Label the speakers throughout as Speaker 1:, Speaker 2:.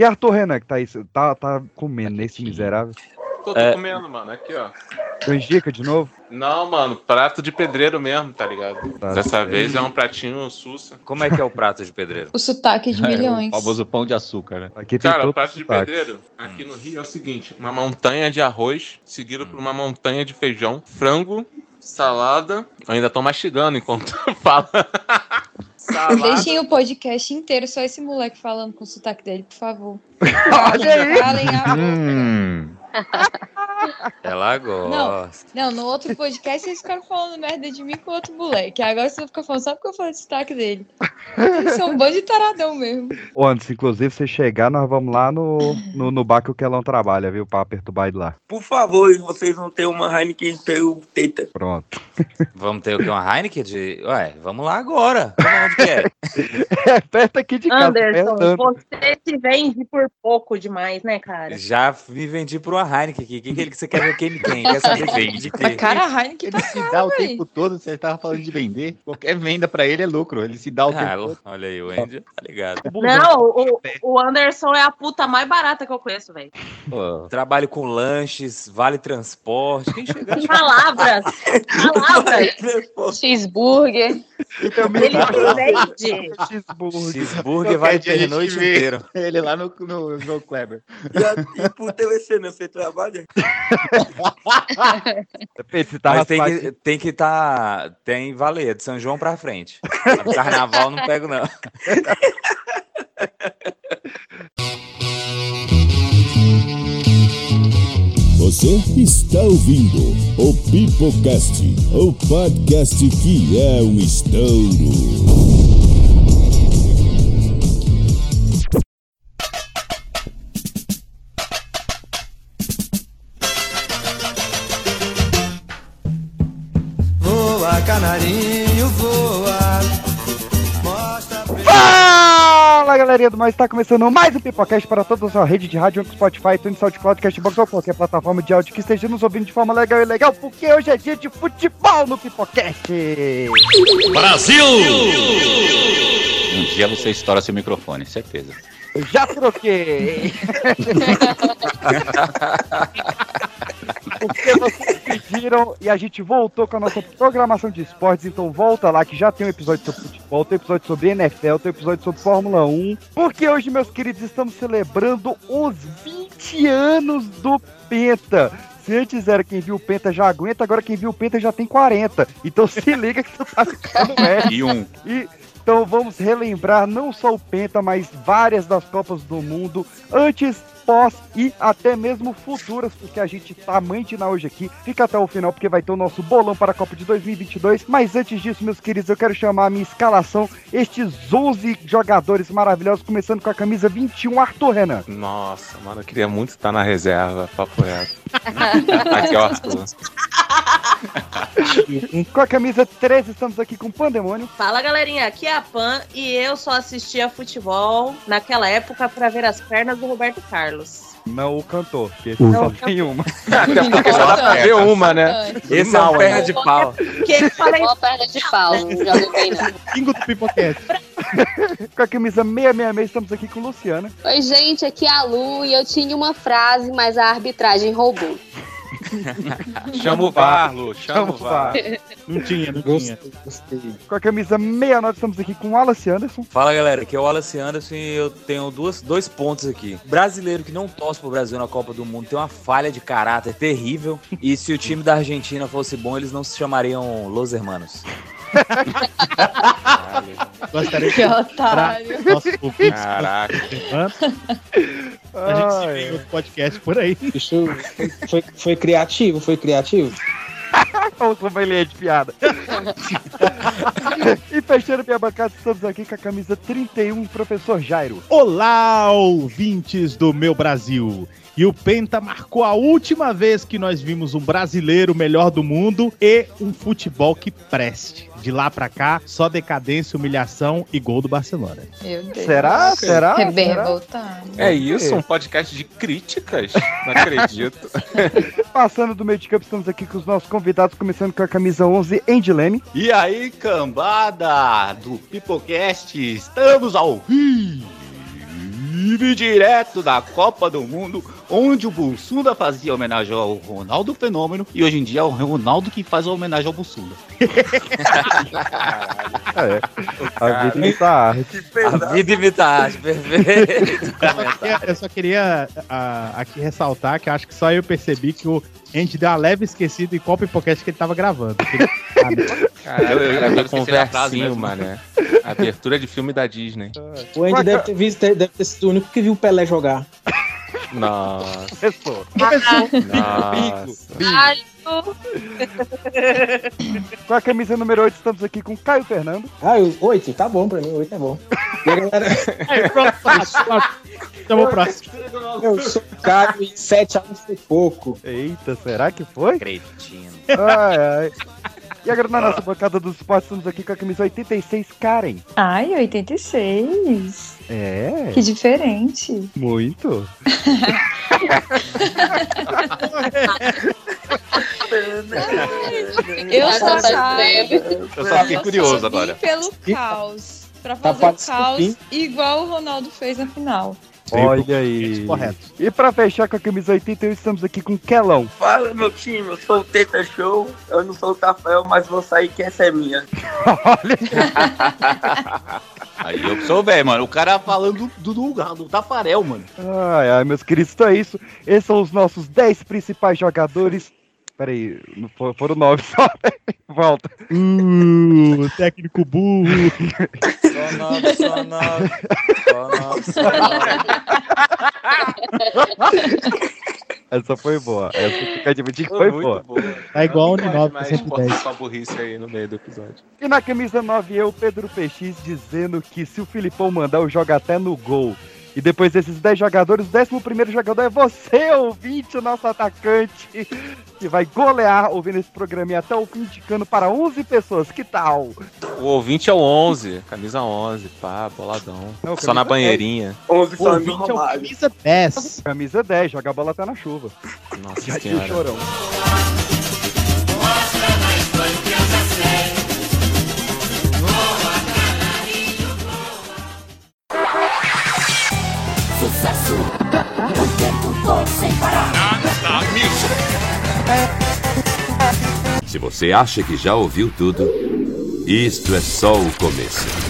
Speaker 1: E Arthur Renan, que tá aí, tá, tá comendo nesse miserável.
Speaker 2: Tô, tô
Speaker 3: É.
Speaker 2: comendo, mano. Aqui, ó.
Speaker 1: Canjica de novo?
Speaker 2: Não, mano, prato de pedreiro mesmo, tá ligado?
Speaker 1: Prato
Speaker 2: Dessa
Speaker 1: de
Speaker 2: vez é um pratinho sussa.
Speaker 3: Como é que é o prato de pedreiro?
Speaker 4: O sotaque de milhões.
Speaker 5: É, o famoso pão de açúcar, né?
Speaker 1: Aqui tem
Speaker 2: Cara, o prato de
Speaker 1: sotaque.
Speaker 2: pedreiro aqui no Rio é o seguinte: uma montanha de arroz, seguido por uma montanha de feijão, frango, salada. Eu ainda tô mastigando enquanto fala. Salada.
Speaker 4: Deixem o podcast inteiro só esse moleque falando com o sotaque dele, por favor.
Speaker 1: Olha aí!
Speaker 4: Calem a boca.
Speaker 3: Ela gosta.
Speaker 4: Não, no outro podcast vocês ficaram falando merda de mim com outro moleque. Agora vocês vão ficar falando só porque eu falei o sotaque dele. Vocês são um bando de taradão mesmo.
Speaker 1: Ô, Anderson, inclusive, você chegar, nós vamos lá no, no, no bar que o Kelão trabalha, viu? Pra perturbar ele lá.
Speaker 6: Por favor, vocês não ter uma Heineken pelo teta.
Speaker 1: Pronto.
Speaker 3: Vamos ter o quê? Uma Heineken de. Ué, vamos lá agora. Onde que é?
Speaker 1: É perto aqui de casa.
Speaker 7: Anderson,
Speaker 1: perto.
Speaker 7: você se vende por pouco demais, né, cara?
Speaker 3: Já me vendi por uma Heineken aqui. O que, que ele- que você quer ver quem quem? Quer saber quem? De quê?
Speaker 4: cara, a Heineken
Speaker 5: Ele
Speaker 4: tá
Speaker 5: se dá o tempo todo, você tava falando de vender. Qualquer venda pra ele é lucro. Ele se dá o
Speaker 3: Ah,
Speaker 5: tempo todo.
Speaker 3: olha aí, o Andy tá ligado.
Speaker 7: Não, o, o Anderson é a puta mais barata que eu conheço, velho.
Speaker 3: Trabalho com lanches, vale transporte. Quem chegar?
Speaker 7: Palavras, palavras.
Speaker 8: Cheeseburger.
Speaker 7: Ele vende.
Speaker 1: Cheeseburger.
Speaker 3: Cheeseburger vale
Speaker 5: dia a gente
Speaker 3: pernoite
Speaker 5: vê.
Speaker 3: inteiro.
Speaker 5: Ele lá no, no João Kleber.
Speaker 6: E pro TVC, né? Você trabalha?
Speaker 1: Depende, se tá
Speaker 3: Mas tem que, tem que tá. Tem valer, de São João pra frente. Carnaval não pego, não.
Speaker 9: Você está ouvindo o Pipocast, o podcast que é um estouro.
Speaker 10: Canarinho, voa. Mostra
Speaker 1: Fala galerinha do mais, está começando mais um Pipocast para toda a sua rede de rádio, Spotify, iTunes, SoundCloud, Castbox ou qualquer plataforma de áudio que esteja nos ouvindo de forma legal e legal, porque hoje é dia de futebol no Pipocast!
Speaker 5: Um dia você estoura seu microfone, certeza.
Speaker 1: Eu já troquei! Porque vocês pediram e a gente voltou com a nossa programação de esportes, então volta lá que já tem um episódio sobre futebol, tem um episódio sobre NFL, tem um episódio sobre Fórmula 1. Porque hoje, meus queridos, estamos celebrando os 20 anos do Penta. Se antes era quem viu o Penta já aguenta, agora quem viu o Penta já tem 40. Então se liga que tu tá ficando velho.
Speaker 5: E um.
Speaker 1: E então vamos relembrar não só o Penta, mas várias das Copas do Mundo, antes, pós e até mesmo futuras, porque a gente tá mantina hoje aqui. Fica até o final, porque vai ter o nosso bolão para a Copa de 2022. Mas antes disso, meus queridos, eu quero chamar a minha escalação, estes 11 jogadores maravilhosos, começando com a camisa 21, Arthur Renan.
Speaker 2: Nossa, mano, eu queria muito estar na reserva, papo reto. Aqui, ó, Arthur.
Speaker 1: Com a camisa 13, estamos aqui com o Pandemônio.
Speaker 7: Fala, galerinha, aqui é a Pan e eu só assistia futebol naquela época pra ver as pernas do Roberto Carlos.
Speaker 1: Não o cantor, porque
Speaker 7: Não,
Speaker 1: só tem uma.
Speaker 2: Até porque só dá pra ver uma, né?
Speaker 3: Esse é um perna de pau.
Speaker 7: Que eu falei,
Speaker 8: Boa perna de pau, joga bem não.
Speaker 5: Pingo do Pipocast.
Speaker 1: Com a camisa 666, estamos aqui com Luciana.
Speaker 8: Oi, gente, aqui é a Lu e eu tinha uma frase, mas a arbitragem roubou.
Speaker 2: Chama o VAR, Lu, chama o VAR.
Speaker 5: Não tinha, não tinha.
Speaker 1: Com a camisa 69, estamos aqui com o Wallace Anderson.
Speaker 3: Fala galera, aqui é o Wallace Anderson e eu tenho duas, dois pontos aqui. Brasileiro que não torce pro Brasil na Copa do Mundo tem uma falha de caráter terrível. E se o time da Argentina fosse bom, eles não se chamariam Los Hermanos.
Speaker 5: Gostaria
Speaker 4: Que
Speaker 5: de
Speaker 4: otário.
Speaker 5: nossos ouvintes
Speaker 2: Caraca.
Speaker 5: A gente se vê em outro podcast por aí.
Speaker 11: Isso foi, foi criativo, foi criativo.
Speaker 1: Ou sommelier de piada. e fechando minha bancada, estamos aqui com a camisa 31, professor Jairo.
Speaker 12: Olá, ouvintes do meu Brasil! E o Penta marcou a última vez que nós vimos um brasileiro melhor do mundo e um futebol que preste. De lá pra cá, só decadência, humilhação e gol do Barcelona.
Speaker 4: Meu Deus.
Speaker 1: Será? Será?
Speaker 4: É bem
Speaker 1: Será?
Speaker 4: revoltado.
Speaker 2: É isso? Um podcast de críticas? Não acredito.
Speaker 1: Passando do meio de campo, estamos aqui com os nossos convidados, começando com a camisa 11, Endilene.
Speaker 5: E aí, cambada do Pipocast, estamos ao vivo.
Speaker 13: direto da Copa do Mundo, onde o Bussunda fazia homenagem ao Ronaldo Fenômeno e hoje em dia é o Ronaldo que faz a homenagem ao Bussunda.
Speaker 1: É, a vida imita a arte.
Speaker 3: A vida imita a arte, perfeito.
Speaker 12: Eu só queria ah, aqui ressaltar que eu acho que só eu percebi que o, a gente deu uma leve esquecida em qual podcast que ele tava gravando.
Speaker 2: Cara, eu,
Speaker 3: conversinho, mané.
Speaker 2: Abertura de filme da Disney.
Speaker 11: O Andy deve ter, visto, deve ter sido o único que viu o Pelé jogar.
Speaker 2: Nossa.
Speaker 1: Começou. Com a camisa número 8, estamos aqui com Caio Fernando.
Speaker 11: Ah, eu- oito, tá bom pra mim, oito é bom. E a galera,
Speaker 12: Chamou o próximo.
Speaker 11: eu sou caro e sete anos foi pouco.
Speaker 1: Eita, será que foi?
Speaker 3: Cretino.
Speaker 1: Ai, ai. E agora na nossa bancada dos esportes, estamos aqui com a camisa 86, Karen.
Speaker 4: Ai, 86.
Speaker 1: É,
Speaker 4: Que diferente.
Speaker 1: muito.
Speaker 4: Eu só
Speaker 8: Tá.
Speaker 13: Eu só fiquei curioso agora.
Speaker 4: pelo caos. Pra
Speaker 11: Tá
Speaker 4: fazer o
Speaker 11: participando.
Speaker 4: caos igual o Ronaldo fez na final.
Speaker 1: Olha aí.
Speaker 12: Correto.
Speaker 1: E pra fechar com a camisa 81, estamos aqui com Kelão.
Speaker 6: Fala, meu time, eu sou o Teta Show, eu não sou o Tafael, mas vou sair que essa é minha.
Speaker 13: Aí eu sou velho, mano. O cara falando do, do, do, do Tafarel, mano.
Speaker 1: Ai, ai, meus queridos, então é isso. Esses são os nossos 10 principais jogadores. Peraí, foram 9 só. Volta.
Speaker 12: Uh, técnico burro.
Speaker 3: Só nove, só nove. Só nove, só nove.
Speaker 1: Essa foi boa. Essa fica admitir que foi boa.
Speaker 12: Tá igual o
Speaker 2: Não
Speaker 12: Uninove,
Speaker 2: pode
Speaker 12: que é
Speaker 2: mais
Speaker 12: sempre 10.
Speaker 2: botar sua burrice aí no meio do episódio.
Speaker 1: E na camisa 9, eu, Pedro PX, dizendo que se o Filipão mandar, eu jogo até no gol. E depois desses 10 jogadores, o 11 jogador é você, ouvinte, o nosso atacante, que vai golear ouvindo esse programinha até o fim, indicando para 11 pessoas. Que tal?
Speaker 2: O ouvinte é o 11, camisa 11, pá, boladão.
Speaker 1: Não,
Speaker 2: Só na banheirinha.
Speaker 6: 11
Speaker 12: O
Speaker 6: só é
Speaker 12: ouvinte é o
Speaker 6: Romário.
Speaker 12: camisa 10.
Speaker 1: Camisa 10, joga a bola até na chuva.
Speaker 2: Nossa senhora.
Speaker 1: chorão.
Speaker 14: Se você acha que já ouviu tudo, isto é só o começo.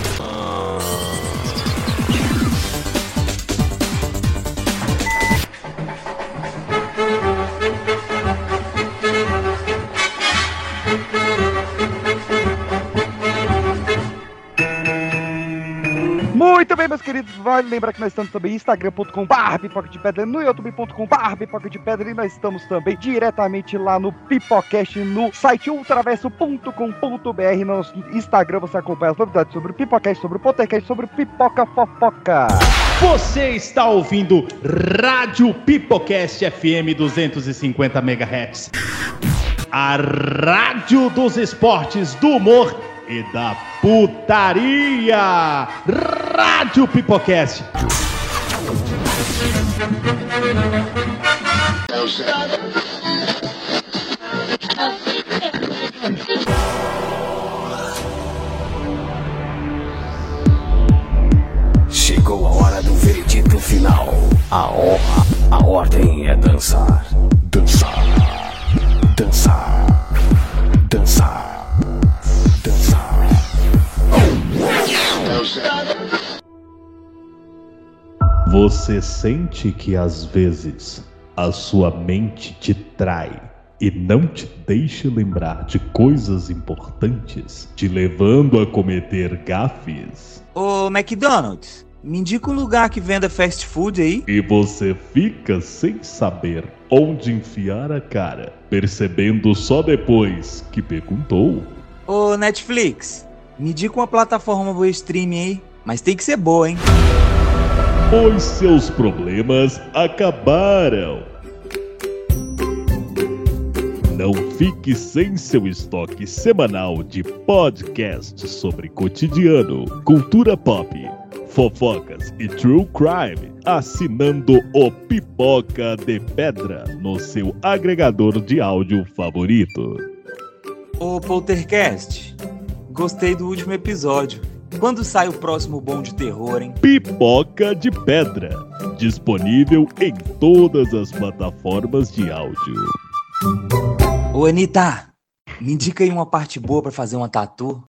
Speaker 1: Vale lembrar que nós estamos também em instagram.com.br pipoca de pedra, no youtube.com.br pipoca de pedra e nós estamos também diretamente lá no Pipocast, no site ultraverso.com.br. No Instagram você acompanha as novidades sobre o Pipocast, sobre o Potecast, sobre o Pipoca Fofoca.
Speaker 12: Você está ouvindo Rádio Pipocast FM 250 MHz. A rádio dos esportes, do humor e da putaria. Rádio Pipocast.
Speaker 15: Chegou a hora do veredito final. A honra, a ordem é. Dançar. Dançar. Dançar. Dançar.
Speaker 12: Você sente que às vezes a sua mente te trai e não te deixa lembrar de coisas importantes, te levando a cometer gafes?
Speaker 3: Ô, McDonald's, me indica um lugar que venda fast food aí.
Speaker 12: E você fica sem saber onde enfiar a cara, percebendo só depois que perguntou.
Speaker 3: Ô, Netflix, me indica uma plataforma boa streaming aí. Mas tem que ser boa, hein?
Speaker 12: Pois seus problemas acabaram. Não fique sem seu estoque semanal de podcasts sobre cotidiano, cultura pop, fofocas e true crime, assinando o Pipoca de Pedra no seu agregador de áudio favorito.
Speaker 3: Ô, Poltercast, gostei do último episódio. Quando sai o próximo bom de terror, hein?
Speaker 9: Pipoca de Pedra. Disponível em todas as plataformas de áudio.
Speaker 3: Ô, Anitta, me indica aí uma parte boa pra fazer uma tatu.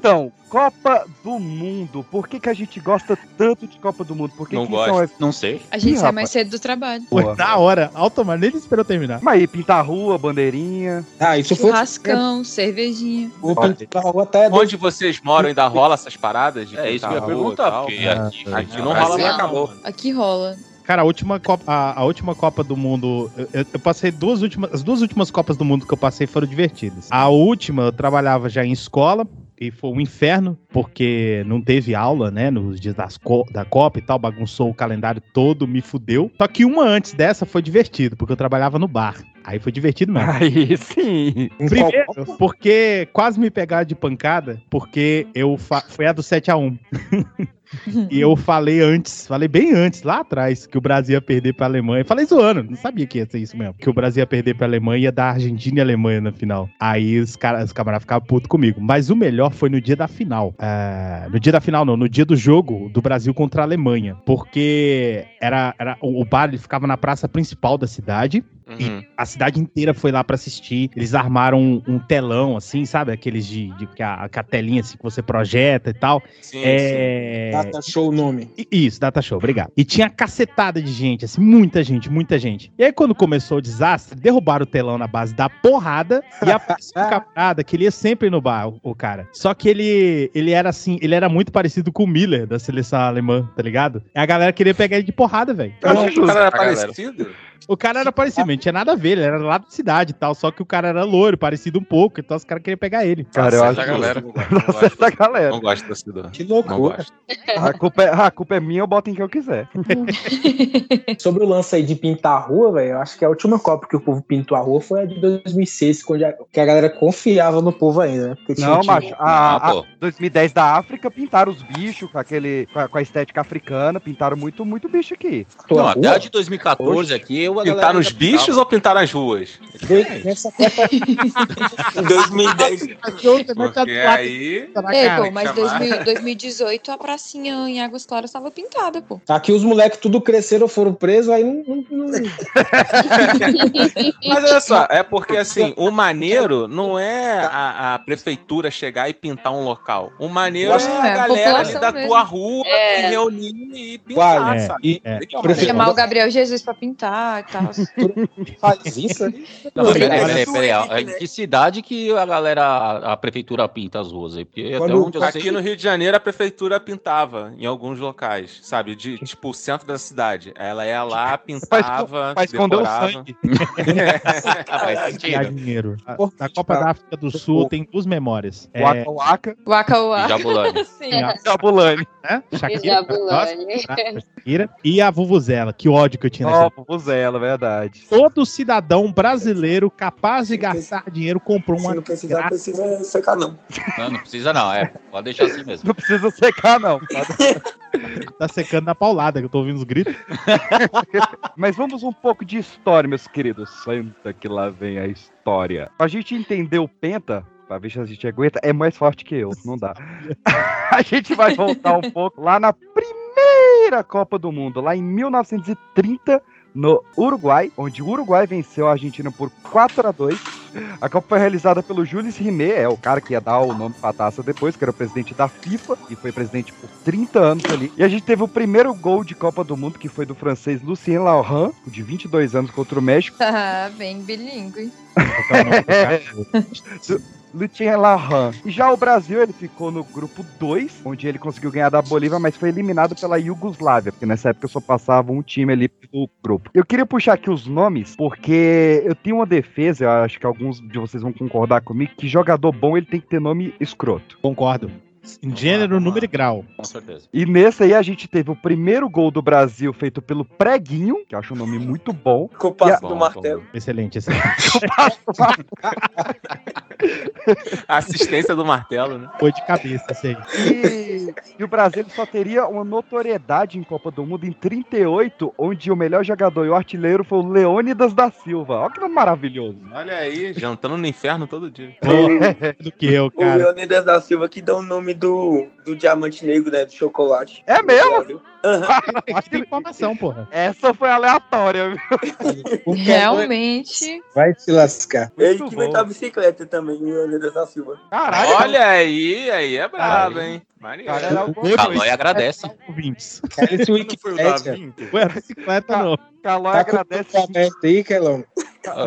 Speaker 1: Então, Copa do Mundo. Por que, que a gente gosta tanto de Copa do Mundo? Por que
Speaker 13: Não
Speaker 1: que
Speaker 13: gosto.
Speaker 1: são
Speaker 13: Não sei.
Speaker 4: A gente
Speaker 1: Ih,
Speaker 4: sai mais
Speaker 1: rapaz.
Speaker 4: cedo do trabalho.
Speaker 12: Pô, da hora. Automático, nem esperou terminar.
Speaker 1: Mas aí, pintar a rua, bandeirinha.
Speaker 11: Ah, isso foi.
Speaker 4: Churrascão, cervejinha.
Speaker 11: Vou pintar a rua até.
Speaker 2: Onde vocês moram ainda rola essas paradas? De
Speaker 13: É isso que eu ia perguntar,
Speaker 2: tal?
Speaker 13: porque aqui,
Speaker 2: não rola mais,
Speaker 13: acabou.
Speaker 4: Aqui rola.
Speaker 12: Cara, a última Copa, a, a última Copa do Mundo, eu- eu, eu passei duas últimas, as duas últimas Copas do Mundo que eu passei foram divertidas. A última eu trabalhava já em escola e foi um inferno porque não teve aula, né, nos dias das co- da Copa e tal, bagunçou o calendário todo, me fudeu. Só que uma antes dessa foi divertido porque eu trabalhava no bar. Aí foi divertido mesmo.
Speaker 1: Aí sim.
Speaker 12: Primeiro, porque quase me pegaram de pancada, porque eu foi a do 7 a 1 E eu falei antes, falei bem antes, lá atrás, que o Brasil ia perder pra Alemanha. Falei zoando, não sabia que ia ser isso mesmo. Que o Brasil ia perder pra Alemanha ia dar Argentina e Alemanha na final. Aí os caras, os camaradas ficavam putos comigo. Mas o melhor foi no dia da final. É, no dia da final, não, no dia do jogo do Brasil contra a Alemanha. Porque era, era o o bar ele ficava na praça principal da cidade.
Speaker 2: Uhum.
Speaker 12: A cidade inteira foi lá pra assistir. Eles armaram um, um telão, assim, sabe? Aqueles de, de que a, a telinha assim que você projeta e tal.
Speaker 2: Sim,
Speaker 12: é...
Speaker 11: Data show o nome.
Speaker 12: Isso, data show, obrigado. E tinha cacetada de gente, assim, muita gente, muita gente. E aí, quando começou o desastre, derrubaram o telão na base da porrada e um camarada que ele ia sempre no bar, o, o cara. Só que ele, ele era assim, ele era muito parecido com o Miller da seleção alemã, tá ligado? E a galera queria pegar ele de porrada, velho.
Speaker 2: Eu acho que o cara era
Speaker 13: a galera.
Speaker 12: O cara era parecido, não tinha nada a ver, ele era lá da cidade e tal, só que o cara era loiro, parecido um pouco, então os caras queriam pegar ele.
Speaker 1: Cara, eu acho
Speaker 2: galera. Não gosto,
Speaker 1: galera.
Speaker 2: não gosto desse do-
Speaker 11: Que
Speaker 2: Não
Speaker 11: loucura.
Speaker 2: gosto.
Speaker 1: A culpa, é, a culpa é minha, eu boto em quem eu quiser.
Speaker 11: Sobre o lance aí de pintar a rua, velho, eu acho que a última Copa que o povo pintou a rua foi a de 2006, quando a, que a galera confiava no povo ainda, né? Porque tinha
Speaker 1: Não,
Speaker 11: um time-
Speaker 1: macho, a,
Speaker 13: Ah,
Speaker 1: a 2010 da África pintaram os bichos com, aquele, com, a, com a estética africana, pintaram muito, muito bicho aqui.
Speaker 13: Não, até a de 2014 aqui, eu a galera
Speaker 2: Pintaram os
Speaker 13: ainda
Speaker 2: bichos ou pintaram as ruas?
Speaker 11: veio nessa Copa
Speaker 6: Em 2010.
Speaker 2: Porque aí.
Speaker 4: É, pô, mas
Speaker 2: chamar.
Speaker 4: 2000 2018 a pracinha em Águas Claras tava pintada, pô.
Speaker 11: Aqui os moleques tudo cresceram, foram presos, aí não. não- não-
Speaker 2: Mas olha só, é porque assim, o maneiro não é a, a prefeitura chegar e pintar um local. O maneiro é a
Speaker 4: é a
Speaker 2: galera ali
Speaker 4: população
Speaker 2: da
Speaker 4: mesmo.
Speaker 2: tua rua
Speaker 8: É.
Speaker 2: se reunir e pintar,
Speaker 11: Vai,
Speaker 12: é.
Speaker 2: sabe?
Speaker 11: E
Speaker 12: É.
Speaker 4: Chamar o Gabriel Jesus pra pintar e tal.
Speaker 11: faz isso aí.
Speaker 13: Não, peraí, peraí,
Speaker 6: né?
Speaker 13: Em que cidade que a galera, a, prefeitura pinta as ruas aí? Porque até
Speaker 11: Quando-
Speaker 13: onde eu
Speaker 2: Aqui
Speaker 13: sei...
Speaker 2: no Rio de Janeiro a prefeitura pintava em alguns locais, sabe? De tipo o centro da cidade. Ela ia lá, pintava,
Speaker 1: o
Speaker 2: decorava.
Speaker 1: sangue.
Speaker 13: Faz
Speaker 12: Ganhar
Speaker 13: sentido.
Speaker 12: dinheiro. A-
Speaker 11: Pô,
Speaker 12: Da Copa da África do Sul tem duas memórias. É,
Speaker 1: Waka Waka
Speaker 4: Waka Waka.
Speaker 13: Jabulani.
Speaker 1: Jabulani.
Speaker 12: Né? Nossa, e a Vuvuzela. Que ódio que eu tinha nessa.
Speaker 1: Vuvuzela, verdade.
Speaker 12: Todo cidadão brasileiro capaz de gastar dinheiro comprou
Speaker 6: Se
Speaker 12: uma
Speaker 6: não precisar,
Speaker 12: graça.
Speaker 6: precisa secar, não.
Speaker 13: Não, não precisa não, é. Pode deixar assim mesmo.
Speaker 1: Não precisa secar, não.
Speaker 12: Tá secando na paulada, que eu tô ouvindo os gritos.
Speaker 1: Mas vamos um pouco de história, meus queridos. Santa que lá vem a história. Pra gente entender o Penta, pra ver se a gente aguenta, é mais forte que eu, não dá. a gente vai voltar um pouco lá na primeira Copa do Mundo, lá em 1930, no Uruguai, onde o Uruguai venceu a Argentina por 4 a 2 A Copa foi realizada pelo Jules Rimet, é o cara que ia dar o nome pra taça depois, que era o presidente da FIFA, e foi presidente por 30 anos ali. E a gente teve o primeiro gol de Copa do Mundo, que foi do francês Lucien Laurent, de 22 anos contra o México.
Speaker 4: Ah, bem bilíngue.
Speaker 1: Lucien Laurent. E já o Brasil, ele ficou no grupo 2, onde ele conseguiu ganhar da Bolívia, mas foi eliminado pela Iugoslávia, porque nessa época só passava um time ali pro grupo. Eu queria puxar aqui os nomes, porque eu tenho uma defesa, eu acho que alguns de vocês vão concordar comigo, que jogador bom ele tem que ter nome escroto.
Speaker 12: Concordo. Em gênero, número e grau.
Speaker 13: Com certeza.
Speaker 1: E nesse aí a gente teve o primeiro gol do Brasil feito pelo Preguinho, que eu acho um nome muito bom.
Speaker 6: Com o passo
Speaker 1: a-
Speaker 6: do martelo.
Speaker 12: Excelente, excelente.
Speaker 2: A assistência do martelo, né?
Speaker 12: Foi de cabeça, aí.
Speaker 1: E, e o Brasil só teria uma notoriedade em Copa do Mundo em 38, onde o melhor jogador e o artilheiro foi o Leônidas da Silva. Olha que nome maravilhoso.
Speaker 2: Olha aí, jantando no inferno todo dia.
Speaker 12: Do que eu,
Speaker 6: O
Speaker 12: cara.
Speaker 6: Leonidas da Silva que dá o nome do, do diamante negro, né? Do chocolate.
Speaker 1: É mesmo?
Speaker 12: Acho que tem informação, porra.
Speaker 1: Essa foi aleatória, viu?
Speaker 4: Realmente.
Speaker 11: Vai se lascar.
Speaker 6: Ele
Speaker 1: Muito
Speaker 6: que
Speaker 1: bom.
Speaker 6: inventou a bicicleta também, o da Silva.
Speaker 1: Caralho.
Speaker 2: Olha aí, aí é brabo, hein? Maneiro.
Speaker 1: Era
Speaker 13: Calói agradece.
Speaker 12: Ouvintes.
Speaker 11: Cara, esse
Speaker 2: Não foi o
Speaker 11: Wikipedia.
Speaker 2: Davi?
Speaker 12: Foi a bicicleta, não.
Speaker 1: Calói
Speaker 11: Tá com
Speaker 1: agradece.
Speaker 11: aí, Kelão.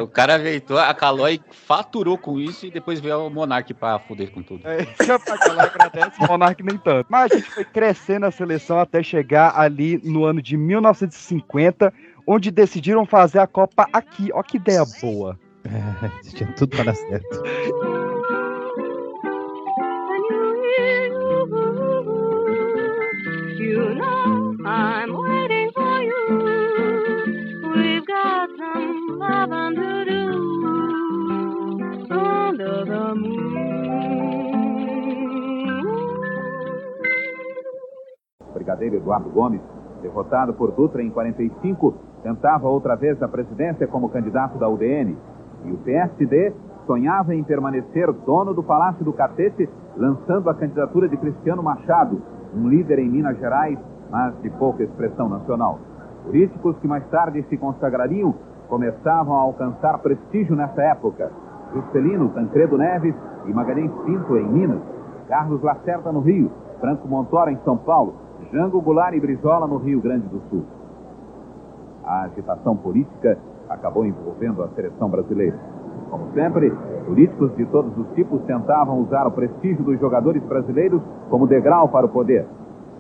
Speaker 13: O cara veio, a Calói faturou com isso e depois veio o Monark pra fuder com tudo.
Speaker 1: É, já pra Calói agradece, o Monark nem tanto. Mas a gente foi crescendo a seleção até chegar ali no ano de 1950, onde decidiram fazer a Copa aqui. Ó que ideia boa.
Speaker 12: É, tinha tudo para dar certo.
Speaker 16: You know I'm
Speaker 17: Brigadeiro Eduardo Gomes, derrotado por Dutra em 45, tentava outra vez a presidência como candidato da UDN. E o PSD sonhava em permanecer dono do Palácio do Catete, lançando a candidatura de Cristiano Machado, um líder em Minas Gerais, mas de pouca expressão nacional. Políticos que mais tarde se consagrariam começavam a alcançar prestígio nessa época. Juscelino, Tancredo Neves e Magalhães Pinto em Minas, Carlos Lacerda no Rio, Franco Montoro em São Paulo, Jango Goulart e Brizola no Rio Grande do Sul. A agitação política acabou envolvendo a seleção brasileira. Como sempre, políticos de todos os tipos tentavam usar o prestígio dos jogadores brasileiros como degrau para o poder.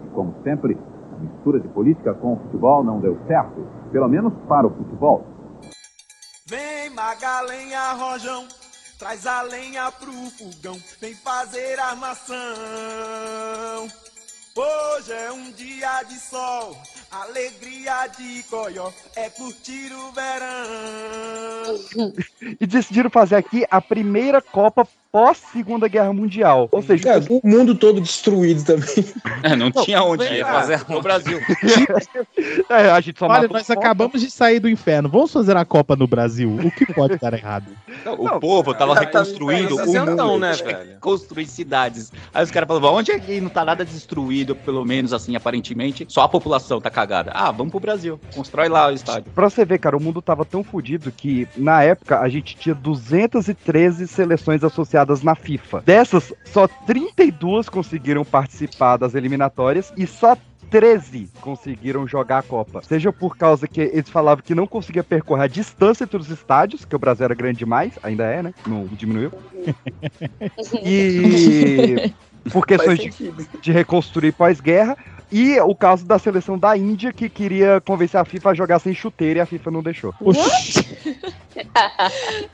Speaker 17: E como sempre, a mistura de política com o futebol não deu certo, pelo menos para o futebol.
Speaker 10: Vem Magalenha Rojão, traz a lenha pro fogão, vem fazer armação. Hoje é um dia de sol, alegria de coió, é curtir o verão.
Speaker 1: E decidiram fazer aqui a primeira Copa pós Segunda Guerra Mundial. Ou seja,
Speaker 11: Cara, o mundo todo destruído também.
Speaker 13: É, não tinha onde ir fazer no Brasil.
Speaker 1: é, a gente só
Speaker 12: Olha, nós acabamos de sair do inferno. Vamos fazer a Copa no Brasil. O que pode dar errado?
Speaker 13: O povo tava
Speaker 6: Exatamente,
Speaker 13: reconstruindo
Speaker 6: tá
Speaker 13: o
Speaker 2: Isentão,
Speaker 13: mundo.
Speaker 2: né, velho?
Speaker 13: Construir cidades. Aí os caras falavam, onde é que não tá nada destruído, pelo menos assim, aparentemente? Só a população tá cagada. Ah, vamos pro Brasil. Constrói lá o estádio.
Speaker 1: Pra você ver, cara, o mundo tava tão fodido que, na época, a gente tinha 213 seleções associadas na FIFA. Dessas, só 32 conseguiram participar das eliminatórias e só 13 conseguiram jogar a Copa. Seja por causa que eles falavam que não conseguia percorrer a distância entre os estádios, que o Brasil era grande demais, ainda é, né? Não diminuiu. E por questões de, de reconstruir pós-guerra. E o caso da seleção da Índia, que queria convencer a FIFA a jogar sem chuteira e a FIFA não deixou.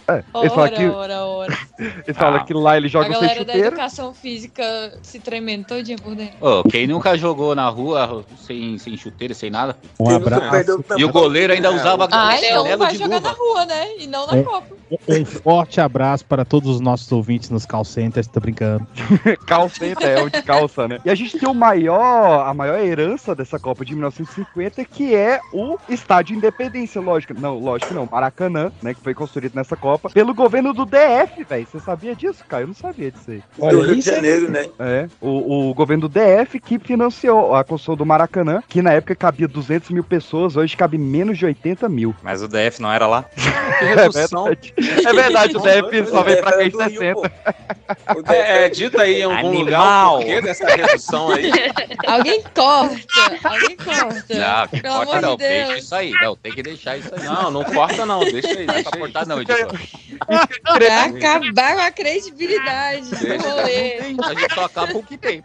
Speaker 1: É, eles falam
Speaker 4: Ora,
Speaker 1: que,
Speaker 4: ora, ora.
Speaker 1: eles falam
Speaker 13: Ah.
Speaker 1: que lá eles
Speaker 4: A
Speaker 1: jogam sem
Speaker 4: galera da
Speaker 1: chuteira.
Speaker 4: educação física se tremendo todinha por dentro.
Speaker 13: Ô, quem nunca jogou na rua sem, sem chuteira, sem nada?
Speaker 12: Um abraço.
Speaker 13: E o goleiro ainda usava
Speaker 4: Ah, então vai jogar
Speaker 13: luva.
Speaker 4: na rua, né? E não na
Speaker 12: É.
Speaker 4: Copa.
Speaker 12: Um forte abraço para todos os nossos ouvintes nos call centers. Tô brincando.
Speaker 1: calça, é, o de calça, né? E a gente tem o maior, a maior herança dessa Copa de 1950, que é o Estádio Independência, lógico. Não, lógico não, Maracanã, né, que foi construído nessa Copa, pelo governo do DF, velho. Você sabia disso, Caio? Eu não sabia disso aí.
Speaker 6: Do Rio de Janeiro, né?
Speaker 1: É, o, o governo do DF que financiou a construção do Maracanã, que na época cabia 200 mil pessoas, hoje cabe menos de 80 mil.
Speaker 3: Mas o DF não era lá.
Speaker 1: É verdade. É verdade, o DF só veio pra cá em
Speaker 6: Do Rio,
Speaker 1: 60.
Speaker 6: pô. O DF
Speaker 2: É, é, dita aí em algum lugar
Speaker 3: Animal.
Speaker 2: o porquê dessa redução aí.
Speaker 4: Alguém corta. Alguém corta.
Speaker 13: Não, que
Speaker 4: Pelo
Speaker 13: corta não,
Speaker 4: de
Speaker 13: deixa isso aí. Não, tem que deixar isso aí.
Speaker 2: Não, não corta não, deixa aí.
Speaker 13: Não
Speaker 2: Deixa
Speaker 13: pra cortar não, editor.
Speaker 4: Pra acabar com a credibilidade do rolê.
Speaker 13: A gente só acaba o que tem.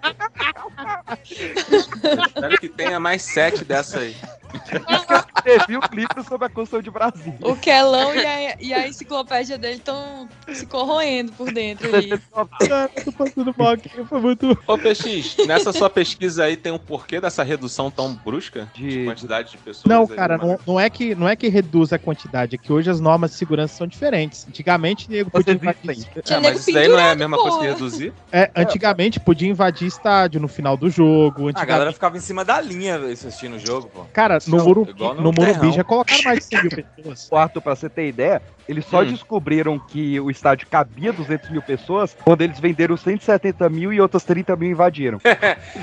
Speaker 2: Espero que tenha mais sete dessa aí.
Speaker 1: Teve um livro sobre a construção de Brasília.
Speaker 4: O Quelão e a, e a enciclopédia dele estão se corroendo por dentro ali.
Speaker 12: tô passando mal aqui, foi muito.
Speaker 2: Ô, PX, nessa sua pesquisa aí tem um porquê dessa redução tão brusca de, quantidade de pessoas?
Speaker 12: Não,
Speaker 2: aí
Speaker 12: cara,
Speaker 2: no
Speaker 12: não, não é que, não é que reduz a quantidade, é que hoje as normas de segurança são diferentes. Antigamente, nego podia invadir.
Speaker 2: Ah, mas isso daí não é a mesma coisa que reduzir?
Speaker 12: É, antigamente podia invadir estádio no final do jogo.
Speaker 3: A galera
Speaker 12: Antigamente,
Speaker 3: ficava em cima da linha assistindo o jogo, pô.
Speaker 12: cara, no,
Speaker 3: Não,
Speaker 12: Morumbi,
Speaker 3: igual no
Speaker 12: no Morumbi já colocaram mais de 100 mil pessoas.
Speaker 1: Quarto, pra você ter ideia, eles só
Speaker 2: Hum.
Speaker 1: descobriram que o estádio cabia 200 mil pessoas quando eles venderam 170 mil e outras 30 mil invadiram.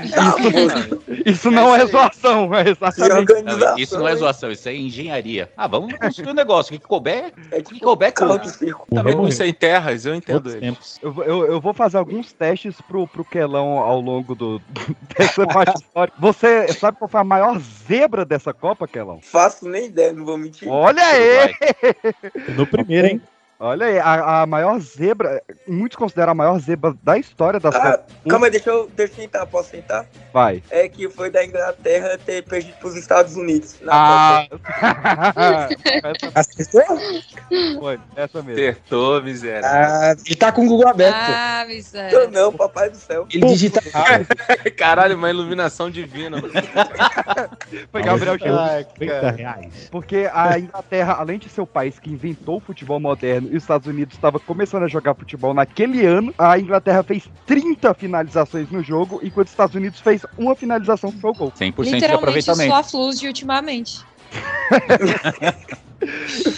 Speaker 1: isso, isso não é zoação, é exatamente.
Speaker 13: Não, isso não é zoação, isso é engenharia. Ah, vamos construir um negócio. O que couber, o que couber, cara.
Speaker 2: Tá vendo isso em terras, eu entendo eles.
Speaker 1: Eu, vou- eu, eu vou fazer alguns testes pro, pro Quelão ao longo do, dessa parte histórica. Você sabe qual foi a maior zebra dessa Copa, Quelão?
Speaker 6: Faço nem ideia, não vou mentir.
Speaker 1: Olha aí!
Speaker 12: No primeiro, hein?
Speaker 1: Olha aí, a, a maior zebra, muitos consideram a maior zebra da história das
Speaker 6: Ah, calma aí, deixa eu, deixa eu tentar, posso tentar?
Speaker 1: Vai.
Speaker 6: É que foi da Inglaterra ter perdido pros Estados Unidos. na
Speaker 1: Ah,
Speaker 6: Copa.
Speaker 11: Acertou?
Speaker 1: Foi, essa mesmo.
Speaker 2: Acertou, miséria.
Speaker 11: Ah, ele tá com o Google aberto.
Speaker 4: Ah,
Speaker 6: Tô
Speaker 4: miséria.
Speaker 6: não, papai do céu.
Speaker 11: Ele digita rápido.
Speaker 2: Caralho, uma iluminação divina.
Speaker 1: Foi Gabriel
Speaker 12: 30 reais.
Speaker 1: Porque a Inglaterra, além de ser o país que inventou o futebol moderno os Estados Unidos estava começando a jogar futebol naquele ano, a Inglaterra fez 30 finalizações no jogo, enquanto os Estados Unidos fez uma finalização que foi o gol.
Speaker 13: 100% de
Speaker 4: Literalmente
Speaker 13: aproveitamento.
Speaker 4: Fla-Flus de ultimamente.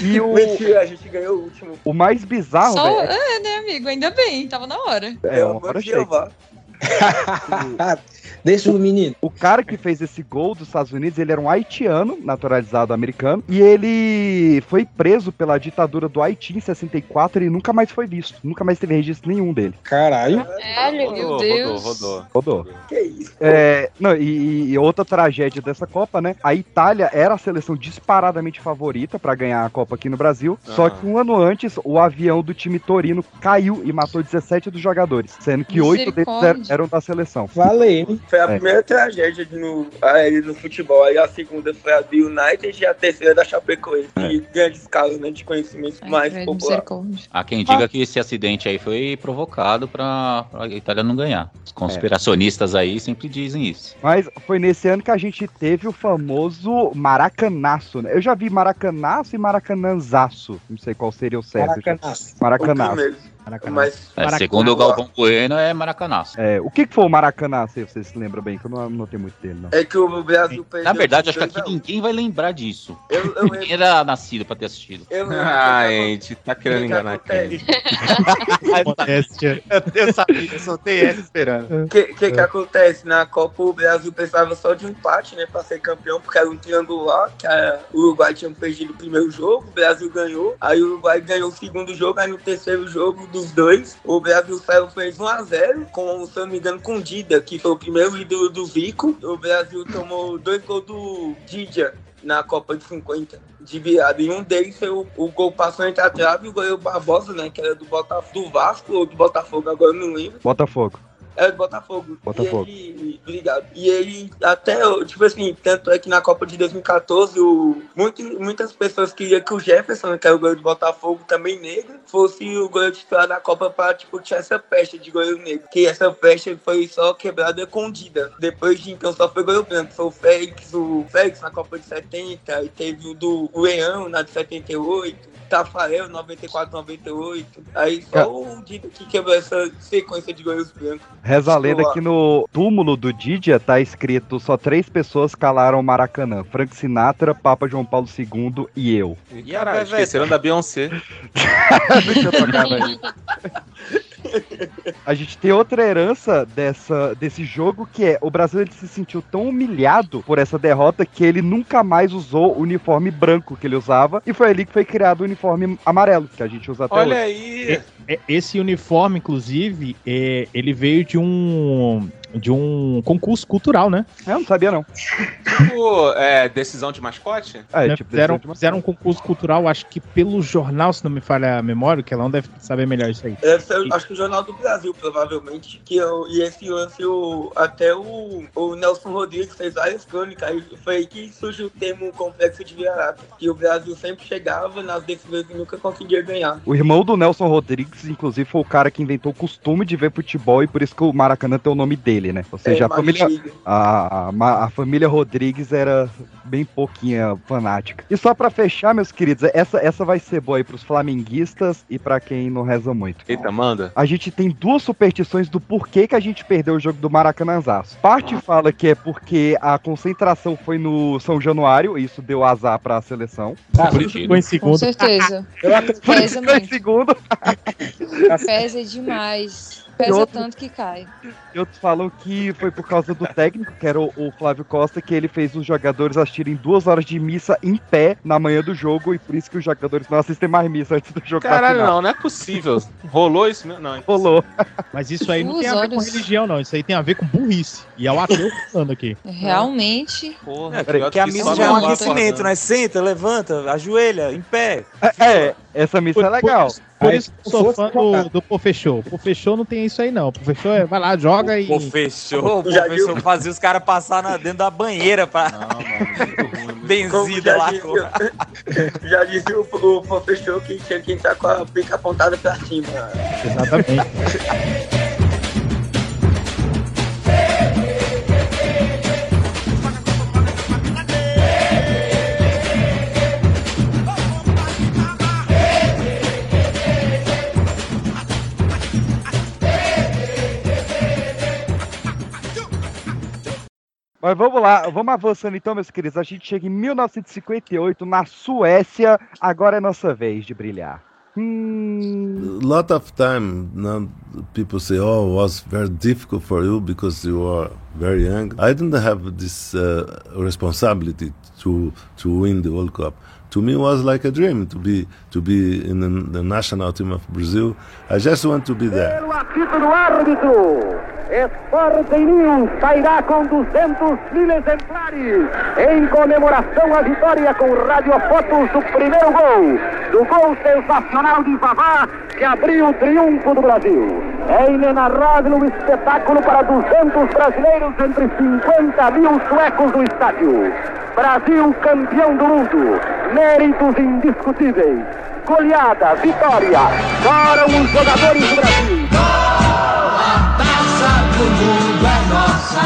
Speaker 1: E o,
Speaker 6: Mentira, a gente ganhou o último.
Speaker 1: o mais bizarro,
Speaker 4: Só,
Speaker 1: velho,
Speaker 4: é, né, amigo? Ainda bem, tava na hora.
Speaker 1: é, é uma hora
Speaker 6: de
Speaker 1: chega.
Speaker 11: Deixa o menino.
Speaker 1: O cara que fez esse gol dos Estados Unidos, ele era um haitiano, naturalizado americano, e ele foi preso pela ditadura do Haiti em 64 e nunca mais foi visto. Nunca mais teve registro nenhum dele.
Speaker 11: Caralho.
Speaker 4: Caralho, meu
Speaker 2: Rodou,
Speaker 4: Deus.
Speaker 2: rodou, rodou.
Speaker 1: Rodou.
Speaker 6: Que isso?
Speaker 1: É, não, e, e outra tragédia dessa Copa, né? A Itália era a seleção disparadamente favorita pra ganhar a Copa aqui no Brasil. Só
Speaker 2: Aham.
Speaker 1: que um ano antes, o avião do time Torino caiu e matou 17 dos jogadores, sendo que oito deles eram, da seleção.
Speaker 11: Valeu.
Speaker 6: Foi a
Speaker 1: É.
Speaker 6: primeira tragédia no, aérea no futebol. Aí a segunda foi a do United e a terceira da Chapecoense. De grande escala, né? De conhecimento
Speaker 4: Ai,
Speaker 6: mais popular.
Speaker 13: Há quem diga que esse acidente aí foi provocado pra, pra Itália não ganhar. Os conspiracionistas aí sempre dizem isso.
Speaker 1: Mas foi nesse ano que a gente teve o famoso Maracanaço, né? Eu já vi Maracanaço e Maracanãzaço. Não sei qual seria o certo.
Speaker 11: Maracanaço.
Speaker 6: O
Speaker 1: Maracanaço.
Speaker 12: Maracanã.
Speaker 6: Mas
Speaker 13: É,
Speaker 12: Maracanã.
Speaker 13: segundo o Galvão Bueno, é Maracanaço.
Speaker 1: É, o que, que foi o Maracanaço, aí, vocês se lembram bem? Que eu não anotei muito dele, não.
Speaker 6: é que o Brasil perdeu.
Speaker 13: Na verdade, acho que aqui ninguém vai lembrar disso.
Speaker 6: Eu, eu
Speaker 13: Ninguém era nascido pra ter assistido.
Speaker 6: Eu lembro.
Speaker 2: Ah,
Speaker 6: que
Speaker 2: gente, tá querendo enganar
Speaker 6: acontece?
Speaker 12: Modéstia.
Speaker 13: Eu sabia, eu soltei essa esperando.
Speaker 6: O que, que, que acontece? Na Copa o Brasil precisava só de um empate, né? Pra ser campeão, porque era um triangular, que o Uruguai tinha perdido o primeiro jogo, o Brasil ganhou, aí o Uruguai ganhou o segundo jogo, aí no terceiro jogo dos dois, o Brasil saiu, fez 1x0, com, se eu não me engano, com o Dida, que foi o primeiro ídolo do Vico. O Brasil tomou dois gols do Didia na Copa de 50 de virada. E um deles foi o, o gol passou entre a trave e o goleiro Barbosa, né? Que era do, Botaf do Vasco ou do Botafogo, agora não lembro.
Speaker 1: Botafogo.
Speaker 6: É do Botafogo.
Speaker 1: Botafogo.
Speaker 6: E ele, obrigado. E ele, até, tipo assim, tanto é que na Copa de 2014, o, muito, muitas pessoas queriam que o Jefferson, que é o goleiro do Botafogo, também negro, fosse o goleiro titular da Copa pra, tipo, tirar essa peste de goleiro negro. Que essa peste foi só quebrada escondida. Depois de então só foi goleiro branco. Foi o Félix, o Félix na Copa de 70, e teve o do Leão na de 78. Tafarel, 94, 98. Aí só o Dida que quebrou essa sequência de goleiros brancos.
Speaker 1: Reza a lenda que no túmulo do Didia tá escrito só três pessoas calaram o Maracanã. Frank Sinatra, Papa João Paulo II e eu.
Speaker 2: E caralho, esqueceram da Beyoncé.
Speaker 1: Deixa eu tocar, velho. A gente tem outra herança dessa, desse jogo que é o Brasil ele se sentiu tão humilhado por essa derrota que ele nunca mais usou o uniforme branco que ele usava e foi ali que foi criado o uniforme amarelo que a gente usa até
Speaker 2: Olha
Speaker 1: hoje.
Speaker 2: aí.
Speaker 12: é, esse uniforme, inclusive, é, ele veio de um de um concurso cultural, né?
Speaker 1: Eu não sabia, não.
Speaker 2: Tipo, é, decisão de mascote?
Speaker 1: É,
Speaker 12: Né?
Speaker 1: tipo,
Speaker 12: fizeram,
Speaker 1: de
Speaker 12: fizeram um concurso cultural, acho que pelo jornal, se não me falha a memória, que ela não deve saber melhor isso aí.
Speaker 6: Deve ser, acho que o Jornal do Brasil, provavelmente. Que eu, e esse lance, o, até o, o Nelson Rodrigues fez várias crônicas. Aí foi aí que surgiu o termo complexo de vira-lata. Que o Brasil sempre chegava nas decisões e nunca conseguia ganhar.
Speaker 1: O irmão do Nelson Rodrigues, inclusive, foi o cara que inventou o costume de ver futebol e por isso que o Maracanã tem o nome dele, né? Ou seja,
Speaker 6: É,
Speaker 1: a, família, a, a, a família Rodrigues era bem pouquinha fanática. E só pra fechar, meus queridos, essa, essa vai ser boa aí pros flamenguistas e pra quem não reza muito.
Speaker 2: Eita, manda.
Speaker 1: A gente tem duas superstições do porquê que a gente perdeu o jogo do Maracanãzaço. Parte fala que é porque a concentração foi no São Januário, e isso deu azar pra seleção.
Speaker 12: Por isso ficou em
Speaker 4: Com
Speaker 12: segundo.
Speaker 4: certeza.
Speaker 1: Por
Speaker 4: Pesa
Speaker 1: isso ficou em segundo.
Speaker 4: Pesa demais. Pesa
Speaker 1: outro-
Speaker 4: tanto que cai.
Speaker 1: E outros falam que foi por causa do técnico, que era o, o Flávio Costa, que ele fez os jogadores assistirem duas horas de missa em pé na manhã do jogo, e por isso que os jogadores não assistem mais missa antes do jogo
Speaker 2: Caralho, não, não é possível. Rolou isso mesmo? Não.
Speaker 1: Rolou.
Speaker 12: Mas isso aí não tem a ver com religião, não. Isso aí tem a ver com burrice. E é o ateu falando aqui.
Speaker 4: Realmente.
Speaker 2: Porra,
Speaker 3: É,
Speaker 2: pior
Speaker 3: porque a
Speaker 2: que
Speaker 3: missa já é um aquecimento, né? Senta, levanta, ajoelha, em pé.
Speaker 1: É, é, essa missa é legal.
Speaker 12: Por
Speaker 11: Aí,
Speaker 12: isso que eu sou fã do, do Pô Fechou. Pô Fechou não tem isso aí, não. Pô Fechou é vai lá, joga e.
Speaker 3: Pô, fechou, pô,
Speaker 6: Já
Speaker 3: fechou.
Speaker 6: viu?
Speaker 3: Fazia os caras passar na- dentro da banheira pra
Speaker 2: Não, mano,
Speaker 3: benzida
Speaker 6: já
Speaker 3: lá.
Speaker 6: já dizia o, o professor que tinha que entrar com a pica apontada pra cima.
Speaker 12: Exatamente.
Speaker 1: Mas vamos lá, vamos avançando então, meus queridos. A gente chega em 1958 na Suécia. Agora é nossa vez de brilhar.
Speaker 18: A lot of time now people say, "Oh, it was very difficult for you because you are very young." I didn't have this uh, responsibility to to win the World Cup. To me, it was like a dream to be to be in the, the national team of Brazil. I just want to be there.
Speaker 19: Do Sporting News sairá com 200 mil exemplares em comemoração à vitória com radiofotos do primeiro gol, do gol sensacional de Vavá que abriu o triunfo do Brasil. É inenarrável o espetáculo para 200 brasileiros entre 50 mil suecos no estádio. Brasil campeão do mundo, méritos indiscutíveis. Goleada, vitória, choram os jogadores do Brasil.
Speaker 10: Taça do mundo é nossa.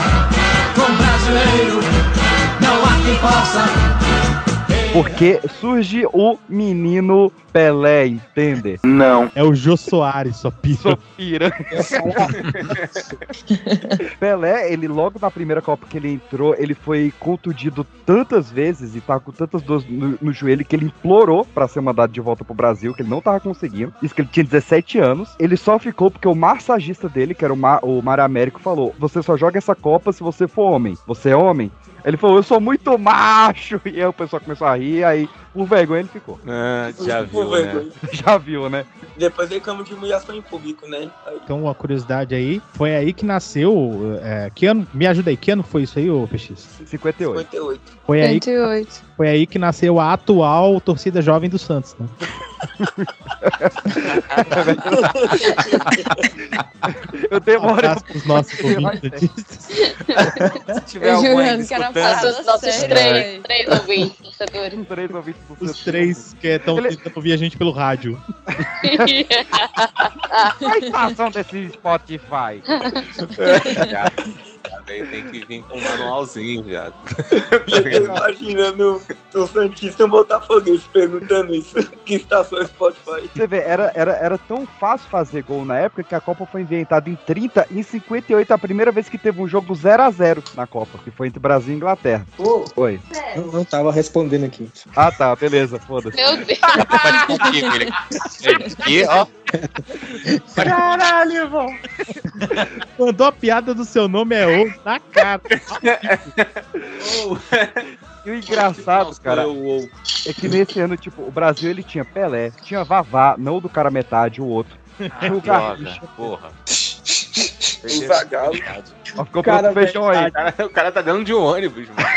Speaker 10: Com brasileiro, não há quem possa.
Speaker 1: Porque surge o menino Pelé, entende?
Speaker 12: Não. É o Jô Soares, só pira.
Speaker 1: Pira. Pelé, ele logo na primeira Copa que ele entrou, ele foi contundido tantas vezes e tava com tantas dores no, no joelho que ele implorou pra ser mandado de volta pro Brasil, que ele não tava conseguindo. Isso que ele tinha 17 anos. Ele só ficou porque o massagista dele, que era o, Ma, o Mário Américo, falou: Você só joga essa Copa se você for homem. Você é homem? Ele falou, eu sou muito macho. E aí o pessoal começou a rir, aí por vergonha ele ficou.
Speaker 2: Ah, já
Speaker 6: Por
Speaker 2: viu, né?
Speaker 1: Já viu, né?
Speaker 6: Depois reclamam de humilhação em público, né? Aí-
Speaker 12: Então, uma curiosidade aí, foi aí que nasceu. É, que ano? Me ajuda aí, que ano foi isso aí, ô PX?
Speaker 1: 58.
Speaker 6: 58.
Speaker 12: Foi aí,
Speaker 4: 58.
Speaker 12: foi aí que nasceu a atual torcida jovem do Santos, né?
Speaker 1: Eu demoro.
Speaker 12: Abraço pros nossos ouvintes.
Speaker 3: Se tiver
Speaker 4: Eu
Speaker 3: algum escutando,
Speaker 4: fácil.
Speaker 8: Nossos, três, três ouvintes, torcedores.
Speaker 1: Três ouvintes
Speaker 12: Os três que estão tentando ouvir a gente pelo rádio.
Speaker 1: Qual a estação desse Spotify?
Speaker 2: Vem, tem que vir com um manualzinho já.
Speaker 6: Eu tô imaginando o Santista Botafoguense perguntando isso. Que estação é Spotify?
Speaker 1: Você vê, era, era, era tão fácil fazer gol na época que a Copa foi inventada em 30 e em 58 a primeira vez que teve um jogo 0 a 0 na Copa, que foi entre Brasil e Inglaterra. Oi.
Speaker 11: Eu não tava respondendo aqui.
Speaker 1: Ah tá, beleza, foda-se.
Speaker 8: Meu Deus.
Speaker 2: Aqui, ó.
Speaker 1: Caralho, irmão.
Speaker 12: Mandou a piada do seu nome é ou na cara.
Speaker 1: E o engraçado, cara, é que nesse ano, tipo, o Brasil ele tinha Pelé, tinha Vavá, não o do cara metade, o outro.
Speaker 2: Ah,
Speaker 1: O
Speaker 2: droga, porra.
Speaker 6: O Zagallo.
Speaker 1: Ó, ficou
Speaker 6: Cara,
Speaker 1: feijão aí.
Speaker 2: O cara, o cara tá dentro de um ônibus, mano.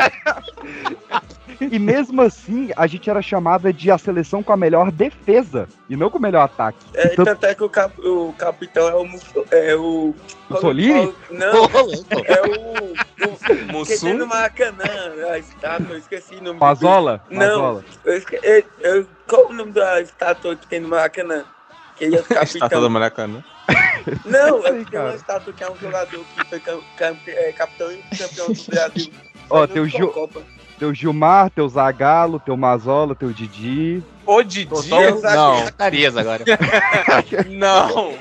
Speaker 1: E mesmo assim, a gente era chamada de a seleção com a melhor defesa e não com o melhor ataque.
Speaker 6: É,
Speaker 1: Então,
Speaker 6: tanto é que o, cap- o capitão é o. Musso- É o
Speaker 1: Mussolini?
Speaker 6: Não, é o. o que
Speaker 2: Mussum?
Speaker 6: no Maracanã, a estátua, eu esqueci o nome.
Speaker 1: Mazola?
Speaker 6: Não, eu esque... eu, eu- qual o nome da estátua que tem no Maracanã? Que ele é o
Speaker 2: Estátua
Speaker 6: capitão.
Speaker 2: do Maracanã.
Speaker 6: Não, é uma estátua que é um jogador que foi cam- cam- é, capitão e campeão do Brasil.
Speaker 1: Ó, tem o,
Speaker 6: Copa.
Speaker 1: Teu Gilmar, teu Zagalo, teu Mazola, teu Didi.
Speaker 2: Ô, Didi?
Speaker 6: Só-
Speaker 2: Não.
Speaker 13: Zacarias agora.
Speaker 2: Não.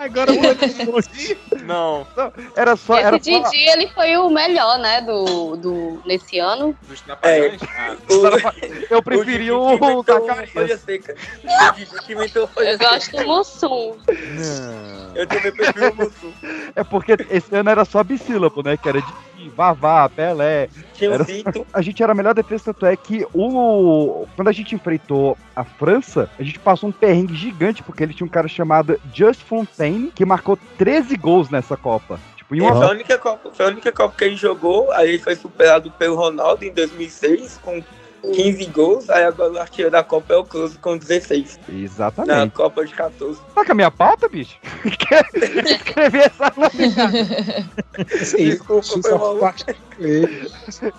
Speaker 12: Agora eu vou
Speaker 2: Não.
Speaker 1: Não, era só. Era
Speaker 8: Esse
Speaker 1: só
Speaker 8: Didi, ele foi o melhor, né, do, do, nesse ano.
Speaker 2: Dos trapalhões? Ah,
Speaker 1: eu preferi o, Zacarias.
Speaker 6: seca. O Didi que inventou folha
Speaker 8: Eu gosto do Mussum.
Speaker 6: Eu também prefiro o Mussum.
Speaker 1: É porque esse ano era só bissílabo, né? Que era Didi, Vavá, Pelé. Era-. A gente era a melhor defesa, tanto é que o. Quando a gente enfrentou a França, a gente passou um perrengue gigante, porque ele tinha um cara chamado Just Fontaine, que marcou 13 gols nessa Copa. Tipo, em
Speaker 6: Foi
Speaker 1: uma.
Speaker 6: a, única Copa, foi a única Copa que ele jogou, aí ele foi superado pelo Ronaldo em 2006 com 15 gols, aí agora o artilheiro da Copa é o Close com 16 na
Speaker 1: Exatamente.
Speaker 6: Copa de 14.
Speaker 1: Tá com a minha pauta, bicho? Quer escrever essa
Speaker 6: Desculpa, foi mal.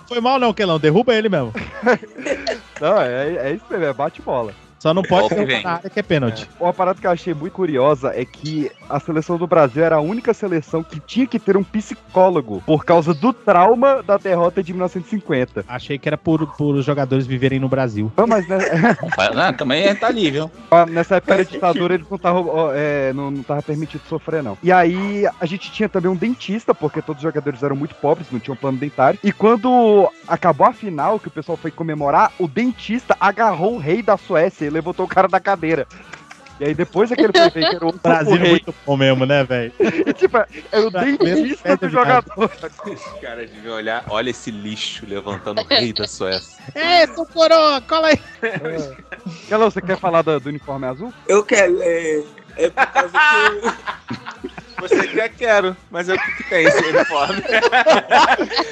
Speaker 12: Foi mal não, Kelão. Derruba ele mesmo.
Speaker 1: Não, é, é isso mesmo, é bate-bola.
Speaker 12: Só não pode
Speaker 2: vem.
Speaker 12: na área que é pênalti.
Speaker 1: Uma parada que eu achei muito curiosa é que a seleção do Brasil era a única seleção que tinha que ter um psicólogo por causa do trauma da derrota de 1950.
Speaker 12: Achei que era por, por os jogadores viverem no Brasil.
Speaker 1: Ah, mas né,
Speaker 13: Ah, também tá ali, viu?
Speaker 1: Ah, Nessa época da ditadura eles não estavam é, não, não tava permitido sofrer, não. E aí a gente tinha também um dentista, porque todos os jogadores eram muito pobres, não tinham plano dentário. E quando acabou a final, que o pessoal foi comemorar, o dentista agarrou o rei da Suécia e levantou o cara da cadeira. E aí depois é que ele foi ver que era o,
Speaker 12: Brasil é
Speaker 1: rei.
Speaker 12: muito bom mesmo, né, velho?
Speaker 1: E, tipo, era o dentista do jogador.
Speaker 2: Os caras deviam olhar. Olha esse lixo levantando o rei da Suécia.
Speaker 12: É, seu coroa, cola aí.
Speaker 1: Galão, você quer falar do, do uniforme azul?
Speaker 6: Eu quero, é, é por causa que
Speaker 2: Você quer, quero. Mas é o que, que tem esse uniforme?
Speaker 6: é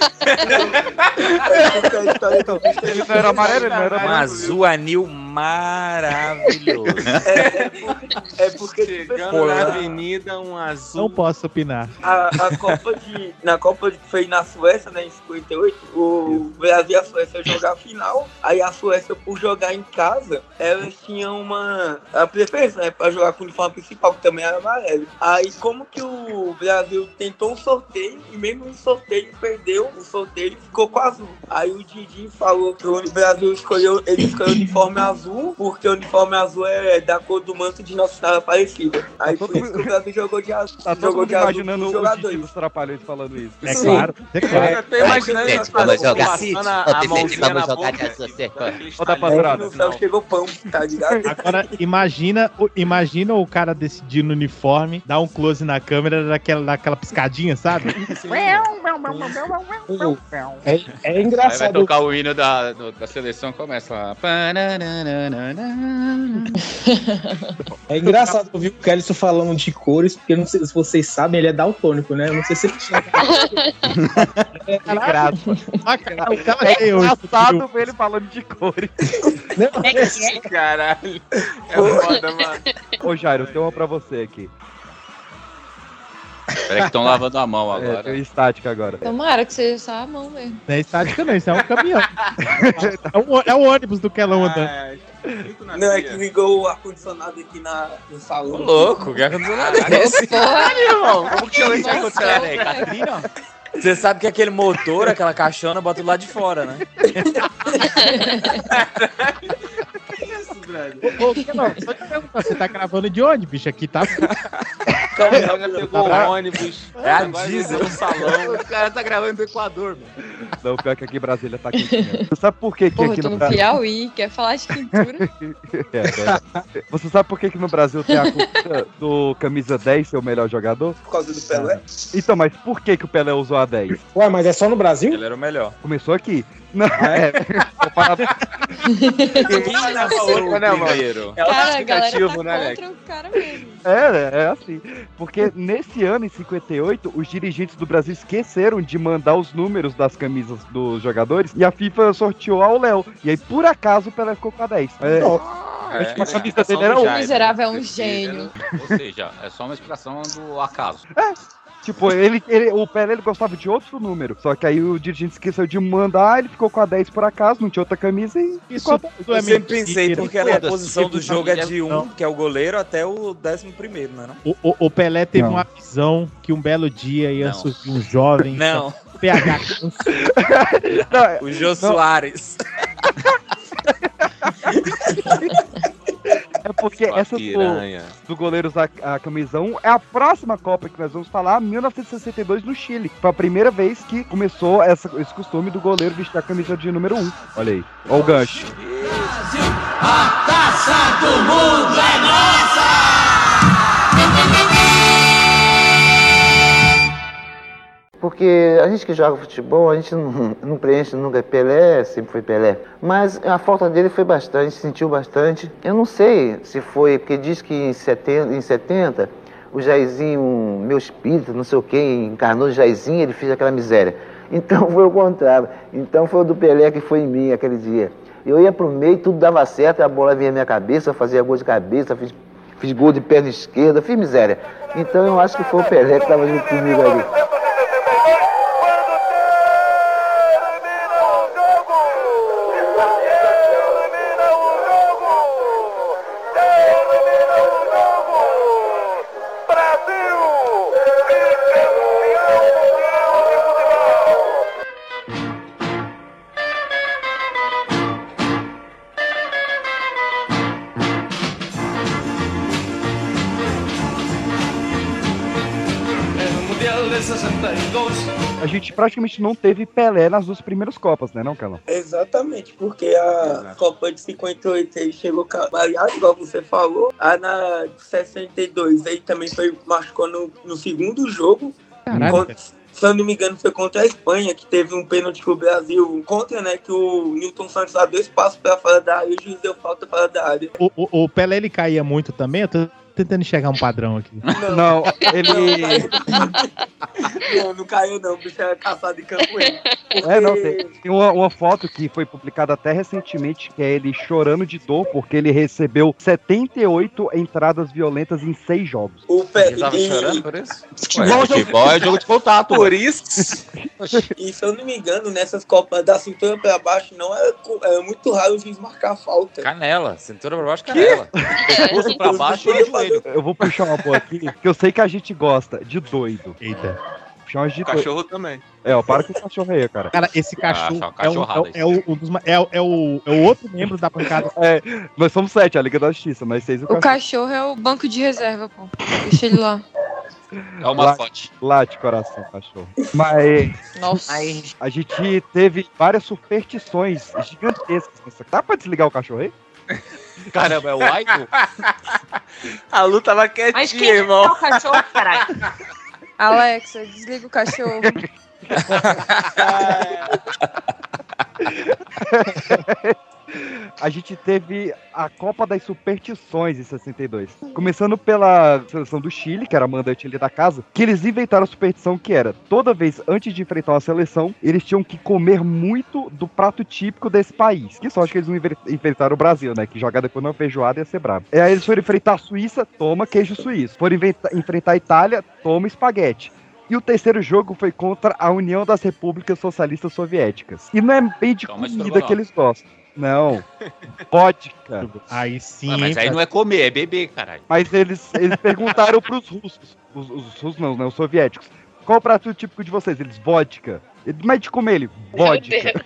Speaker 1: Ele não era amarelo, ele não era
Speaker 3: Um
Speaker 1: amarelo.
Speaker 3: azul anil maravilhoso.
Speaker 6: é, é porque tipo,
Speaker 2: Chegando na avenida, um azul.
Speaker 12: Não posso opinar.
Speaker 6: a, a Copa de. Na Copa que foi na Suécia, né, em 58, o Brasil e a Suécia jogar a final. Aí a Suécia, por jogar em casa, elas tinham uma. A preferência, né? Pra jogar com o uniforme principal, que também era amarelo. Aí como que o Brasil tentou um sorteio e mesmo no sorteio perdeu o sorteio e ficou com azul. Aí o Didi falou que o Brasil escolheu, ele escolheu o uniforme azul, porque o uniforme azul é da cor do manto de Nossa Senhora Aparecida. Aí
Speaker 1: Tá
Speaker 6: por
Speaker 1: todo
Speaker 6: isso que o Brasil jogou de azul.
Speaker 1: Tá todo
Speaker 6: jogou
Speaker 1: mundo
Speaker 6: de azul
Speaker 1: imaginando o. Didi dos Trapalhões falando isso.
Speaker 12: É
Speaker 6: Sim.
Speaker 12: claro, é claro.
Speaker 2: Eu tô imaginando
Speaker 6: Gente,
Speaker 2: essa
Speaker 6: vamos jogar.
Speaker 2: passando a,
Speaker 13: Ô,
Speaker 2: a mãozinha
Speaker 13: vamos
Speaker 2: na
Speaker 13: jogar
Speaker 2: boca.
Speaker 13: de
Speaker 1: da patrada.
Speaker 6: no céu chegou pão, tá ligado?
Speaker 12: Agora, imagina, o- imagina o cara decidindo o uniforme, dar um close na câmera, daquela, daquela piscadinha, sabe?
Speaker 11: É, é
Speaker 13: Aí vai
Speaker 11: engraçado.
Speaker 13: tocar o hino da, do- da seleção começa lá.
Speaker 11: É engraçado ouvir o Kellyson falando de cores, porque eu não sei se vocês sabem, ele é daltônico, né? Eu não sei se ele tinha.
Speaker 1: É. É engraçado ver ele falando de cores.
Speaker 2: Caralho. É foda, mano.
Speaker 1: Ô, Jairo, tem uma pra você aqui.
Speaker 13: Peraí que estão lavando a mão
Speaker 1: É,
Speaker 13: agora.
Speaker 1: tem estática agora.
Speaker 4: Tomara que seja só a mão mesmo.
Speaker 12: Não é estática, não, isso é um caminhão. é, um, é o ônibus do Kelão andando.
Speaker 6: Não, é que ligou o ar-condicionado aqui na, no salão.
Speaker 3: Louco, que ar-condicionado é esse? Irmão. Como que
Speaker 4: Nossa,
Speaker 3: vai acontecer aí? Catrina? Você sabe que aquele motor, aquela caixona, bota do lado de fora, né?
Speaker 12: Ô, ô, Kelão, só te perguntar, você tá gravando de onde, bicho? Aqui tá.
Speaker 2: pegou o ônibus.
Speaker 3: É a diesel.
Speaker 2: tá no salão.
Speaker 13: O cara tá gravando do Equador, mano.
Speaker 1: Não, pior que aqui em Brasília tá mesmo. Você sabe por que, que
Speaker 4: Porra,
Speaker 1: aqui
Speaker 4: tô
Speaker 1: no
Speaker 4: no
Speaker 1: Brasil.
Speaker 4: Piauí, quer falar de quintura?
Speaker 1: É, é. Você sabe por que, que no Brasil tem a cultura do camisa 10 ser o melhor jogador?
Speaker 6: Por causa do Pelé?
Speaker 1: Então, mas por que, que o Pelé usou a 10?
Speaker 11: Ué, mas é só no Brasil?
Speaker 3: Ele era o melhor.
Speaker 1: Começou aqui. Não, é. comparado-
Speaker 3: Quem nasceu
Speaker 2: né,
Speaker 3: primeiro?
Speaker 13: É
Speaker 4: Cara, a galera tá
Speaker 13: né, Alex?
Speaker 4: contra o cara mesmo.
Speaker 1: É, é assim. Porque nesse ano, em 58, os dirigentes do Brasil esqueceram de mandar os números das camisas dos jogadores e a FIFA sorteou ao Léo. E aí, por acaso, o Pelé ficou com a 10. É,
Speaker 3: É,
Speaker 1: tipo, a
Speaker 3: é,
Speaker 1: camisa
Speaker 3: é
Speaker 1: dele era um.
Speaker 4: O
Speaker 3: Jair.
Speaker 4: miserável é um gênio.
Speaker 13: Ou seja, é só uma explicação do acaso.
Speaker 1: Tipo, ele, ele- o Pelé ele gostava de outro número. Só que aí o dirigente esqueceu de mandar, ele ficou com a 10 por acaso, não tinha outra camisa e
Speaker 12: Isso
Speaker 1: ficou a 10.
Speaker 12: tudo é
Speaker 3: Eu sempre pensei porque a posição do jogo é
Speaker 13: não-
Speaker 3: de um, que é o goleiro, até o décimo primeiro, não é não?
Speaker 12: O, o- o Pelé teve
Speaker 1: Não.
Speaker 12: uma visão que um belo dia ia
Speaker 3: Não.
Speaker 12: surgir um jovem
Speaker 3: Não,
Speaker 12: PH
Speaker 1: Não, é-
Speaker 3: o Jô Soares.
Speaker 1: É porque
Speaker 2: Sua
Speaker 1: essa do,
Speaker 2: piranha.
Speaker 1: do goleiro usar a camisa 1 é a próxima Copa que nós vamos falar, 1962 no Chile. Foi a primeira vez que começou essa- esse costume do goleiro vestir a camisa de número 1. Olha aí. Olha o gancho.
Speaker 20: Porque a gente que joga futebol, a gente não, não preenche nunca Pelé, sempre foi Pelé. Mas a falta dele foi bastante, sentiu bastante. Eu não sei se foi, porque diz que em 70, em 70 o Jairzinho, meu espírito, não sei o que, encarnou o Jairzinho, ele fez aquela miséria. Então foi o contrário. Então foi o do Pelé que foi em mim aquele dia. Eu ia pro meio, tudo dava certo, a bola vinha na minha cabeça, fazia gol de cabeça, fiz, fiz gol de perna esquerda, fiz miséria. Então eu acho que foi o Pelé que estava junto comigo ali.
Speaker 1: Praticamente não teve Pelé nas duas primeiras Copas, né, não, Calão?
Speaker 6: Exatamente, porque a Copa de 58 ele chegou variado, igual você falou. A na de 62 ele também foi, machucou no, no segundo jogo. Contra- se eu não me engano, foi contra a Espanha, que teve um pênalti pro Brasil contra, né? Que o Newton Santos dá dois passos pra fora da área e o juiz deu falta fora da área.
Speaker 12: O, o, o Pelé ele caía muito também. Eu tô tentando enxergar um padrão aqui.
Speaker 1: Não, ele.
Speaker 6: Não, não caiu não, o bicho era caçado em capoeira.
Speaker 1: É, não, tem, tem uma, uma foto que foi publicada até recentemente, que é ele chorando de dor, porque ele recebeu 78 entradas violentas em seis jogos.
Speaker 6: O pé,
Speaker 2: Ele tava
Speaker 6: e-
Speaker 2: chorando por isso?
Speaker 13: Futebol, futebol é jogo de contato.
Speaker 2: Por isso.
Speaker 6: E se eu não me engano, nessas Copas da cintura pra baixo, não é, co- é muito raro o juiz marcar falta.
Speaker 3: Canela, cintura pra baixo, canela.
Speaker 13: Pescoço pra baixo e joelho.
Speaker 1: Eu vou puxar uma boa aqui, que eu sei que a gente gosta de doido.
Speaker 12: Eita.
Speaker 1: Puxar umas de doido.
Speaker 2: Cachorro também.
Speaker 1: É, ó, para com o cachorro aí, cara.
Speaker 12: Cara, esse cachorro
Speaker 13: só
Speaker 12: é, um-
Speaker 13: cachorrada
Speaker 12: é, o- é o, um dos ma- é, o- é o, é o outro membro da bancada.
Speaker 1: É, nós somos sete, a Liga da Justiça, nós seis o
Speaker 4: O
Speaker 1: cachorro.
Speaker 4: cachorro é o banco de reserva, pô. Deixa ele lá.
Speaker 13: É o mascote.
Speaker 1: Late coração, cachorro. Mas
Speaker 4: Nossa.
Speaker 1: a gente teve várias superstições gigantescas nessa. Dá pra desligar o cachorro aí?
Speaker 13: Caramba, é o Aido?
Speaker 2: A Lu tava
Speaker 7: Mas
Speaker 2: quietinha,
Speaker 7: quem é
Speaker 2: irmão.
Speaker 7: o cachorro, caralho?
Speaker 4: Alexa, desliga o cachorro.
Speaker 1: A gente teve a Copa das Superstições em 62. Começando pela seleção do Chile, que era a mandante ali da casa, que eles inventaram a superstição que era, toda vez antes de enfrentar uma seleção, eles tinham que comer muito do prato típico desse país. Que só acho que eles não enfrentaram o Brasil, né? Que jogar depois numa feijoada ia ser brabo. E aí eles foram enfrentar a Suíça, toma queijo suíço. Foram enfrentar a Itália, toma espaguete. E o terceiro jogo foi contra a União das Repúblicas Socialistas Soviéticas. E não é bem de
Speaker 13: Toma
Speaker 1: comida que eles gostam. Não. Vodka.
Speaker 12: Aí sim.
Speaker 13: Ah, mas aí
Speaker 12: hein,
Speaker 13: não é comer, é beber, caralho.
Speaker 1: Mas eles, eles perguntaram pros russos. Os, os russos não, né? Os soviéticos. Qual o prato típico de vocês? Eles, vodka. Mas de comer ele, vodka.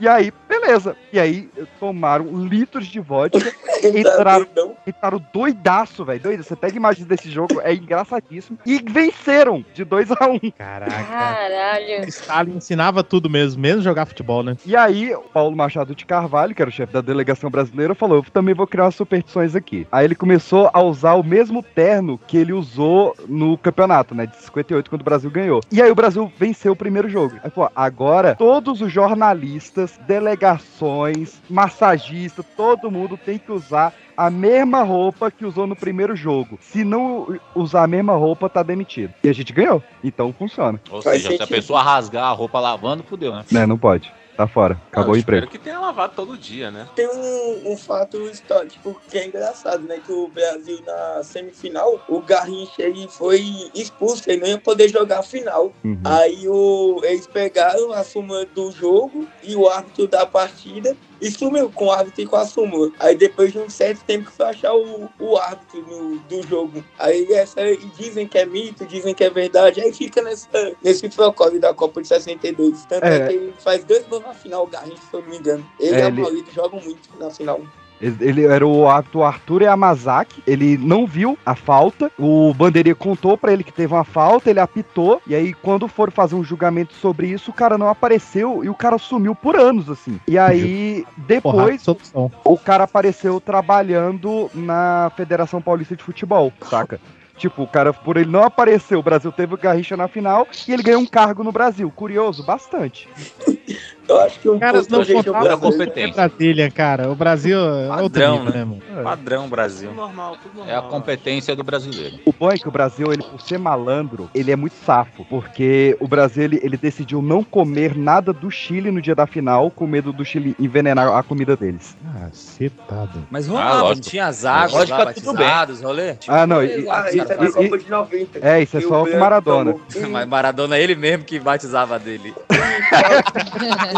Speaker 1: E aí, beleza. E aí, tomaram litros de vodka, entraram, entraram doidaço, velho. Doido. Você pega imagens desse jogo, é engraçadíssimo. E venceram de 2 a 1 um.
Speaker 12: Caraca.
Speaker 8: Caralho.
Speaker 12: Stalin ensinava tudo mesmo, mesmo jogar futebol, né?
Speaker 1: E aí, o Paulo Machado de Carvalho, que era o chefe da delegação brasileira, falou: Eu também vou criar umas superstições aqui. Aí ele começou a usar o mesmo terno que ele usou no campeonato, né? De 58, quando o Brasil ganhou. E aí o Brasil venceu o primeiro jogo. Aí falou: agora todos os jornalistas, delegações, massagistas, todo mundo tem que usar a mesma roupa que usou no primeiro jogo. Se não usar a mesma roupa, tá demitido. E a gente ganhou. Então funciona.
Speaker 13: Ou seja, se a pessoa rasgar a roupa lavando, fudeu, né?
Speaker 1: Né, não pode. Tá fora. Acabou o emprego.
Speaker 2: Que tenha lavado todo dia, né?
Speaker 6: Tem um, um fato histórico que é engraçado, né? Que o Brasil na semifinal, o Garrincha ele foi expulso, ele não ia poder jogar a final.
Speaker 1: Uhum.
Speaker 6: Aí o, eles pegaram a súmula do jogo e o árbitro da partida e sumiu com o árbitro e com a súmula. Aí depois de um certo tempo que foi achar o, o árbitro no- do jogo. Aí essa, e dizem que é mito, dizem que é verdade. Aí fica nessa, nesse procório da Copa de 62. Tanto é,
Speaker 1: É.
Speaker 6: que ele faz dois gols na final, o Garrincha, se eu não me engano. Ele
Speaker 1: É,
Speaker 6: e
Speaker 1: ele-
Speaker 6: o Maurito jogam muito na final.
Speaker 1: Ele, ele era o árbitro Arthur Yamazaki. Ele não viu a falta. O bandeirinha contou pra ele que teve uma falta. Ele apitou. E aí, quando foram fazer um julgamento sobre isso, o cara não apareceu e o cara sumiu por anos, assim. E aí, depois,
Speaker 12: solução.
Speaker 1: o cara apareceu trabalhando na Federação Paulista de Futebol, saca? Tipo, o cara, por ele não aparecer, o Brasil teve o Garrincha na final e ele ganhou um cargo no Brasil. Curioso, bastante.
Speaker 6: Eu acho que um
Speaker 12: Caras não contavam
Speaker 13: competência.
Speaker 12: É Brasília, cara. O Brasil é
Speaker 3: Padrão,
Speaker 12: nível,
Speaker 3: né?
Speaker 12: né, mano?
Speaker 3: Padrão Brasil.
Speaker 2: Normal, tudo normal.
Speaker 13: É a competência do brasileiro.
Speaker 1: O bom é que o Brasil, ele, por ser malandro, ele é muito safo. Porque o Brasil, ele, ele decidiu não comer nada do Chile no dia da final, com medo do Chile envenenar a comida deles.
Speaker 12: Ah, cetado.
Speaker 3: Mas
Speaker 13: Ah,
Speaker 3: rolava, não
Speaker 13: lógico.
Speaker 3: tinha as águas
Speaker 13: Lógico,
Speaker 3: lá,
Speaker 13: tá tudo
Speaker 3: batizados, rolê?
Speaker 1: Ah, não. E,
Speaker 6: Ah, isso é
Speaker 1: e-
Speaker 6: da
Speaker 1: e-
Speaker 6: Copa de 90.
Speaker 1: é, isso é só
Speaker 6: o
Speaker 1: Maradona.
Speaker 6: tomou.
Speaker 3: Mas Maradona é ele mesmo que batizava dele.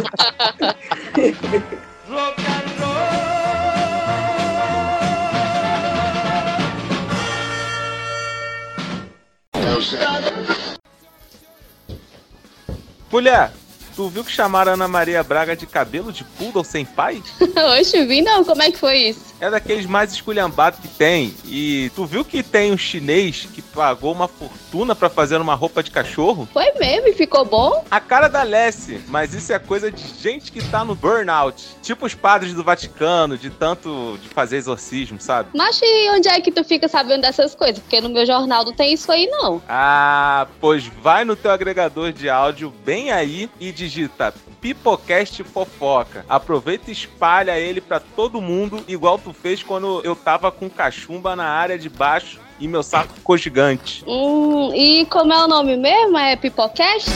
Speaker 2: Mulher, tu viu que chamaram Ana Maria Braga de cabelo de poodle sem pai?
Speaker 8: Oxe, vi não, como é que foi isso?
Speaker 2: É daqueles mais esculhambados que tem. E tu viu que tem um chinês que pagou uma fortuna pra fazer uma roupa de cachorro?
Speaker 8: Foi mesmo e ficou bom?
Speaker 2: A cara da Lessie, mas isso é coisa de gente que tá no burnout. Tipo os padres do Vaticano, de tanto de fazer exorcismo, sabe?
Speaker 8: Mas e onde é que tu fica sabendo dessas coisas? Porque no meu jornal não tem isso aí, não.
Speaker 2: Ah, pois vai no teu agregador de áudio bem aí e digita Pipocast Fofoca. Aproveita e espalha ele pra todo mundo, igual tu fez quando eu tava com cachumba na área de baixo e meu saco ficou gigante.
Speaker 8: Hum, e como é o nome mesmo? É Pipocast?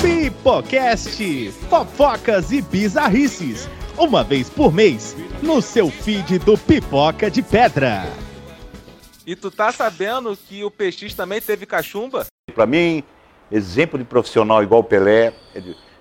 Speaker 12: Pipocast, fofocas e bizarrices. Uma vez por mês, no seu feed do Pipoca de Pedra.
Speaker 2: E tu tá sabendo que o PX também teve cachumba?
Speaker 21: Pra mim, exemplo de profissional igual o Pelé,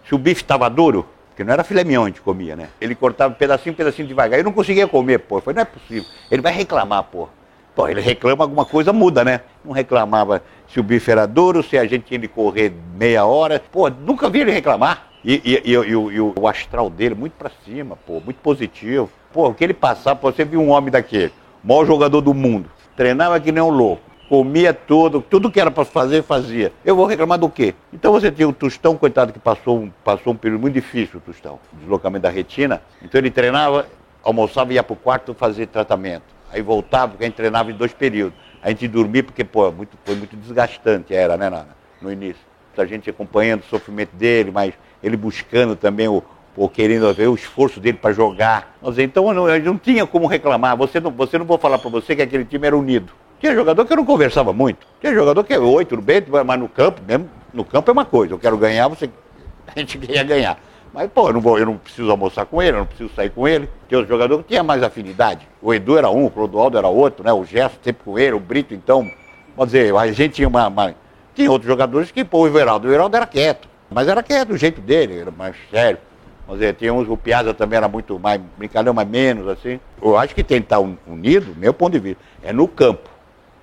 Speaker 21: se o bife estava duro, porque não era filé mignon a gente comia, né? Ele cortava pedacinho, pedacinho devagar. Eu não conseguia comer, pô. Eu falei, não é possível. Ele vai reclamar, pô. Pô, ele reclama, alguma coisa muda, né? Não reclamava se o bife era duro, se a gente tinha de correr meia hora. Pô, nunca vi ele reclamar. E, e- e- e o- o, astral dele muito pra cima, pô, muito positivo. Pô, o que ele passava, pô, você viu um homem daquele, maior jogador do mundo, treinava que nem um louco, comia tudo, tudo que era pra fazer, fazia. Eu vou reclamar do quê? Então você tinha o Tostão, coitado, que passou, um- passou um período muito difícil, o Tostão, deslocamento da retina. Então ele treinava, almoçava ia pro quarto fazer tratamento. Aí voltava, porque a gente treinava em dois períodos. A gente dormia porque, pô, muito, foi muito desgastante, era, né, na- no início. A gente acompanhando o sofrimento dele, mas ele buscando também o, ou querendo ver o esforço dele para jogar. Então não, não tinha como reclamar. Você não, você não vou falar para você que aquele time era unido. Tinha jogador que eu não conversava muito. Tinha jogador que é oi, tudo bem, mas no campo, mesmo, no campo é uma coisa. Eu quero ganhar, você, a gente queria ganhar. Mas, pô, eu não, vou, eu não preciso almoçar com ele, eu não preciso sair com ele. Tinha outro jogador que tinha mais afinidade. O Edu era um, o Clodoaldo era outro, né? O Gerson sempre com ele, o Brito, então. Pode dizer, a gente tinha uma. uma- Tinha outros jogadores que, pô, o Everaldo. O Everaldo era quieto. Mas era quieto, do jeito dele, era mais sério. Vamos dizer, tinha uns, o Piazza também era muito mais brincalhão, mas menos, assim. Eu acho que tem que estar un- unido, meu ponto de vista, é no campo.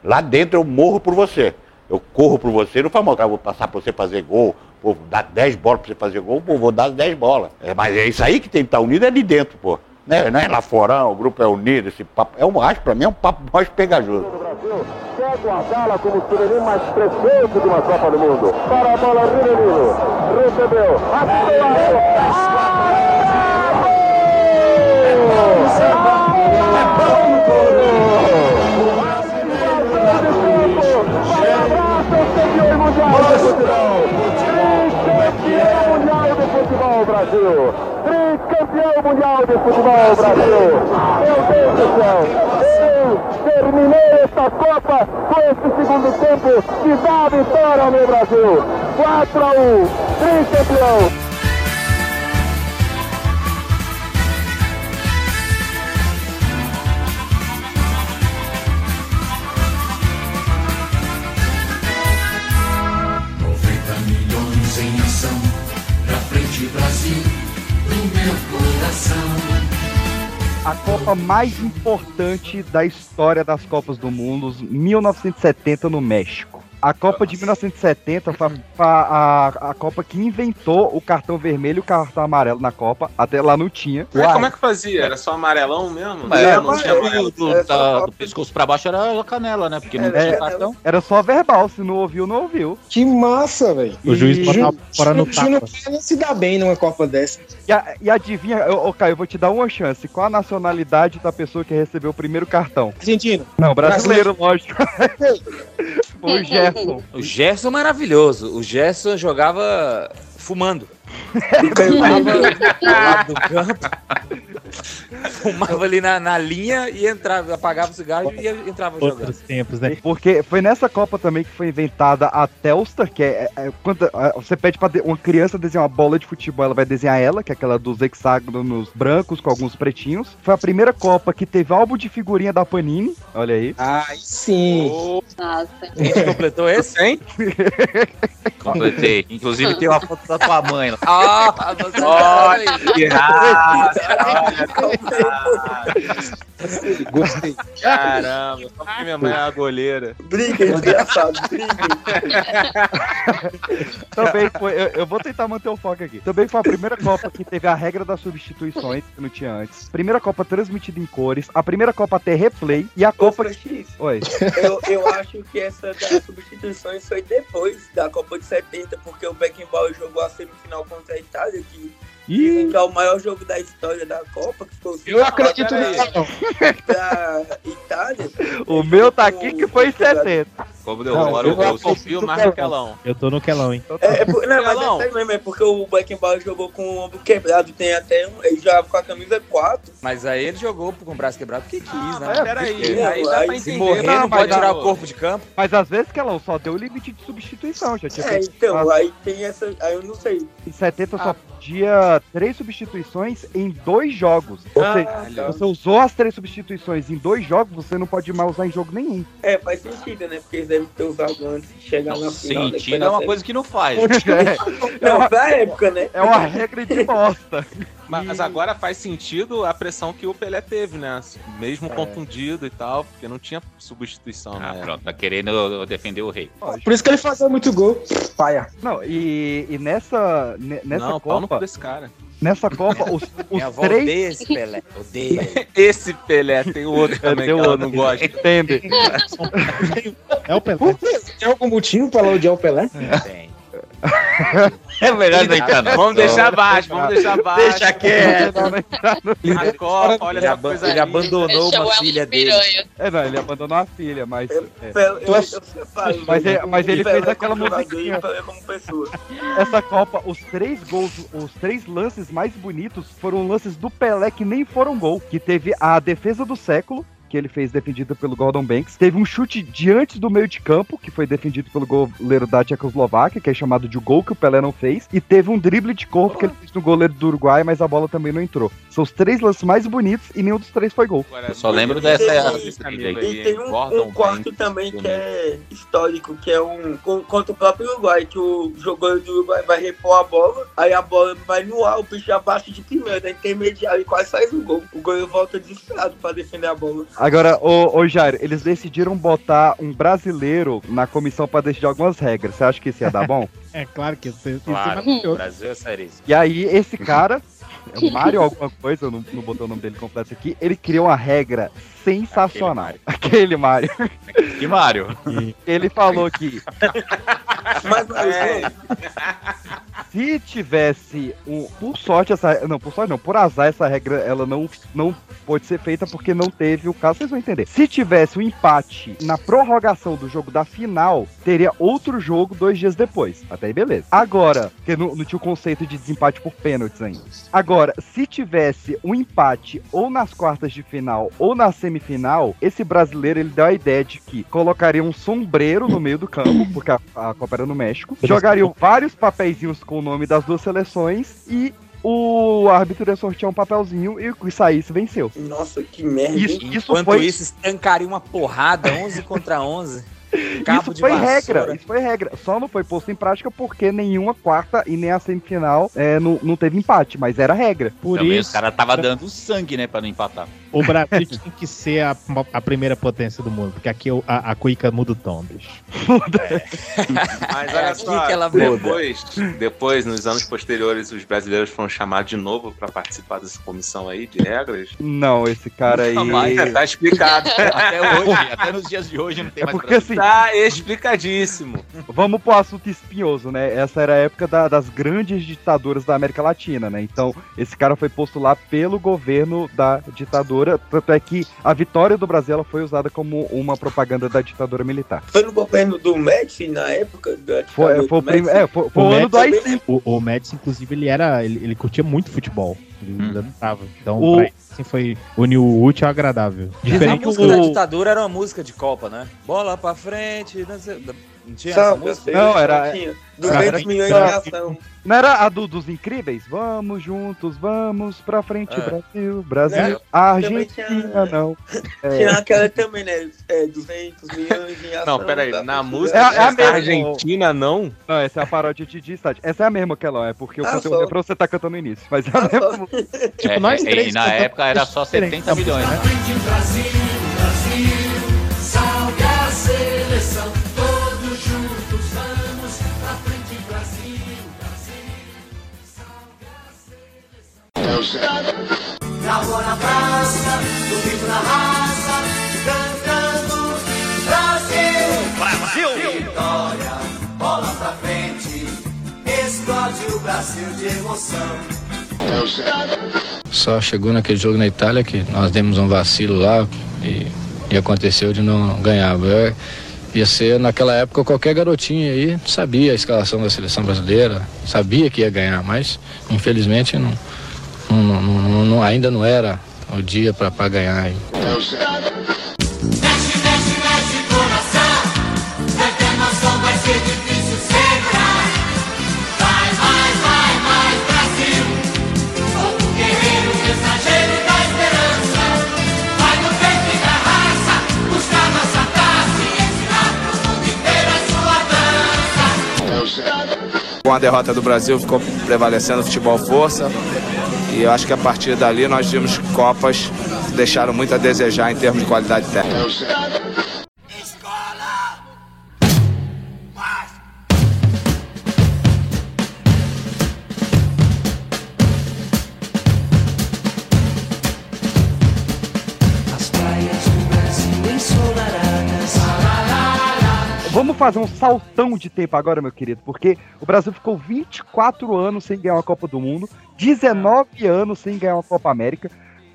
Speaker 21: Lá dentro eu morro por você. Eu corro por você, não mal, eu vou passar por você fazer gol, Pô, dá 10 bolas pra você fazer gol, pô, vou dar 10 bolas. É, mas é isso aí que tem que estar unido, é de dentro, pô. Né? Não é lá fora, o grupo é unido, esse papo. É um, acho, pra mim é um papo mais pegajoso.
Speaker 19: Quer guardá-la como o mais precioso de uma Copa do Mundo. Para a bola, Rivelino. Recebeu. Futebol Brasil, tricampeão mundial de futebol Brasil. Meu Deus do céu, eu terminei esta Copa com esse segundo tempo que dá a vitória no Brasil. 4 a 1, tricampeão.
Speaker 1: A Copa mais importante da história das Copas do Mundo, 1970 no México. A Copa de 1970 foi a, a, a Copa que inventou o cartão vermelho e o cartão amarelo na Copa. Até lá não tinha.
Speaker 2: Mas como é que fazia? Era só amarelão mesmo?
Speaker 13: Mas
Speaker 1: É,
Speaker 13: não tinha do, do- da- do pescoço pra baixo era a canela, né? Porque não
Speaker 1: É,
Speaker 13: tinha cartão.
Speaker 1: Era só verbal, se não ouviu, não ouviu.
Speaker 11: Que massa, velho.
Speaker 1: O juiz botava fora no
Speaker 11: Júnior
Speaker 1: tapa.
Speaker 11: não se dá bem numa Copa dessa.
Speaker 1: E, a- e adivinha, ô Caio, eu vou te dar uma chance. Qual a nacionalidade da pessoa que recebeu o primeiro cartão?
Speaker 11: Argentino.
Speaker 1: Não, brasileiro, lógico. Foi o Gerson.
Speaker 3: O Gerson maravilhoso. O Gerson jogava fumando. Fumava do. Fumava ali na, na linha e entrava, apagava o cigarro e entrava jogando.
Speaker 12: Outros tempos, né?
Speaker 1: Porque foi nessa Copa também que foi inventada a Telstar, que é, é- quando é, você pede pra uma criança desenhar uma bola de futebol, ela vai desenhar ela, que é aquela dos hexágonos brancos com alguns pretinhos. Foi a primeira Copa que teve álbum de figurinha da Panini, olha aí.
Speaker 11: Ai, sim.
Speaker 8: Nossa.
Speaker 3: A gente completou esse?
Speaker 2: Hein?
Speaker 13: Completei. Inclusive tem uma foto da tua mãe lá.
Speaker 3: Ah, você
Speaker 2: Olha que raça!
Speaker 11: Gostei.
Speaker 2: Caramba, só porque minha mãe é a goleira.
Speaker 6: Briguem, desgraçado, briguem.
Speaker 1: Também foi, eu, eu vou tentar manter o foco aqui. Também foi a primeira Copa que teve a regra das substituições, que não tinha antes. Primeira Copa transmitida em cores, a primeira Copa a ter replay e a Copa.
Speaker 6: Francisco,
Speaker 1: Oi.
Speaker 6: eu, eu acho que essa das substituições foi depois da Copa de 70, porque o Beckenbauer jogou a semifinal contra a Itália, que que é o maior jogo da história da Copa, que foi o
Speaker 11: Eu acredito nisso, não.
Speaker 6: da Itália.
Speaker 1: O meu tá aqui que foi em 70.
Speaker 2: Como
Speaker 11: Não,
Speaker 2: derrubaram
Speaker 11: eu
Speaker 2: o gol,
Speaker 11: no Pelão.
Speaker 2: Quelão.
Speaker 12: Eu tô no quelão, hein?
Speaker 6: É, é por- não, mas é sério mesmo, é porque o Beckenbauer jogou com o ombro quebrado, tem até um, ele jogava com a camisa 4.
Speaker 3: Mas aí ele jogou com o braço quebrado porque quis, né?
Speaker 2: mas peraí, aí dá pra
Speaker 3: Se
Speaker 2: entender.
Speaker 3: morrer,
Speaker 1: Não,
Speaker 3: não,
Speaker 1: mas
Speaker 3: pode tirar o corpo de campo.
Speaker 1: Mas às vezes que ela só deu o limite de substituição, já tinha
Speaker 6: É,
Speaker 1: feito-
Speaker 6: então, aí tem essa, aí eu não sei.
Speaker 1: Em 70 só podia três substituições em dois jogos. Ou
Speaker 6: Ah,
Speaker 1: seja, você usou as três substituições em dois jogos, você não pode mais usar em jogo nenhum.
Speaker 6: É, faz sentido, né? Porque eles devem ter usado antes de chegar na final.
Speaker 13: Sentido é uma coisa que não faz.
Speaker 6: Não, pra época, né?
Speaker 1: É uma regra de bosta.
Speaker 2: Mas agora faz sentido a pressão que o Pelé teve, né? Mesmo contundido e tal, porque não tinha substituição,
Speaker 13: Ah,
Speaker 2: né?
Speaker 13: pronto, tá querendo defender o rei.
Speaker 11: Por isso que ele fazia muito gol. Paia.
Speaker 1: Não, e, e nessa, ne- nessa
Speaker 2: Não, pau no cu
Speaker 1: Copa,
Speaker 2: desse cara.
Speaker 1: Nessa Copa, os,
Speaker 3: Minha
Speaker 1: os
Speaker 3: avó
Speaker 1: três.
Speaker 3: odeia esse Pelé. Odeia.
Speaker 2: Esse Pelé tem outro também
Speaker 1: tem
Speaker 2: que ela não gosta.
Speaker 1: Entende?
Speaker 12: É o Pelé.
Speaker 11: Tem algum motivo pra ela odiar o Pelé?
Speaker 3: Tem.
Speaker 13: É melhor não entrar, não.
Speaker 2: Vamos deixar baixo, vamos deixar baixo.
Speaker 13: Deixa quieto.
Speaker 2: A Copa, olha
Speaker 3: Ele,
Speaker 2: essa coisa
Speaker 3: ele abandonou
Speaker 8: Chamou
Speaker 3: uma filha
Speaker 8: de
Speaker 3: dele.
Speaker 1: É, não, ele abandonou a filha, mas. é.
Speaker 6: Eu, eu, eu,
Speaker 11: é-
Speaker 6: separo,
Speaker 1: Mas é- mas ele fez aquela musiquinha. Essa Copa, os três gols, os três lances mais bonitos foram lances do Pelé que nem foram gol. Que teve a defesa do século, que ele fez defendida pelo Gordon Banks. Teve um chute diante do meio de campo, que foi defendido pelo goleiro da Tchecoslováquia, que é chamado de gol que o Pelé não fez. E teve um drible de corpo que ele fez no goleiro do Uruguai, mas a bola também não entrou. São os três lances mais bonitos e nenhum dos três foi gol.
Speaker 2: Agora,
Speaker 13: Eu só lembro dessa
Speaker 2: esse amigo
Speaker 6: E
Speaker 2: aí,
Speaker 6: tem um, um quarto
Speaker 2: Banks,
Speaker 6: também que é histórico, que é um con- contra o próprio Uruguai, que o jogador do Uruguai vai repor a bola, aí a bola vai no ar, o bicho abaixa de primeira, da intermediária e quase faz o gol. O goleiro volta desesperado pra defender a bola.
Speaker 1: Agora, ô, ô Jair, eles decidiram botar um brasileiro na comissão pra decidir algumas regras. Você acha que isso ia dar bom?
Speaker 12: É claro que isso, isso
Speaker 3: Claro,
Speaker 12: é.
Speaker 3: Brasil é sério.
Speaker 1: E aí, esse cara, é Mário alguma coisa, eu não, não botei o nome dele completo aqui, ele criou uma regra sensacional. Aquele Mário.
Speaker 13: Que Mário?
Speaker 1: Ele falou que
Speaker 6: Mas,
Speaker 1: É. se tivesse um. Por sorte, essa. Não, por sorte não, por azar, essa regra ela não, não pode ser feita porque não teve o caso, vocês vão entender. Se tivesse um empate na prorrogação do jogo da final, teria outro jogo dois dias depois. Até aí, beleza. Agora, porque não, não tinha o conceito de desempate por pênaltis ainda. Agora, se tivesse um empate ou nas quartas de final ou na semifinal, esse brasileiro ele deu a ideia de que colocaria um sombreiro no meio do campo, porque a, a Copa era no México, jogariam vários papeizinhos com nome das duas seleções e o árbitro ia sortear um papelzinho e o que saísse venceu.
Speaker 6: Nossa, que merda.
Speaker 1: Isso, isso
Speaker 3: Enquanto
Speaker 1: foi,
Speaker 3: isso, estancaria uma porrada, 11 contra 11. Cabo
Speaker 1: isso foi
Speaker 3: vassoura.
Speaker 1: regra, isso foi regra. Só não foi posto em prática porque nenhuma quarta e nem a semifinal é, não, não teve empate, mas era regra.
Speaker 12: Por
Speaker 13: Também
Speaker 12: isso,
Speaker 13: os caras tava dando sangue, né, pra não empatar.
Speaker 12: O Brasil tinha que ser a, a primeira potência do mundo, porque aqui a, a cuica muda o tom, bicho.
Speaker 2: Mas
Speaker 3: É
Speaker 2: olha
Speaker 3: aqui
Speaker 2: só,
Speaker 3: que ela muda.
Speaker 2: depois, depois, nos anos posteriores, os brasileiros foram chamados de novo pra participar dessa comissão aí de regras.
Speaker 1: Não, esse cara aí.
Speaker 2: Mas tá explicado.
Speaker 13: Até hoje, até nos dias de hoje não tem
Speaker 1: É
Speaker 13: mais
Speaker 1: porque assim,
Speaker 2: Tá explicadíssimo.
Speaker 1: Vamos pro assunto espinhoso, né? Essa era a época da- das grandes ditaduras da América Latina, né? Então, esse cara foi posto lá pelo governo da ditadura. Tanto é que a vitória do Brasil ela foi usada como uma propaganda da ditadura militar.
Speaker 6: Foi no governo do Médici na época? Da
Speaker 1: Foi,
Speaker 6: ditadura
Speaker 1: foi, o
Speaker 6: do
Speaker 1: prim-
Speaker 6: Médici?
Speaker 1: é, foi, foi o ano do
Speaker 12: Médici-
Speaker 1: AI-5.
Speaker 12: O, o Médici, inclusive, ele era. Ele, ele curtia muito futebol. Ele adorava. Então,
Speaker 1: O-
Speaker 12: pra assim, foi unir o útil ao agradável.
Speaker 3: A
Speaker 12: Diferente
Speaker 3: música da
Speaker 12: do.
Speaker 3: ditadura era uma música de Copa, né? Bola pra frente, não, sei, não tinha essa
Speaker 6: Salve,
Speaker 3: música?
Speaker 1: Não, era-
Speaker 6: tinha.
Speaker 1: era-
Speaker 6: 200 milhões de
Speaker 1: era-
Speaker 6: ação.
Speaker 1: Não era a do, dos incríveis? Vamos juntos, vamos pra frente,
Speaker 3: É.
Speaker 1: Brasil, Brasil.
Speaker 6: É. Também
Speaker 1: Argentina não. É.
Speaker 6: Tinha aquela também, né? É, 200 milhões em ação.
Speaker 2: Não, peraí,
Speaker 6: da
Speaker 2: na música
Speaker 1: É a- é a mesma.
Speaker 2: Argentina, não?
Speaker 1: Não, essa é a paródia de Didi Stade. Essa é a mesma que ela é, porque o
Speaker 6: Ah,
Speaker 1: conteúdo
Speaker 6: só.
Speaker 1: é pra você tá cantando no início. Mas é
Speaker 6: Ah,
Speaker 1: a mesma.
Speaker 12: Tipo,
Speaker 13: É,
Speaker 12: nós
Speaker 13: é,
Speaker 12: três
Speaker 13: e na época era só
Speaker 12: diferente
Speaker 13: 70 milhões, né?
Speaker 10: Salve a seleção, Brasil. Gravou na praça, do grito na raça, cantando Brasil, Brasil. Vitória, bola pra frente, explode o Brasil de emoção.
Speaker 22: Só chegou naquele jogo na Itália que nós demos um vacilo lá e, e aconteceu de não ganhar. Eu, ia ser, naquela época, qualquer garotinho aí sabia a escalação da seleção brasileira, sabia que ia ganhar, mas infelizmente não, não- não- não- ainda não era o dia para ganhar.
Speaker 23: Com a derrota do Brasil ficou prevalecendo o futebol força. E eu acho que a partir dali nós vimos Copas deixaram muito a desejar em termos de qualidade técnica.
Speaker 1: Fazer um saltão de tempo agora, meu querido, porque o Brasil ficou 24 anos sem ganhar uma Copa do Mundo, 19 anos sem ganhar uma Copa América.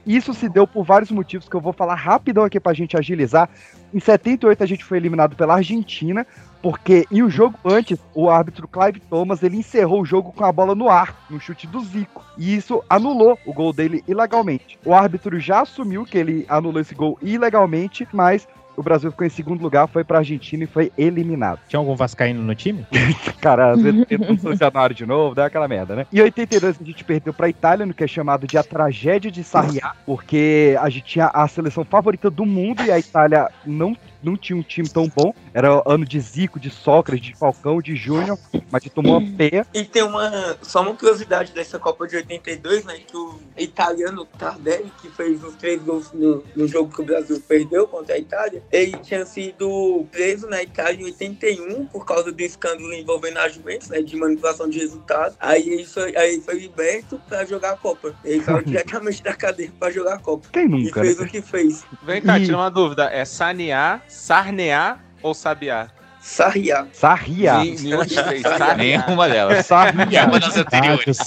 Speaker 1: Isso se deu por vários motivos que eu vou falar rapidão aqui pra gente agilizar. Em 78 a gente foi eliminado pela Argentina, porque em o jogo antes, o árbitro Clive Thomas, ele encerrou o jogo com a bola no ar, no chute do Zico. E isso anulou o gol dele ilegalmente. O árbitro já assumiu que ele anulou esse gol ilegalmente, mas o Brasil ficou em segundo lugar, foi pra Argentina e foi eliminado.
Speaker 12: Tinha algum Vascaíno no time?
Speaker 1: Cara, às vezes tenta um funcionário de novo, dá aquela merda, né? Em 82 a gente perdeu pra Itália, no que é chamado de a tragédia de Sarriá, porque a gente tinha a seleção favorita do mundo e a Itália não não tinha um time tão bom. Era ano de Zico, de Sócrates, de Falcão, de Júnior, mas que tomou uma peia.
Speaker 6: E tem uma. Só uma curiosidade dessa Copa de 82, né? Que o italiano Tardelli, que fez os três gols no, no jogo que o Brasil perdeu contra a Itália, ele tinha sido preso na Itália em 81 por causa do escândalo envolvendo a Juventus, né? De manipulação de resultados. Aí ele foi, aí ele foi liberto pra jogar a Copa. Ele saiu diretamente da cadeia pra jogar a Copa.
Speaker 1: Quem
Speaker 6: E
Speaker 1: nunca,
Speaker 6: fez
Speaker 1: né?
Speaker 6: o que fez.
Speaker 2: Vem cá, tira uma dúvida. É sanear, sarnear ou sabiá?
Speaker 6: Sarriá.
Speaker 1: Sarriá.
Speaker 2: Nenhuma. Sarriá.
Speaker 13: Delas.
Speaker 1: Sarriá.
Speaker 13: Nenhuma das anteriores.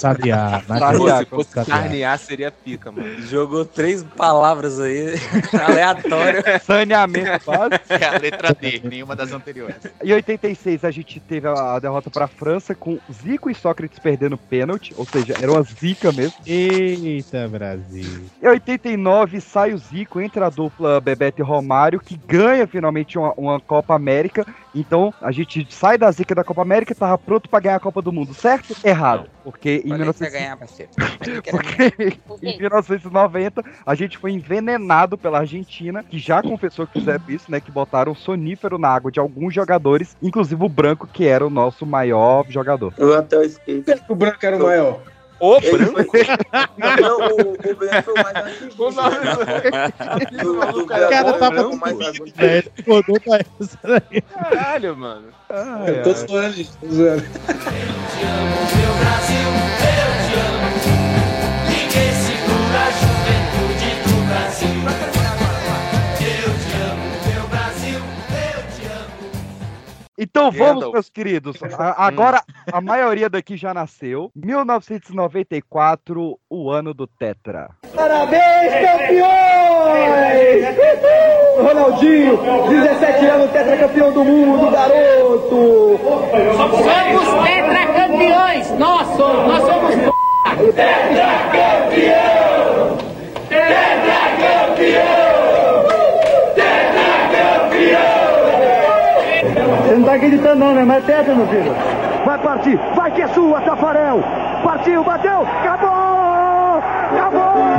Speaker 12: Na
Speaker 2: Se fosse sarnear, seria pica, mano.
Speaker 3: Jogou três palavras aí, aleatório.
Speaker 1: Saneamento básico.
Speaker 13: É a letra D, nenhuma das anteriores.
Speaker 1: Em 86 a gente teve a derrota pra França com Zico e Sócrates perdendo pênalti, ou seja, era uma zica mesmo.
Speaker 12: Eita, Brasil.
Speaker 1: Em 89 sai o Zico, entra a dupla Bebeto e Romário, que ganha finalmente uma, uma Copa América. Então a gente sai da zica da Copa América e tava pronto pra ganhar a Copa do Mundo, certo? Errado. Porque em,
Speaker 3: Pode
Speaker 1: 19...
Speaker 3: você ganhar, parceiro.
Speaker 1: porque em 1990 a gente foi envenenado pela Argentina, que já confessou que fizeram isso, né? Que botaram sonífero na água de alguns jogadores, inclusive o Branco, que era o nosso maior jogador.
Speaker 6: O lateral esquerdo.
Speaker 11: O branco era o maior.
Speaker 2: O
Speaker 6: Ele foi... Não, o, o branco foi o mais antigo. Do
Speaker 12: O cara
Speaker 6: Brasil,
Speaker 12: tava
Speaker 6: o branco mais antigo.
Speaker 12: velho. Rodou pra essa daí.
Speaker 2: Caralho, mano.
Speaker 11: Eu tô zoando, gente, tô zoando.
Speaker 10: Meu Brasil,
Speaker 1: Então vamos,
Speaker 2: Randall.
Speaker 1: meus queridos. A- agora a maioria daqui já nasceu. 1994, o ano do Tetra.
Speaker 19: Parabéns, campeões! Ronaldinho, 17 anos, tetracampeão do mundo, garoto!
Speaker 10: Somos tetracampeões! Nós somos, nós somos Tetracampeão!
Speaker 19: Você não tá acreditando não, né? Mas é tetra, meu filho. Vai partir, vai que é sua, Tafarel! Partiu, bateu, acabou! Acabou!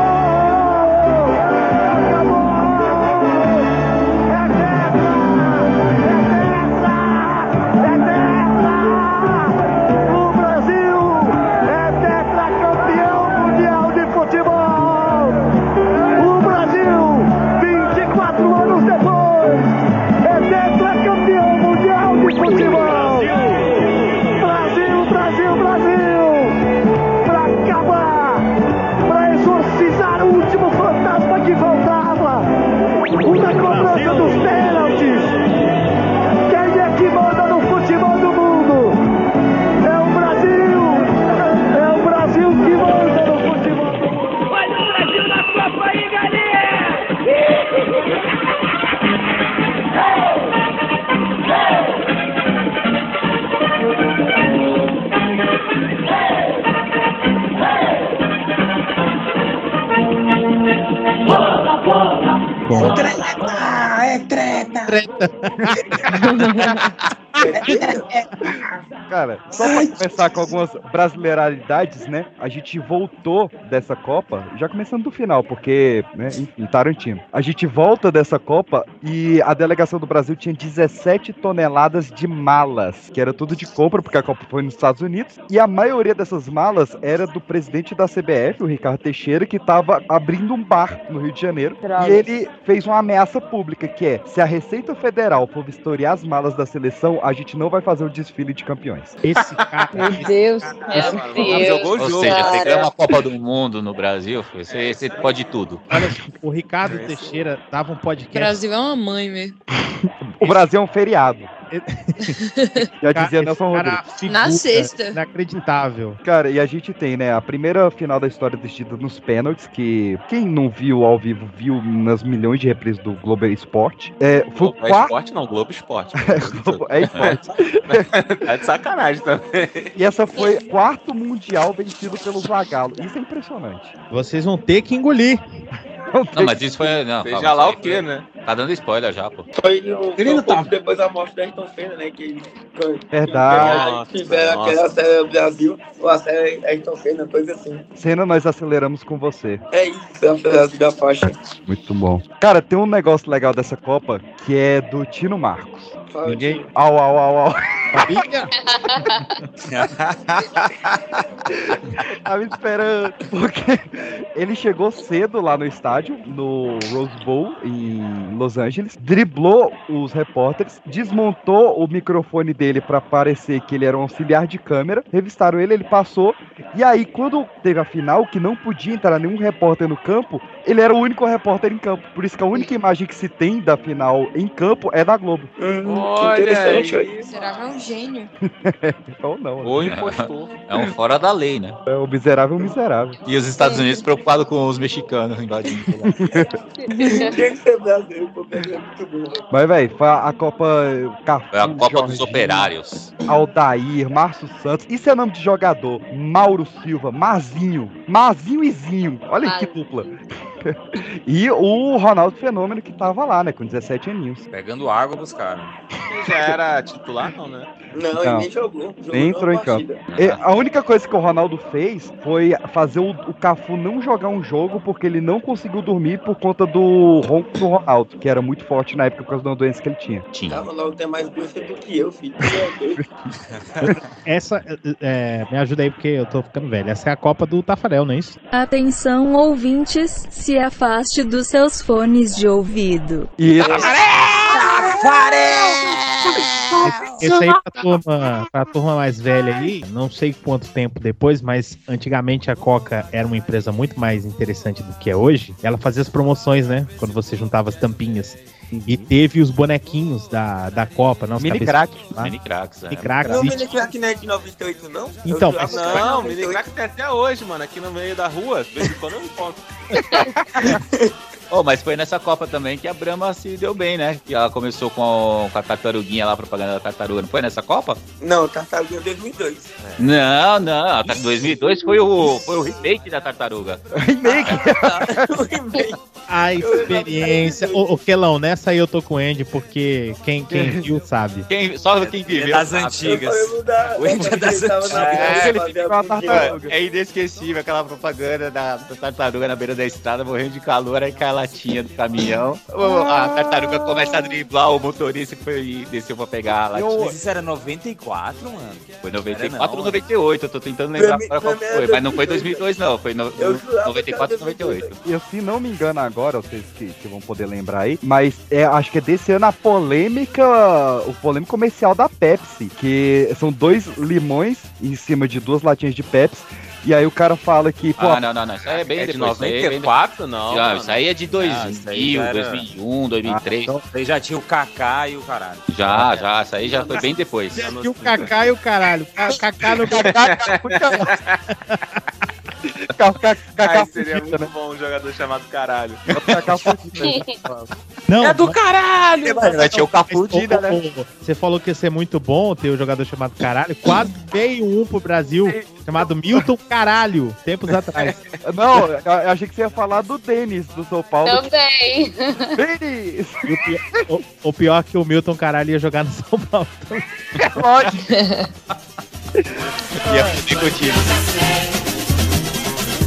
Speaker 1: Cara, só pra começar com algumas brasileiraridades, né? A gente voltou dessa Copa, já começando do final, porque, né, enfim, Tarantino. A gente volta dessa Copa e a delegação do Brasil tinha 17 toneladas de malas, que era tudo de compra, porque a Copa foi nos Estados Unidos, e a maioria dessas malas era do presidente da CBF, o Ricardo Teixeira, que tava abrindo um bar no Rio de Janeiro,
Speaker 4: Droga.
Speaker 1: e ele fez uma ameaça pública, que é, se a Receita Federal for vistoriar as malas da seleção, a gente não vai fazer o desfile de campeões.
Speaker 12: Esse cara.
Speaker 4: Meu Deus,
Speaker 3: É,
Speaker 4: meu
Speaker 3: mano,
Speaker 4: Deus.
Speaker 2: jogou o
Speaker 13: Ou seja, você
Speaker 2: cara.
Speaker 13: ganha uma Copa do Mundo no Brasil, você, você pode tudo.
Speaker 12: Olha, o Ricardo Teixeira dava um
Speaker 4: O
Speaker 12: podcast.
Speaker 4: Brasil é uma mãe mesmo.
Speaker 1: O Brasil é um feriado. Já dizia Nelson
Speaker 12: cara
Speaker 1: Rodrigues.
Speaker 12: figura
Speaker 4: Na sexta.
Speaker 12: Inacreditável.
Speaker 1: Cara, e a gente tem, né, a primeira final da história decidida nos pênaltis, que quem não viu ao vivo viu nas milhões de reprises do Globo Esporte. É, foi
Speaker 2: Globo é
Speaker 1: quarto.
Speaker 2: esporte não, Globo Esporte.
Speaker 1: É esporte.
Speaker 2: Tá de sacanagem também.
Speaker 1: E essa foi o quarto mundial vencido pelo Zagallo. Isso é impressionante.
Speaker 12: Vocês vão ter que engolir.
Speaker 13: Não, mas isso foi. Não,
Speaker 2: Seja
Speaker 13: calma,
Speaker 2: lá o quê,
Speaker 13: foi-
Speaker 2: né?
Speaker 13: Tá dando spoiler já, pô.
Speaker 6: Foi um pouco
Speaker 11: tá.
Speaker 6: depois da morte da Ayrton Senna, né? Que eles
Speaker 1: Verdade.
Speaker 6: ganharam, tiveram aquela série Brasil, ou a série Ayrton Senna, coisa assim.
Speaker 1: Cena, nós aceleramos com você.
Speaker 6: É isso, a frase da faixa.
Speaker 1: Muito bom. Cara, tem um negócio legal dessa Copa que é do Tino Marcos.
Speaker 12: Ninguém.
Speaker 1: Au, au, au, au. Tava esperando. Porque ele chegou cedo lá no estádio, no Rose Bowl, em Los Angeles, driblou os repórteres, desmontou o microfone dele pra parecer que ele era um auxiliar de câmera, revistaram ele, ele passou. E aí, quando teve a final, que não podia entrar nenhum repórter no campo, ele era o único repórter em campo. Por isso que a única imagem que se tem da final em campo é da Globo.
Speaker 2: Olha
Speaker 6: interessante
Speaker 2: aí.
Speaker 4: Será que é um gênio?
Speaker 1: Ou não.
Speaker 2: Ou
Speaker 1: né?
Speaker 2: impostor.
Speaker 13: É um fora da lei, né?
Speaker 1: É o miserável miserável.
Speaker 13: E os Estados Unidos preocupados com os mexicanos invadindo.
Speaker 6: Tem que ser brasileiro, pô, é muito bom.
Speaker 1: Mas, velho, foi a Copa Cafu,
Speaker 13: Foi a Copa dos
Speaker 1: Jorginho,
Speaker 13: Operários.
Speaker 1: Aldair, Márcio Santos. Isso é nome de jogador. Mauro Silva, Mazinho. Mazinho e Zinho. Olha aí que dupla. E o Ronaldo Fenômeno que tava lá, né? Com 17 aninhos.
Speaker 3: Pegando água pros caras.
Speaker 2: Ele já era titular, não, né?
Speaker 6: Não,
Speaker 1: Não.
Speaker 6: ele nem jogou. jogou
Speaker 1: Nem entrou em campo. E a única coisa que o Ronaldo fez foi fazer o, o Cafu não jogar um jogo porque ele não conseguiu dormir por conta do ronco do Ronaldo, que era muito forte na época por causa da doença que ele tinha.
Speaker 6: Tá, Ronaldo tem mais doença do que eu, filho. É.
Speaker 12: Essa, é, me ajuda aí porque eu tô ficando velho. Essa é a Copa do Tafarel, não é isso?
Speaker 24: Atenção, ouvintes, se afaste dos seus fones de ouvido.
Speaker 1: Isso.
Speaker 12: Esse aí pra turma, pra turma mais velha aí, não sei quanto tempo depois, mas antigamente a Coca era uma empresa muito mais interessante do que é hoje. Ela fazia as promoções, né? Quando você juntava as tampinhas. E teve os bonequinhos da, da Copa, não? os
Speaker 1: Mini crack.
Speaker 12: lá.
Speaker 13: Mini cracks, é.
Speaker 12: Mini cracks.
Speaker 6: Não, o Mini Crack não é de 98, não?
Speaker 12: Então,
Speaker 6: Eu
Speaker 12: mas-
Speaker 2: Não, o
Speaker 6: 98.
Speaker 2: Mini Crack tem até hoje, mano. Aqui no meio da rua, de vez em quando eu encontro.
Speaker 13: Oh, mas foi nessa Copa também que a Brahma se deu bem, né? Que ela começou com a, com a tartaruguinha lá, a propaganda da tartaruga. Não foi nessa Copa?
Speaker 6: Não, Tartaruga 2002.
Speaker 13: Não, não. A tar- 2002 foi o, foi o remake da tartaruga.
Speaker 1: Remake?
Speaker 12: A experiência. Ô, ô, Kelão, nessa aí eu tô com o Andy, porque quem, quem viu sabe.
Speaker 13: Quem, só quem viveu.
Speaker 3: das
Speaker 13: sabe.
Speaker 3: antigas.
Speaker 6: Da,
Speaker 3: O Andy é das antigas.
Speaker 13: É,
Speaker 1: ele tartaruga.
Speaker 13: É inesquecível aquela propaganda da, da tartaruga na beira da estrada, morrendo de calor, aí cai latinha do caminhão. A tartaruga começa a driblar o motorista que foi e desceu pra pegar a latinha.
Speaker 3: Mas isso era 94, mano?
Speaker 13: Foi
Speaker 3: Era
Speaker 13: 94
Speaker 3: não,
Speaker 13: ou 98, eu tô tentando lembrar qual
Speaker 6: pra
Speaker 13: que
Speaker 6: mim
Speaker 13: foi, mas não foi 2002 não, foi no,
Speaker 6: Eu jurava
Speaker 13: 94
Speaker 6: que
Speaker 13: ou
Speaker 6: era
Speaker 13: 98.
Speaker 1: E se não me engano agora, vocês que, que vão poder lembrar aí, mas é, acho que é desse ano a polêmica, o polêmico comercial da Pepsi, que são dois limões em cima de duas latinhas de Pepsi, e aí o cara fala que, pô,
Speaker 13: Ah, não, não, não, isso aí é bem
Speaker 2: É de
Speaker 13: depois. isso aí é bem
Speaker 2: 94, não.
Speaker 13: Não,
Speaker 2: mano.
Speaker 13: isso aí é de 2000,
Speaker 3: Ah, isso aí já era-
Speaker 13: 2001, 2003.
Speaker 1: então-
Speaker 3: Aí já tinha o Kaká e o caralho.
Speaker 13: Já, já, isso aí já foi bem depois.
Speaker 12: E o Kaká e o caralho. Ca- Kaká no Kaká.
Speaker 2: Ai, seria muito bom um jogador chamado caralho.
Speaker 12: Não,
Speaker 2: É do caralho!
Speaker 13: Vai ter o Cafudida, né?
Speaker 12: Você falou que ia ser muito bom ter um jogador chamado Caralho. Quase veio um pro Brasil chamado Milton Caralho, tempos atrás.
Speaker 1: não, eu achei que você ia falar do Denis, do São Paulo.
Speaker 8: Também.
Speaker 1: Denis!
Speaker 12: O, pior, o- o pior é que o Milton Caralho ia jogar no São Paulo.
Speaker 1: Lógico.
Speaker 13: Ia fuder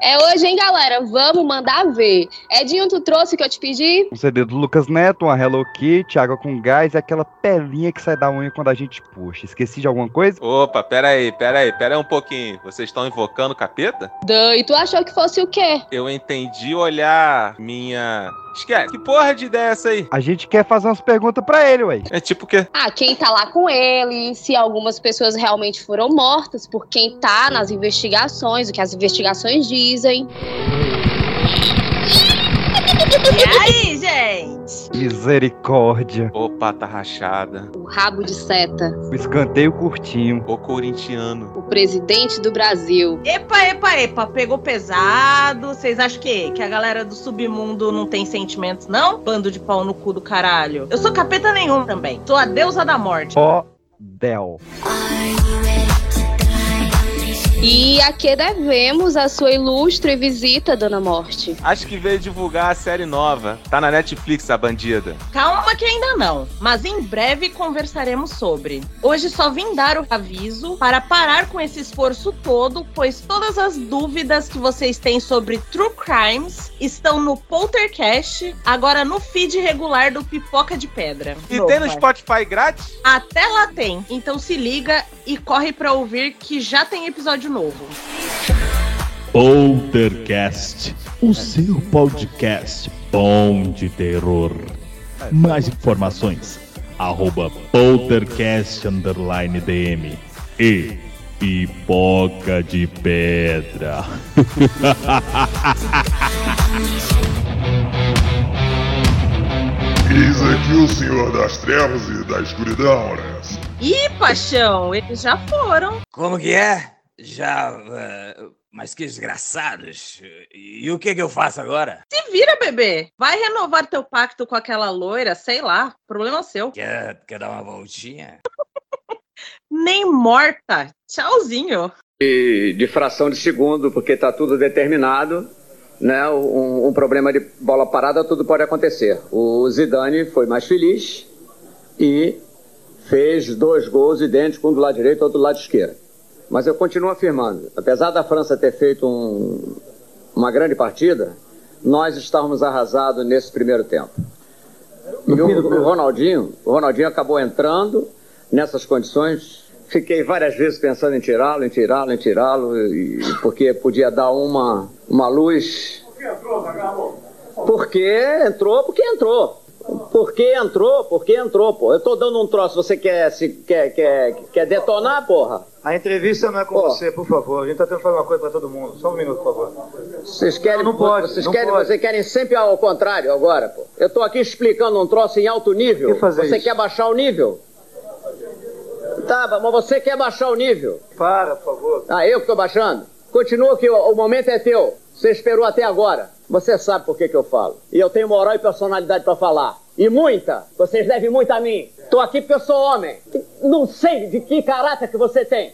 Speaker 8: É hoje, hein, galera? Vamos mandar ver. Edinho, tu trouxe o que eu te pedi?
Speaker 1: Um CD do Lucas Neto, uma Hello Kitty, água com gás e aquela pelinha que sai da unha quando a gente puxa. Esqueci de alguma coisa?
Speaker 2: Opa, pera aí, pera aí, pera aí um pouquinho. Vocês estão invocando o capeta?
Speaker 8: Dan, e tu achou que fosse o quê?
Speaker 2: Eu entendi olhar minha. Esquece. Que porra de ideia é essa aí?
Speaker 1: A gente quer fazer umas perguntas pra ele, ué.
Speaker 2: É tipo o quê?
Speaker 8: Ah, quem tá lá com ele, se algumas pessoas realmente foram mortas, por quem tá nas investigações, o que as investigações dizem.
Speaker 7: E aí, gente?
Speaker 1: Misericórdia.
Speaker 2: Ô, pata rachada.
Speaker 8: O rabo de seta.
Speaker 1: O escanteio curtinho.
Speaker 2: Ô, corintiano.
Speaker 8: O presidente do Brasil.
Speaker 7: Epa, epa, epa, pegou pesado. Vocês acham que, que a galera do submundo não tem sentimentos, não? Bando de pau no cu do caralho. Eu sou capeta nenhum também. Sou a deusa da morte.
Speaker 1: Ó, Del.
Speaker 8: E a que devemos a sua ilustre visita, Dona Morte?
Speaker 2: Acho que veio divulgar a série nova. Tá na Netflix, a bandida.
Speaker 7: Calma que ainda não, mas em breve conversaremos sobre. Hoje só vim dar o aviso para parar com esse esforço todo, pois todas as dúvidas que vocês têm sobre True Crimes estão no Poltercast, agora no feed regular do Pipoca de Pedra.
Speaker 2: E tem no Spotify grátis?
Speaker 7: Até lá tem, então se liga e corre pra ouvir que já tem episódio novo.
Speaker 12: Poltercast, o seu podcast bom de terror. Mais informações, arroba poltercast underline DM e pipoca de pedra.
Speaker 25: Eis aqui o Senhor das Trevas e da Escuridão, né?
Speaker 7: Ih, paixão, eles já foram.
Speaker 3: Como que é? Já. eh, mas que desgraçados. E o que que eu faço agora?
Speaker 7: Se vira, bebê. Vai renovar teu pacto com aquela loira, sei lá. Problema seu.
Speaker 3: Quer, quer dar uma voltinha?
Speaker 7: Nem morta. Tchauzinho.
Speaker 26: E de fração de segundo, porque está tudo determinado, né? Um, um problema de bola parada, tudo pode acontecer. O Zidane foi mais feliz e fez dois gols idênticos, um do lado direito e outro do lado esquerdo. Mas eu continuo afirmando, apesar da França ter feito um- uma grande partida, nós estávamos arrasados nesse primeiro tempo. E o, o Ronaldinho, o Ronaldinho acabou entrando nessas condições. Fiquei várias vezes pensando em tirá-lo, em tirá-lo, em tirá-lo, porque podia dar uma, uma luz. Porque entrou, porque entrou. Porque entrou, porque entrou, pô. Eu tô dando um troço, você quer, se, quer, quer, quer detonar, porra?
Speaker 27: A entrevista não é com
Speaker 26: Pô.
Speaker 27: você, por favor. A gente tá tentando fazer uma coisa pra todo mundo. Só um minuto, por favor.
Speaker 26: Vocês querem,
Speaker 27: Não pode,
Speaker 26: vocês
Speaker 27: não
Speaker 26: querem,
Speaker 27: pode.
Speaker 26: vocês querem sempre ao contrário agora, pô. Eu tô aqui explicando um troço em alto nível.
Speaker 27: Que fazer
Speaker 26: você
Speaker 27: isso?
Speaker 26: quer baixar o nível? Tá, mas você quer baixar o nível?
Speaker 27: Para, por favor.
Speaker 26: Ah, eu que tô baixando? Continua que o, o momento é teu. Você esperou até agora. Você sabe por que que eu falo. E eu tenho moral e personalidade pra falar. E muita. Vocês devem muito a mim. Tô aqui porque eu sou homem. Não sei de que caráter que você tem.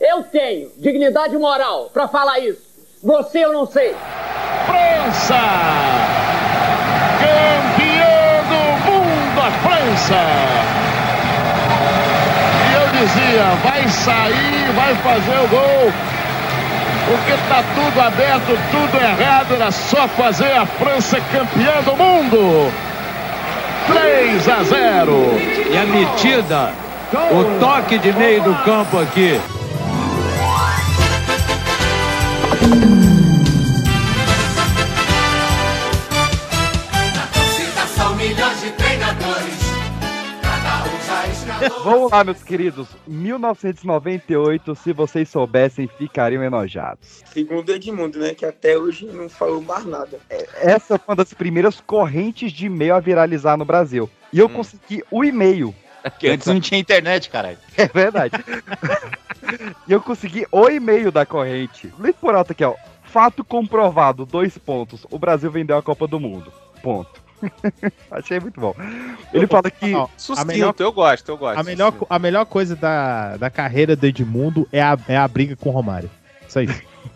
Speaker 26: Eu tenho dignidade moral pra falar isso. Você eu não sei.
Speaker 28: França! Campeã do mundo, a França! E eu dizia, vai sair, vai fazer o gol, porque tá tudo aberto, tudo errado, era só fazer a França campeã do mundo! 3 a 0.
Speaker 29: E a metida, o toque de meio do campo aqui.
Speaker 1: Vamos lá, meus queridos. 1998, se vocês soubessem, ficariam enojados.
Speaker 6: Segundo Edmundo, né? Que até hoje não falou mais nada.
Speaker 1: Essa foi uma das primeiras correntes de e-mail a viralizar no Brasil. E eu consegui o e-mail.
Speaker 13: Que antes não tinha internet, caralho.
Speaker 1: É verdade. e eu consegui o e-mail da corrente. Lê por alto aqui, ó. Fato comprovado, dois pontos. O Brasil vendeu a Copa do Mundo. Ponto. Achei muito bom. Ele fala que.
Speaker 12: Ó, a melhor-
Speaker 2: eu gosto, eu gosto.
Speaker 12: A melhor, a melhor coisa da, da carreira do Edmundo é a, é a briga com o Romário. Isso aí.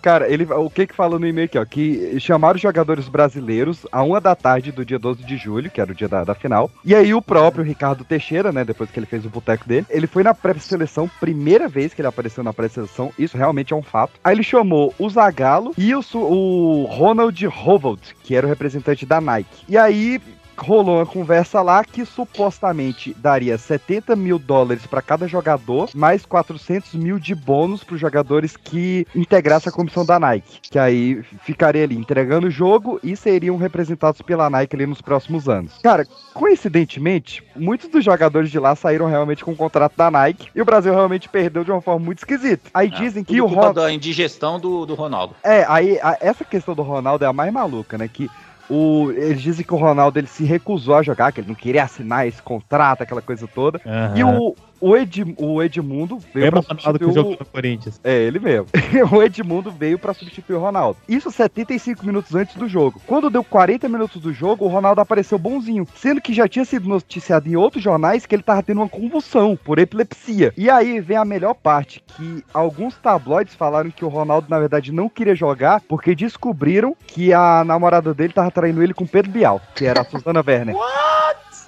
Speaker 1: Cara, ele, o que que fala no e-mail aqui, ó? Que chamaram os jogadores brasileiros a uma da tarde do dia 12 de julho, que era o dia da, da final. E aí o próprio Ricardo Teixeira, né, depois que ele fez o boteco dele, ele foi na pré-seleção, primeira vez que ele apareceu na pré-seleção, isso realmente é um fato. Aí ele chamou o Zagallo e o, o Ronald Hovold, que era o representante da Nike. E aí rolou uma conversa lá que supostamente daria 70 mil dólares para cada jogador, mais 400 mil de bônus para os jogadores que integrassem a comissão da Nike. Que aí ficaria ali entregando o jogo e seriam representados pela Nike ali nos próximos anos. Cara, coincidentemente, muitos dos jogadores de lá saíram realmente com o contrato da Nike e o Brasil realmente perdeu de uma forma muito esquisita. Aí dizem que o Ronaldo.
Speaker 13: da indigestão do, do Ronaldo.
Speaker 1: É, aí a- essa questão do Ronaldo é a mais maluca, né? Que o, eles dizem que o Ronaldo ele se recusou a jogar, que ele não queria assinar esse contrato, aquela coisa toda.
Speaker 12: Aham.
Speaker 1: E o, o, Ed, o Edmundo veio
Speaker 12: Mesmo
Speaker 1: pra
Speaker 12: Ronaldo que
Speaker 1: substituir
Speaker 12: jogou
Speaker 1: o...
Speaker 12: no Corinthians.
Speaker 1: É, ele mesmo. o Edmundo veio pra substituir o Ronaldo. Isso 75 minutos antes do jogo. Quando deu 40 minutos do jogo, o Ronaldo apareceu bonzinho. Sendo que já tinha sido noticiado em outros jornais que ele tava tendo uma convulsão por epilepsia. E aí vem a melhor parte, que alguns tabloides falaram que o Ronaldo, na verdade, não queria jogar porque descobriram que a namorada dele tava traindo ele com Pedro Bial, que era a Suzana Werner.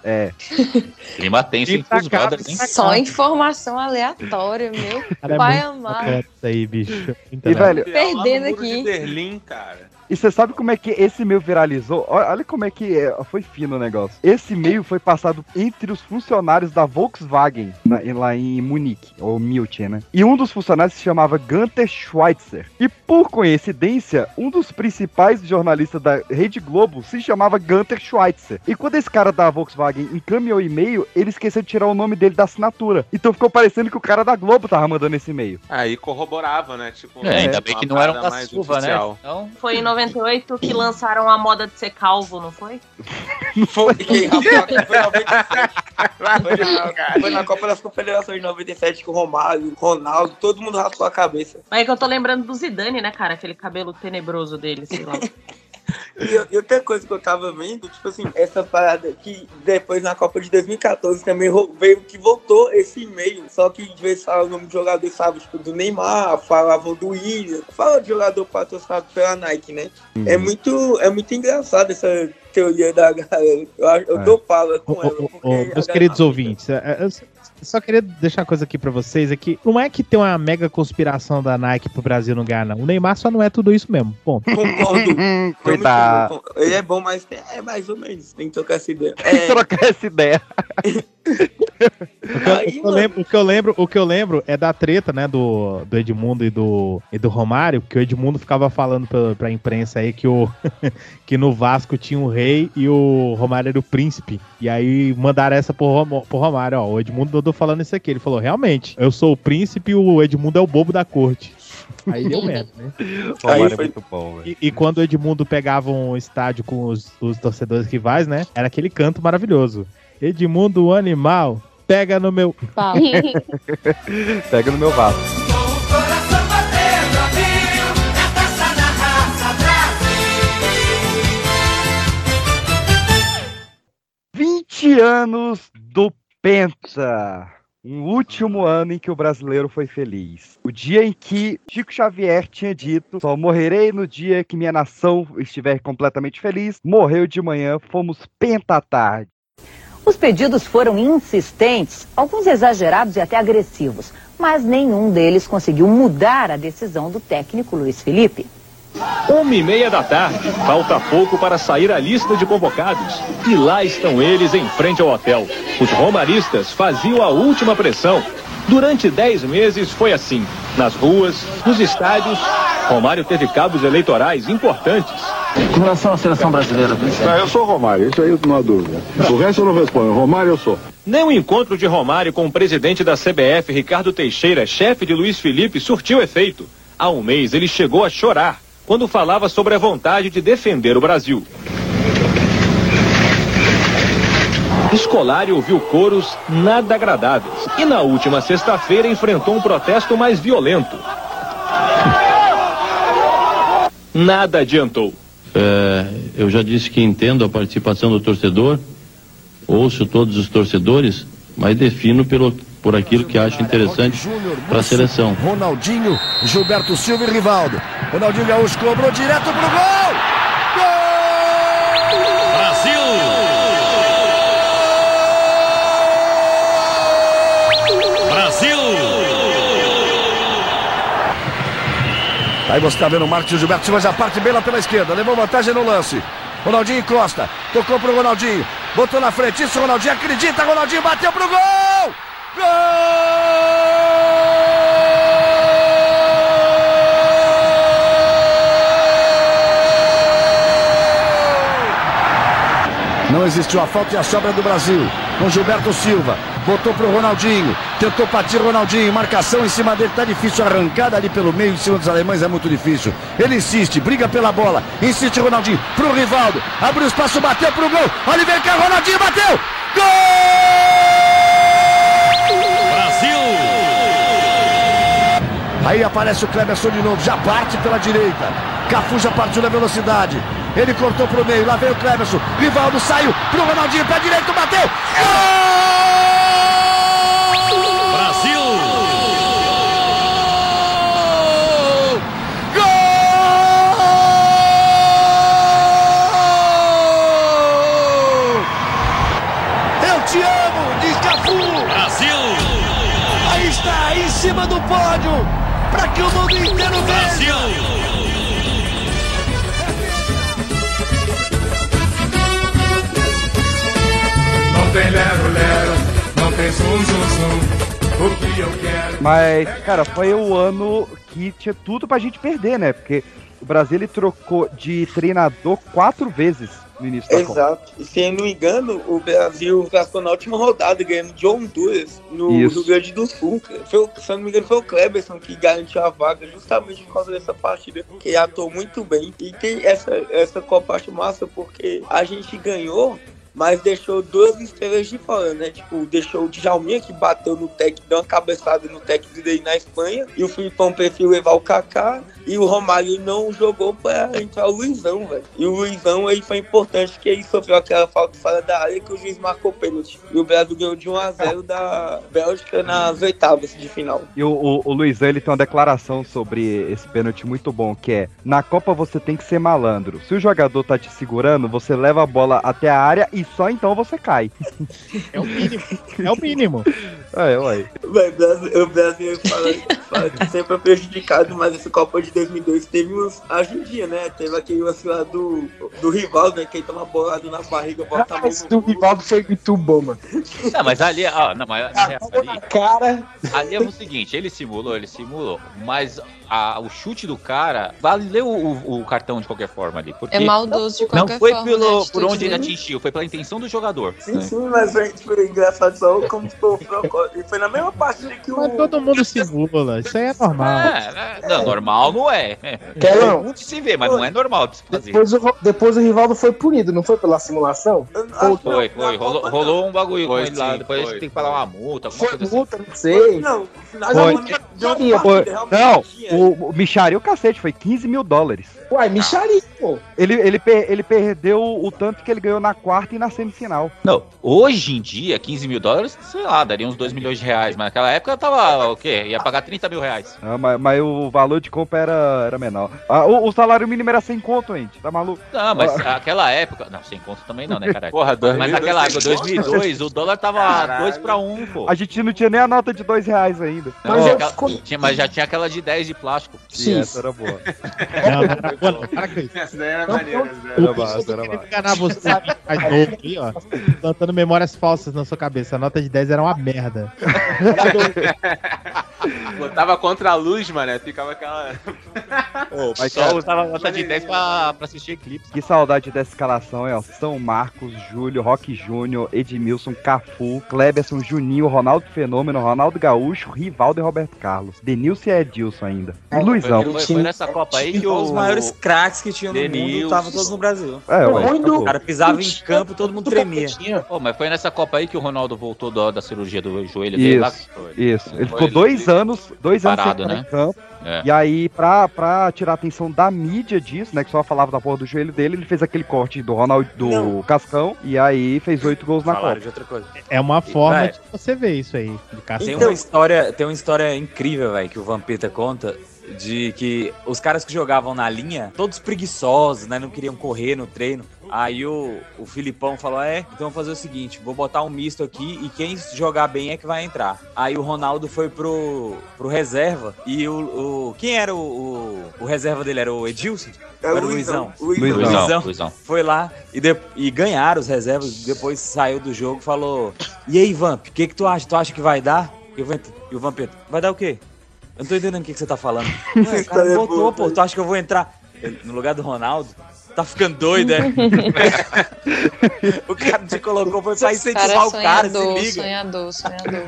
Speaker 1: É.
Speaker 13: Clima tenso
Speaker 1: E
Speaker 13: hein?
Speaker 4: Só informação aleatória, meu
Speaker 12: Cara, é
Speaker 4: pai
Speaker 12: muito
Speaker 4: amado.
Speaker 12: isso aí, bicho. Muito
Speaker 1: E, velho,
Speaker 4: Perdendo aqui.
Speaker 2: Berlim, cara.
Speaker 1: E você sabe como é que esse meio viralizou? Olha, como é que é, foi fino o negócio. Esse meio foi passado entre os funcionários da Volkswagen, na- lá em Munique, ou München, né? E um dos funcionários se chamava Gunther Schweitzer. E por coincidência, um dos principais jornalistas da Rede Globo se chamava Gunther Schweitzer. E quando esse cara da Volkswagen encaminhou o e-mail, ele esqueceu de tirar o nome dele da assinatura. Então ficou parecendo que o cara da Globo tava mandando esse e-mail.
Speaker 2: Aí corroborava, né? Tipo,
Speaker 13: É, ainda bem que não era um da Silva, né? Então,
Speaker 7: Foi em 98 que lançaram a moda de ser calvo, não foi?
Speaker 6: Foi, foi, foi 97. Foi na, foi na Copa das Confederações de 97 com o Romário, Ronaldo, todo mundo raspou a cabeça.
Speaker 7: Mas é que eu tô lembrando do Zidane, né, cara? Aquele cabelo tenebroso dele, sei lá.
Speaker 6: E, e outra coisa que eu tava vendo, tipo assim, essa parada que depois na Copa de 2014 também veio que voltou esse e-mail. Só que de vez falar o nome do jogador, sabe? Tipo, do Neymar, falavam do William, fala de jogador patrocinado pela Nike, né? É muito, é muito engraçado essa teoria da galera. Eu, eu
Speaker 12: É.
Speaker 6: dou pala com
Speaker 12: Ô,
Speaker 6: ela.
Speaker 12: ô, ô, meus queridos ouvintes, é, é, só- queria deixar uma coisa aqui pra vocês: é que não é que tem uma mega conspiração da Nike pro Brasil não ganhar, não. O Neymar só não é tudo isso mesmo. Ponto.
Speaker 6: Concordo.
Speaker 1: Cuidado.
Speaker 6: Ele é bom, mas é mais ou menos. Tem que trocar essa ideia.
Speaker 1: Tem que
Speaker 6: É,
Speaker 1: trocar essa ideia.
Speaker 12: O que, eu, lembro, o que eu lembro, o que eu lembro é da treta, né, do, do Edmundo e do, e do Romário, que o Edmundo ficava falando pra, pra imprensa aí que, o, que no Vasco tinha o rei e o Romário era o príncipe. E aí mandaram essa pro, pro Romário, ó. O Edmundo andou falando isso aqui. Ele falou: realmente, eu sou o príncipe e o Edmundo é o bobo da corte. Aí deu merda, né?
Speaker 1: Romário é
Speaker 6: foi-
Speaker 1: muito bom, velho.
Speaker 12: E, e quando o Edmundo pegava um estádio com os, os torcedores rivais, né? Era aquele canto maravilhoso. Edmundo, o animal, pega no meu.
Speaker 1: Pega no meu vaso.
Speaker 10: Coração batendo a mil, na taça da raça Brasil.
Speaker 1: 20 anos do Penta. Um último ano em que o brasileiro foi feliz. O dia em que Chico Xavier tinha dito: Só morrerei no dia que minha nação estiver completamente feliz. Morreu de manhã, fomos penta à tarde.
Speaker 30: Os pedidos foram insistentes, alguns exagerados e até agressivos, mas nenhum deles conseguiu mudar a decisão do técnico Luiz Felipe.
Speaker 31: Uma e meia da tarde, falta pouco para sair a lista de convocados. E lá estão eles em frente ao hotel. Os romaristas faziam a última pressão. Durante dez meses foi assim. Nas ruas, nos estádios, Romário teve cabos eleitorais importantes.
Speaker 32: Com relação à seleção brasileira,
Speaker 25: Ah, eu sou Romário, isso aí não há dúvida. O resto eu não respondo. Romário eu sou.
Speaker 31: Nem o encontro de Romário com o presidente da CBF, Ricardo Teixeira, chefe de Luiz Felipe, surtiu efeito. Há um mês ele chegou a chorar quando falava sobre a vontade de defender o Brasil. Scolari ouviu coros nada agradáveis e na última sexta-feira enfrentou um protesto mais violento. Nada adiantou.
Speaker 33: É, eu já disse que entendo a participação do torcedor, ouço todos os torcedores, mas defino pelo, por aquilo que acho interessante para a seleção.
Speaker 34: Ronaldinho, Gilberto Silva e Rivaldo. Ronaldinho Gaúcho cobrou direto pro gol! Aí você tá vendo o Marcos Gilberto Silva já parte bem lá pela esquerda. Levou vantagem no lance. Ronaldinho encosta. Tocou pro Ronaldinho. Botou na frente. Isso, Ronaldinho acredita. Ronaldinho bateu pro gol! Não existiu a falta e a sobra do Brasil. Com Gilberto Silva. Botou pro Ronaldinho. Tentou partir Ronaldinho. Marcação em cima dele. Tá difícil. Arrancada ali pelo meio em cima dos alemães é muito difícil. Ele insiste. Briga pela bola. Insiste Ronaldinho. Pro Rivaldo. Abriu espaço. Bateu pro gol. Olha vem cá. Ronaldinho bateu. Gol!
Speaker 10: Brasil!
Speaker 34: Aí aparece o Cleberson de novo, já parte pela direita. Cafu já partiu na velocidade. Ele cortou pro meio, lá veio o Cleberson. Rivaldo saiu pro Ronaldinho, pé direito, bateu.
Speaker 10: Brasil!
Speaker 34: Cima do pódio, para que o mundo inteiro veja.
Speaker 10: Não tem lero-lero, não tem que eu quero.
Speaker 1: Mas, cara, foi o ano que tinha tudo pra gente perder, né? Porque o Brasil ele trocou de treinador quatro vezes no início da Copa.
Speaker 6: Exato. E se eu não me engano, o Brasil passou na última rodada ganhando de Honduras no
Speaker 1: Isso.
Speaker 6: Rio Grande do Sul. Foi, se eu não me engano, foi o Kleberson que garantiu a vaga justamente por causa dessa partida, que atuou muito bem. E tem essa, essa Copa acho massa porque a gente ganhou. Mas deixou duas estrelas de fora, né? Tipo, deixou o Djalminha que bateu no tec, deu uma cabeçada no técnico dele na Espanha. E o Filipão preferiu levar o Kaká. E o Romário não jogou pra entrar o Luizão, velho. E o Luizão aí foi importante porque ele sofreu aquela falta fora da área que o juiz marcou pênalti. E o Brasil ganhou de 1 a 0 da Bélgica nas oitavas de final.
Speaker 1: E o, o, o Luizão ele tem uma declaração sobre esse pênalti muito bom, que é na Copa você tem que ser malandro. Se o jogador tá te segurando, você leva a bola até a área e só então você cai.
Speaker 12: É o mínimo. É o mínimo.
Speaker 1: É,
Speaker 6: Brasil- O Brasil fala, fala que sempre é prejudicado, mas essa Copa de 2002 teve uns ajudinha, né? Teve aquele lance lá do, do Rivaldo, né? Que ele toma bolado na barriga, bota a mão
Speaker 35: Esse do Rivaldo foi muito bom, mano.
Speaker 13: Não, mas ali, ó, não, mas na real, ali,
Speaker 35: Cara,
Speaker 13: ali é o seguinte, ele simulou, ele simulou, mas a- o chute do cara valeu o, o cartão de qualquer forma ali. Porque
Speaker 4: É maldoso de
Speaker 13: Não
Speaker 4: qualquer
Speaker 13: foi
Speaker 4: forma,
Speaker 13: pelo,
Speaker 4: né, a
Speaker 13: por onde ele
Speaker 4: dele.
Speaker 13: atingiu, foi pela intenção do jogador.
Speaker 6: Sim, sim, mas foi, foi engraçado só como ficou o E foi na mesma partida que o.
Speaker 12: Mas todo mundo simula, isso aí é normal.
Speaker 13: É, é, não, normal não é.
Speaker 35: Quer
Speaker 13: É de se ver, mas não é normal de se fazer.
Speaker 35: depois o, depois o Rivaldo foi punido, não foi pela simulação? Ou
Speaker 13: Foi, foi, rolou, rolou um bagulho
Speaker 2: Foi
Speaker 13: com ele lá, depois a
Speaker 2: foi,
Speaker 13: gente tem que falar uma multa,
Speaker 35: foi
Speaker 13: coisa assim.
Speaker 35: multa, não sei.
Speaker 6: Não,
Speaker 1: Foi.
Speaker 6: partida,
Speaker 1: Foi- Não, o, o Micharia o cacete, foi 15 mil dólares.
Speaker 35: Uai, Michari, pô.
Speaker 1: Ele, ele, per- ele perdeu o tanto que ele ganhou na quarta e na semifinal.
Speaker 13: Não, hoje em dia, 15 mil dólares, sei lá, daria uns 2 milhões de reais, mas naquela época tava o quê? Ia pagar 30 mil reais.
Speaker 1: Ah, mas, mas o valor de compra era, era menor. Ah, o, o salário mínimo era 100 conto, gente. Tá maluco?
Speaker 13: Não, mas aquela época. Não, sem conta também não, né, caralho?
Speaker 2: Porra, 2002,
Speaker 13: Mas naquela época,
Speaker 2: sem
Speaker 13: 2002, o dólar tava
Speaker 2: Caralho.
Speaker 13: 2 pra 1, pô.
Speaker 1: A gente não tinha nem a nota de 2 reais ainda.
Speaker 13: Não,
Speaker 35: Mas
Speaker 13: aquela- tinha- mas já tinha aquela de 10 de plástico.
Speaker 1: E essa era boa.
Speaker 12: Não, não boa.
Speaker 2: Essa daí era
Speaker 35: Não,
Speaker 2: maneira. essa daí
Speaker 1: Era
Speaker 12: Querendo
Speaker 1: era massa.
Speaker 12: enganar você mais novo aí, ó. Plantando memórias falsas na sua cabeça. A nota de 10 era uma merda. É. Obrigado.
Speaker 2: Botava contra a luz, mano. Ficava aquela.
Speaker 1: Mas,
Speaker 13: Só
Speaker 1: cara,
Speaker 13: usava nota de 10 pra, pra assistir eclipse.
Speaker 1: que saudade dessa escalação, é, ó. São Marcos, Júlio, Roque Júnior, Edmilson, Cafu, Kleberson, Juninho, Ronaldo Fenômeno, Ronaldo Gaúcho, Rivaldo e Roberto Carlos. Denilson e Edilson ainda. E Luizão.
Speaker 13: Foi, foi nessa Copa aí que o.
Speaker 3: Os maiores craques que tinham no mundo
Speaker 13: Denilson.
Speaker 3: estavam todos no Brasil.
Speaker 1: É,
Speaker 35: O
Speaker 1: ué.
Speaker 35: ruim do-
Speaker 3: O cara pisava em campo, todo mundo tremia.
Speaker 13: Pô, mas foi nessa Copa aí que o Ronaldo voltou da, da cirurgia do joelho dele lá.
Speaker 1: Isso. Ele
Speaker 2: Foi
Speaker 1: ficou dois
Speaker 2: ele-
Speaker 1: anos, dois anos
Speaker 13: Parado,
Speaker 1: sem entrar
Speaker 13: né?
Speaker 1: em campo.
Speaker 13: É.
Speaker 1: E aí, pra, pra tirar a atenção da mídia disso, né? Que só falava da porra do joelho dele, ele fez aquele corte do Ronaldo do
Speaker 6: Não.
Speaker 1: Cascão e aí fez oito gols na
Speaker 3: Falaram
Speaker 1: Copa.
Speaker 3: de outra coisa.
Speaker 12: É uma forma
Speaker 3: Vai.
Speaker 12: de você ver isso aí.
Speaker 3: Tem
Speaker 6: Então-
Speaker 3: uma história, tem uma história incrível, velho, que o Vampeta conta de que os caras que jogavam na linha, todos preguiçosos, né, não queriam correr no treino. Aí o, o Filipão falou: "É, então vamos fazer o seguinte, vou botar um misto aqui e quem jogar bem é que vai entrar". Aí o Ronaldo foi pro, pro reserva e o, o quem era o, o, o reserva dele era o Edilson?
Speaker 6: Era
Speaker 3: Era
Speaker 6: o Luizão.
Speaker 3: Luizão.
Speaker 6: Luizão.
Speaker 13: Luizão,
Speaker 3: Luizão. Foi lá e, de- e ganharam os reservas. Depois saiu do jogo e falou: E aí, Vamp, o que, que tu acha? Tu acha que vai dar? E o, Vamp, e o Vampeta, vai dar o quê? Eu não tô entendendo o que, que você tá falando. Ué, o cara
Speaker 6: é
Speaker 3: botou, pô. Tu acha que eu vou entrar? No lugar do Ronaldo, Tá ficando doido, é? o cara te colocou foi pra incentivar o cara, se
Speaker 4: sonhador,
Speaker 3: liga.
Speaker 4: sonhador, sonhador.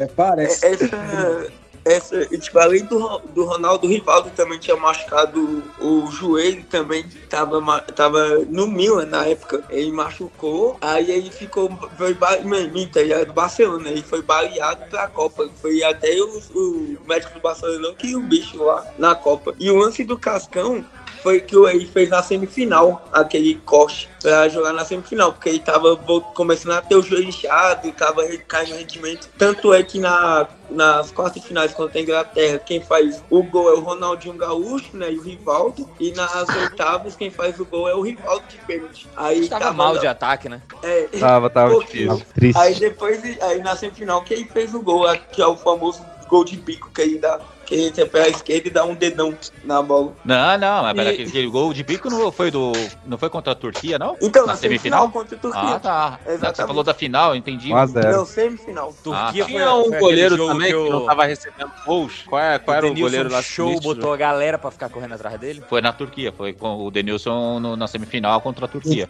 Speaker 6: É, parece. Essa, essa, tipo, além do, do Ronaldo, o Rivaldo também tinha machucado o joelho, também tava, tava no Milan na época. Ele machucou, aí ele ficou, foi era do Barcelona, ele foi baleado pra Copa. Foi até o, o médico do Barcelona queria o bicho lá na Copa. E o lance do Cascão foi que ele fez na semifinal, aquele corte, pra jogar na semifinal, porque ele tava começando a ter o joelho inchado e tava caindo rendimento. Tanto é que na, nas quartas finais contra a Inglaterra, quem faz o gol é o Ronaldinho Gaúcho, né, e o Rivaldo, e nas oitavas quem faz o gol é o Rivaldo de pênalti. Aí
Speaker 3: Tava
Speaker 6: tava
Speaker 3: mal
Speaker 6: lá-
Speaker 3: de ataque, né?
Speaker 6: é,
Speaker 1: Tava, tava
Speaker 6: pouquinho.
Speaker 1: difícil. Triste.
Speaker 6: Aí depois, aí na semifinal, quem fez o gol, que é o famoso gol de bico que ele dá, que ele tem pé à esquerda e dá um dedão na bola.
Speaker 13: Não, não, mas
Speaker 6: E-
Speaker 13: aquele, aquele gol de bico não foi do. Não foi contra a Turquia, não?
Speaker 6: Então, na semifinal contra a Turquia.
Speaker 13: Ah, tá.
Speaker 6: Exatamente.
Speaker 13: Você falou da final, eu entendi.
Speaker 1: 1 a 0.
Speaker 6: Não, semifinal.
Speaker 13: Turquia
Speaker 3: foi-
Speaker 2: Tinha um goleiro também
Speaker 3: que
Speaker 2: que,
Speaker 3: o-
Speaker 2: não tava recebendo gols. Qual, é, qual era o
Speaker 3: Denilson
Speaker 2: goleiro lá?
Speaker 3: Show
Speaker 2: sinistro?
Speaker 3: botou a galera pra ficar correndo atrás dele.
Speaker 13: Foi na Turquia, foi com o Denilson no- na semifinal contra a Turquia.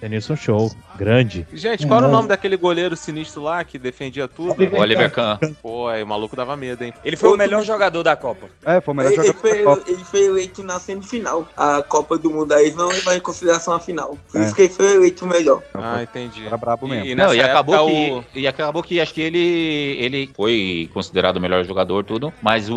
Speaker 12: Denilson Show. Grande.
Speaker 2: Gente, qual era o nome daquele goleiro sinistro lá que defendia tudo?
Speaker 13: Oliver Kahn.
Speaker 2: Pô, aí o maluco dava medo, hein?
Speaker 3: Ele foi o melhor jogador da Copa.
Speaker 1: É, foi o melhor
Speaker 6: Ele, ele,
Speaker 1: jogador
Speaker 6: foi,
Speaker 1: da Copa.
Speaker 6: ele foi eleito na semifinal, a Copa do Mundo. Aí não levar em consideração a final. Por
Speaker 1: É.
Speaker 6: isso que ele foi eleito o melhor.
Speaker 2: Ah, entendi.
Speaker 1: Era brabo mesmo.
Speaker 2: E, e
Speaker 13: Não, e acabou,
Speaker 2: época,
Speaker 13: que,
Speaker 2: o-
Speaker 13: e acabou que acho que ele, ele foi considerado o melhor jogador, tudo, mas o,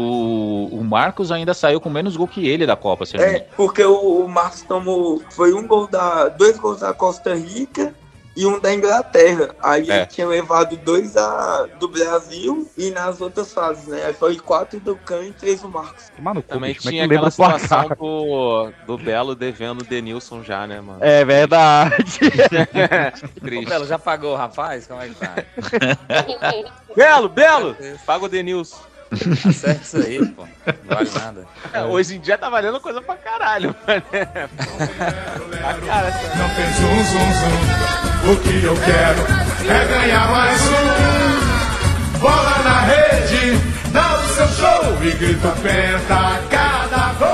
Speaker 13: o Marcos ainda saiu com menos gol que ele da Copa,
Speaker 6: É, porque o, o Marcos tomou. Foi um gol da. Dois gols da Costa Rica e um da Inglaterra. Aí
Speaker 13: É.
Speaker 6: tinha levado dois da, do Brasil e nas outras fases, né? Aí foi quatro do Can e três do Marcos.
Speaker 1: Tomar no cu,
Speaker 2: Também
Speaker 1: bicho, como é
Speaker 2: tinha
Speaker 1: que lembra
Speaker 2: aquela situação do, do Belo devendo o Denilson já, né, mano?
Speaker 1: É verdade.
Speaker 3: Ô. Belo, já pagou o rapaz? Como é que tá?
Speaker 2: Belo, Belo! Paga o Denilson.
Speaker 3: Acerta isso aí, pô. Não vale nada.
Speaker 2: É, hoje em dia tá valendo coisa pra caralho, mano. A cara,
Speaker 10: Não tem zum, zum, zum. O que eu quero é ganhar mais um. Bola na rede, dá o seu show e grita penta a cada gol.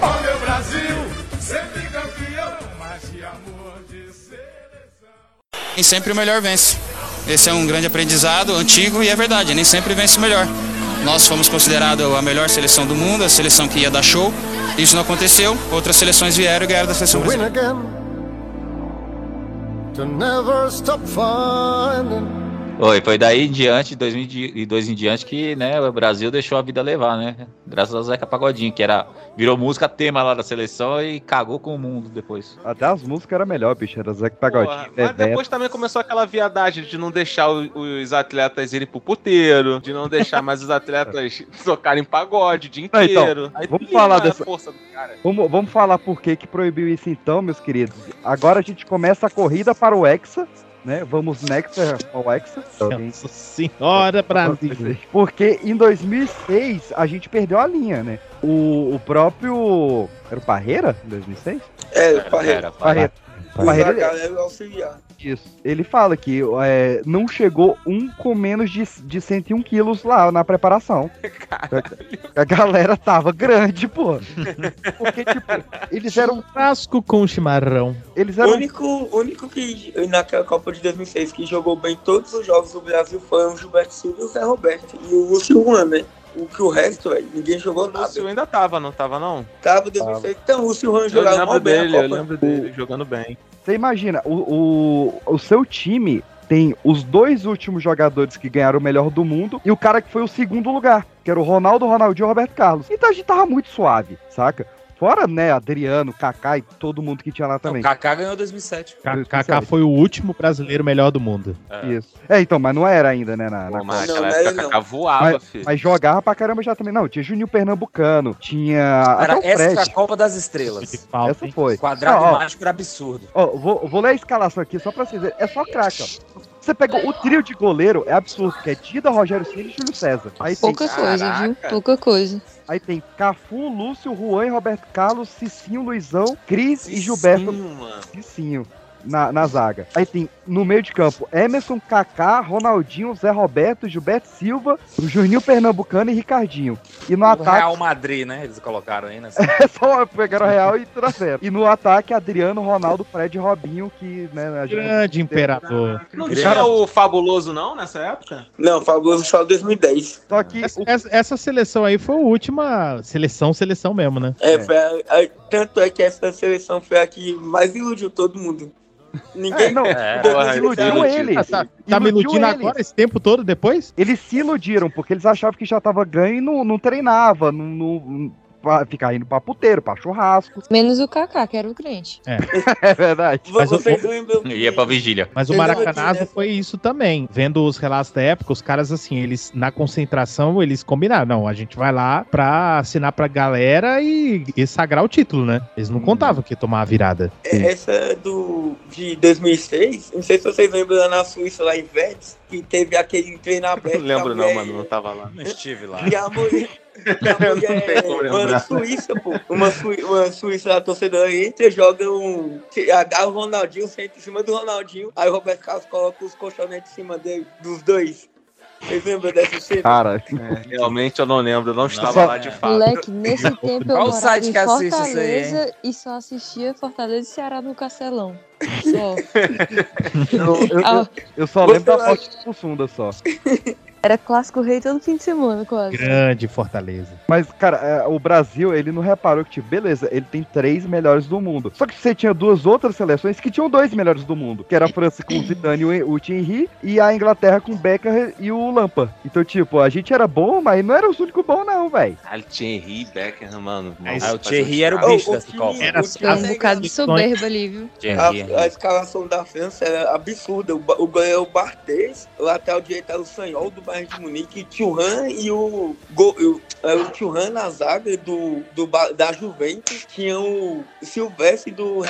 Speaker 10: Ó meu Brasil, sempre campeão, mas que amor de seleção.
Speaker 36: Nem sempre o melhor vence. Esse é um grande aprendizado antigo e é verdade, nem sempre vence o melhor. Nós fomos considerados a melhor seleção do mundo, a seleção que ia dar show. Isso não aconteceu, outras seleções vieram e ganharam da seleção brasileira.
Speaker 37: To never stop finding.
Speaker 13: Foi, foi daí em diante, 2002 em diante, que né, o Brasil deixou a vida levar, né? Graças ao Zeca Pagodinho, que era, virou música tema lá da seleção e cagou com o mundo depois.
Speaker 1: Até as músicas eram melhor, bicho. Era Zeca
Speaker 2: Porra,
Speaker 1: Pagodinho,
Speaker 2: mas
Speaker 1: Bebeto.
Speaker 2: depois também começou aquela viadagem de não deixar os atletas irem pro puteiro, de não deixar mais os atletas tocarem pagode o dia
Speaker 1: Não, então,
Speaker 2: inteiro. Aí
Speaker 1: vamos falar dessa-
Speaker 2: força do cara.
Speaker 1: Vamos, vamos falar por que que proibiu isso então, meus queridos. Agora a gente começa a corrida para o Hexa, né? Vamos next ao Hexa.
Speaker 12: Nossa senhora, Brasil.
Speaker 1: Porque em 2006 a gente perdeu a linha, né? O, o próprio... Era o Parreira, em 2006?
Speaker 6: É, Parreira.
Speaker 1: Parreira.
Speaker 6: O
Speaker 1: Parreira,
Speaker 6: Zagallo era o
Speaker 1: Isso. Ele fala que é, não chegou um com menos de, de 101 quilos lá na preparação. A galera tava grande, pô. Porque, tipo, eles eram.
Speaker 12: Frasco com chimarrão.
Speaker 1: Eles
Speaker 6: O
Speaker 1: eram.
Speaker 6: único, o único que naquela Copa de 2006 que jogou bem todos os jogos do Brasil foi o Gilberto Silva e o Zé Roberto. E o Lúcio Juan, né? O que o resto, velho, ninguém jogou
Speaker 2: O
Speaker 6: nada.
Speaker 2: Lúcio ainda tava, não tava não?
Speaker 6: Tava em 2006. Então, o Lúcio
Speaker 2: Eu
Speaker 6: jogava
Speaker 2: lembro
Speaker 6: mal bem
Speaker 2: dele,
Speaker 6: a
Speaker 2: eu lembro dele jogando bem.
Speaker 1: Você imagina, o, o, o seu time tem os dois últimos jogadores que ganharam o melhor do mundo e o cara que foi o segundo lugar, que era o Ronaldo, Ronaldinho e o Roberto Carlos. Então a gente tava muito suave, saca? Fora, né, Adriano, Kaká e todo mundo que tinha lá também.
Speaker 3: O Kaká ganhou 2007.
Speaker 12: Kaká foi o último brasileiro melhor do mundo.
Speaker 1: Isso. É, então, mas não era ainda, né, na, na
Speaker 2: mas
Speaker 1: Copa.
Speaker 2: naquela época Kaká voava,
Speaker 1: mas,
Speaker 2: filho.
Speaker 1: mas jogava pra caramba já também. Não, tinha Juninho Pernambucano, tinha
Speaker 3: Era, essa a Copa das Estrelas.
Speaker 1: Essa foi.
Speaker 3: Quadrado
Speaker 1: Não, ó,
Speaker 3: mágico era absurdo.
Speaker 1: Ó, vou, vou ler a escalação aqui só pra vocês verem. É só craque, ó. Você pegou o trio de goleiro, é absurdo, que é Dida, Rogério Ceni e Júlio César. Aí tem-
Speaker 4: Pouca coisa, viu? Pouca coisa.
Speaker 1: Aí tem Cafu, Lúcio, Juan, e Roberto Carlos, Cicinho, Luizão, Cris e Gilberto. Cicinho. Na, na zaga. Aí tem no meio de campo, Emerson, Kaká, Ronaldinho, Zé Roberto, Gilberto Silva, o Juninho Pernambucano e Ricardinho. E no
Speaker 3: O
Speaker 1: ataque.
Speaker 3: Real Madrid, né? Eles colocaram aí nessa.
Speaker 1: É só pegaram o Real e tudo certo. E no ataque, Adriano, Ronaldo, Fred e Robinho, que, né, a gente-
Speaker 12: Grande imperador.
Speaker 2: Não tinha o Fabuloso, não, nessa época?
Speaker 6: Não, Fabuloso só 2010.
Speaker 1: Só que.
Speaker 12: Essa, essa- essa seleção aí foi a última seleção, seleção mesmo, né?
Speaker 6: É, foi a- a- tanto é que essa seleção foi a que mais iludiu todo mundo. Ninguém.
Speaker 1: É, não,
Speaker 3: É,
Speaker 1: eles iludiram ele.
Speaker 12: Ah, tá, tá me iludindo
Speaker 1: ele.
Speaker 12: agora esse tempo todo depois?
Speaker 1: Eles se iludiram, porque eles achavam que já tava ganho e não, não treinava, não, não, pra ficar indo pra puteiro, pra churrasco.
Speaker 4: Menos o Kaká, que era o crente.
Speaker 1: É verdade.
Speaker 12: Mas o-
Speaker 6: Vocês lembram que-
Speaker 13: Ia pra vigília.
Speaker 12: Mas o
Speaker 6: lembram
Speaker 12: Maracanazo foi isso também. Vendo os relatos da época, os caras, assim, eles, na concentração, eles combinaram. Não, a gente vai lá pra assinar pra galera e, e sagrar o título, né? Eles não contavam que ia tomar a virada.
Speaker 6: É, Essa é do de 2006, não sei se vocês lembram lá na Suíça, lá em Vets, que teve aquele treino aberto.
Speaker 2: Não lembro, não, mano, não tava lá.
Speaker 3: Não estive lá.
Speaker 6: E a mulher, mulher
Speaker 2: não lembrar.
Speaker 6: Suíça, pô. Uma, Sui- uma Suíça lá, torcedora entra, joga um. Agarra o Ronaldinho, senta em cima do Ronaldinho. Aí o Roberto Carlos coloca os colchonetes em cima dele, dos dois. Vocês lembram dessa cena?
Speaker 1: Cara,
Speaker 2: É, realmente eu não lembro, eu não estava
Speaker 1: Só-
Speaker 2: lá de fato.
Speaker 4: Moleque, nesse tempo eu
Speaker 3: Qual
Speaker 4: morava
Speaker 3: site
Speaker 4: em
Speaker 3: que assiste isso aí,
Speaker 4: Fortaleza e só assistia Fortaleza e Ceará no Castelão. Só.
Speaker 1: eu, eu-
Speaker 4: Ah.
Speaker 1: eu só
Speaker 6: Você
Speaker 1: lembro da foto do Sunda só.
Speaker 4: Era clássico rei todo fim de semana, quase.
Speaker 12: Grande Fortaleza.
Speaker 1: Mas, cara, é, o Brasil, ele não reparou que, tipo, beleza, ele tem três melhores do mundo. Só que você tinha duas outras seleções que tinham dois melhores do mundo. Que era a França com o Zidane e o o Thierry, e a Inglaterra com o Becker e o Lampa. Então, tipo, a gente era bom, mas não era os únicos bons, não, velho.
Speaker 2: Ah, Thierry Beckham, mano.
Speaker 3: Ah,
Speaker 2: Nossa,
Speaker 3: o Thierry era o bicho
Speaker 6: o
Speaker 3: dessa Copa.
Speaker 12: Era
Speaker 6: o
Speaker 4: Um bocado de soberba ali, viu?
Speaker 6: A, a escalação da França era absurda. O, o é o Barthez, o lateral direito era o Sanhol do Bayern de Munique, Thuram e o, go, o, Thuram na zaga do, do, da Juventus. Tinha o Silvestre do,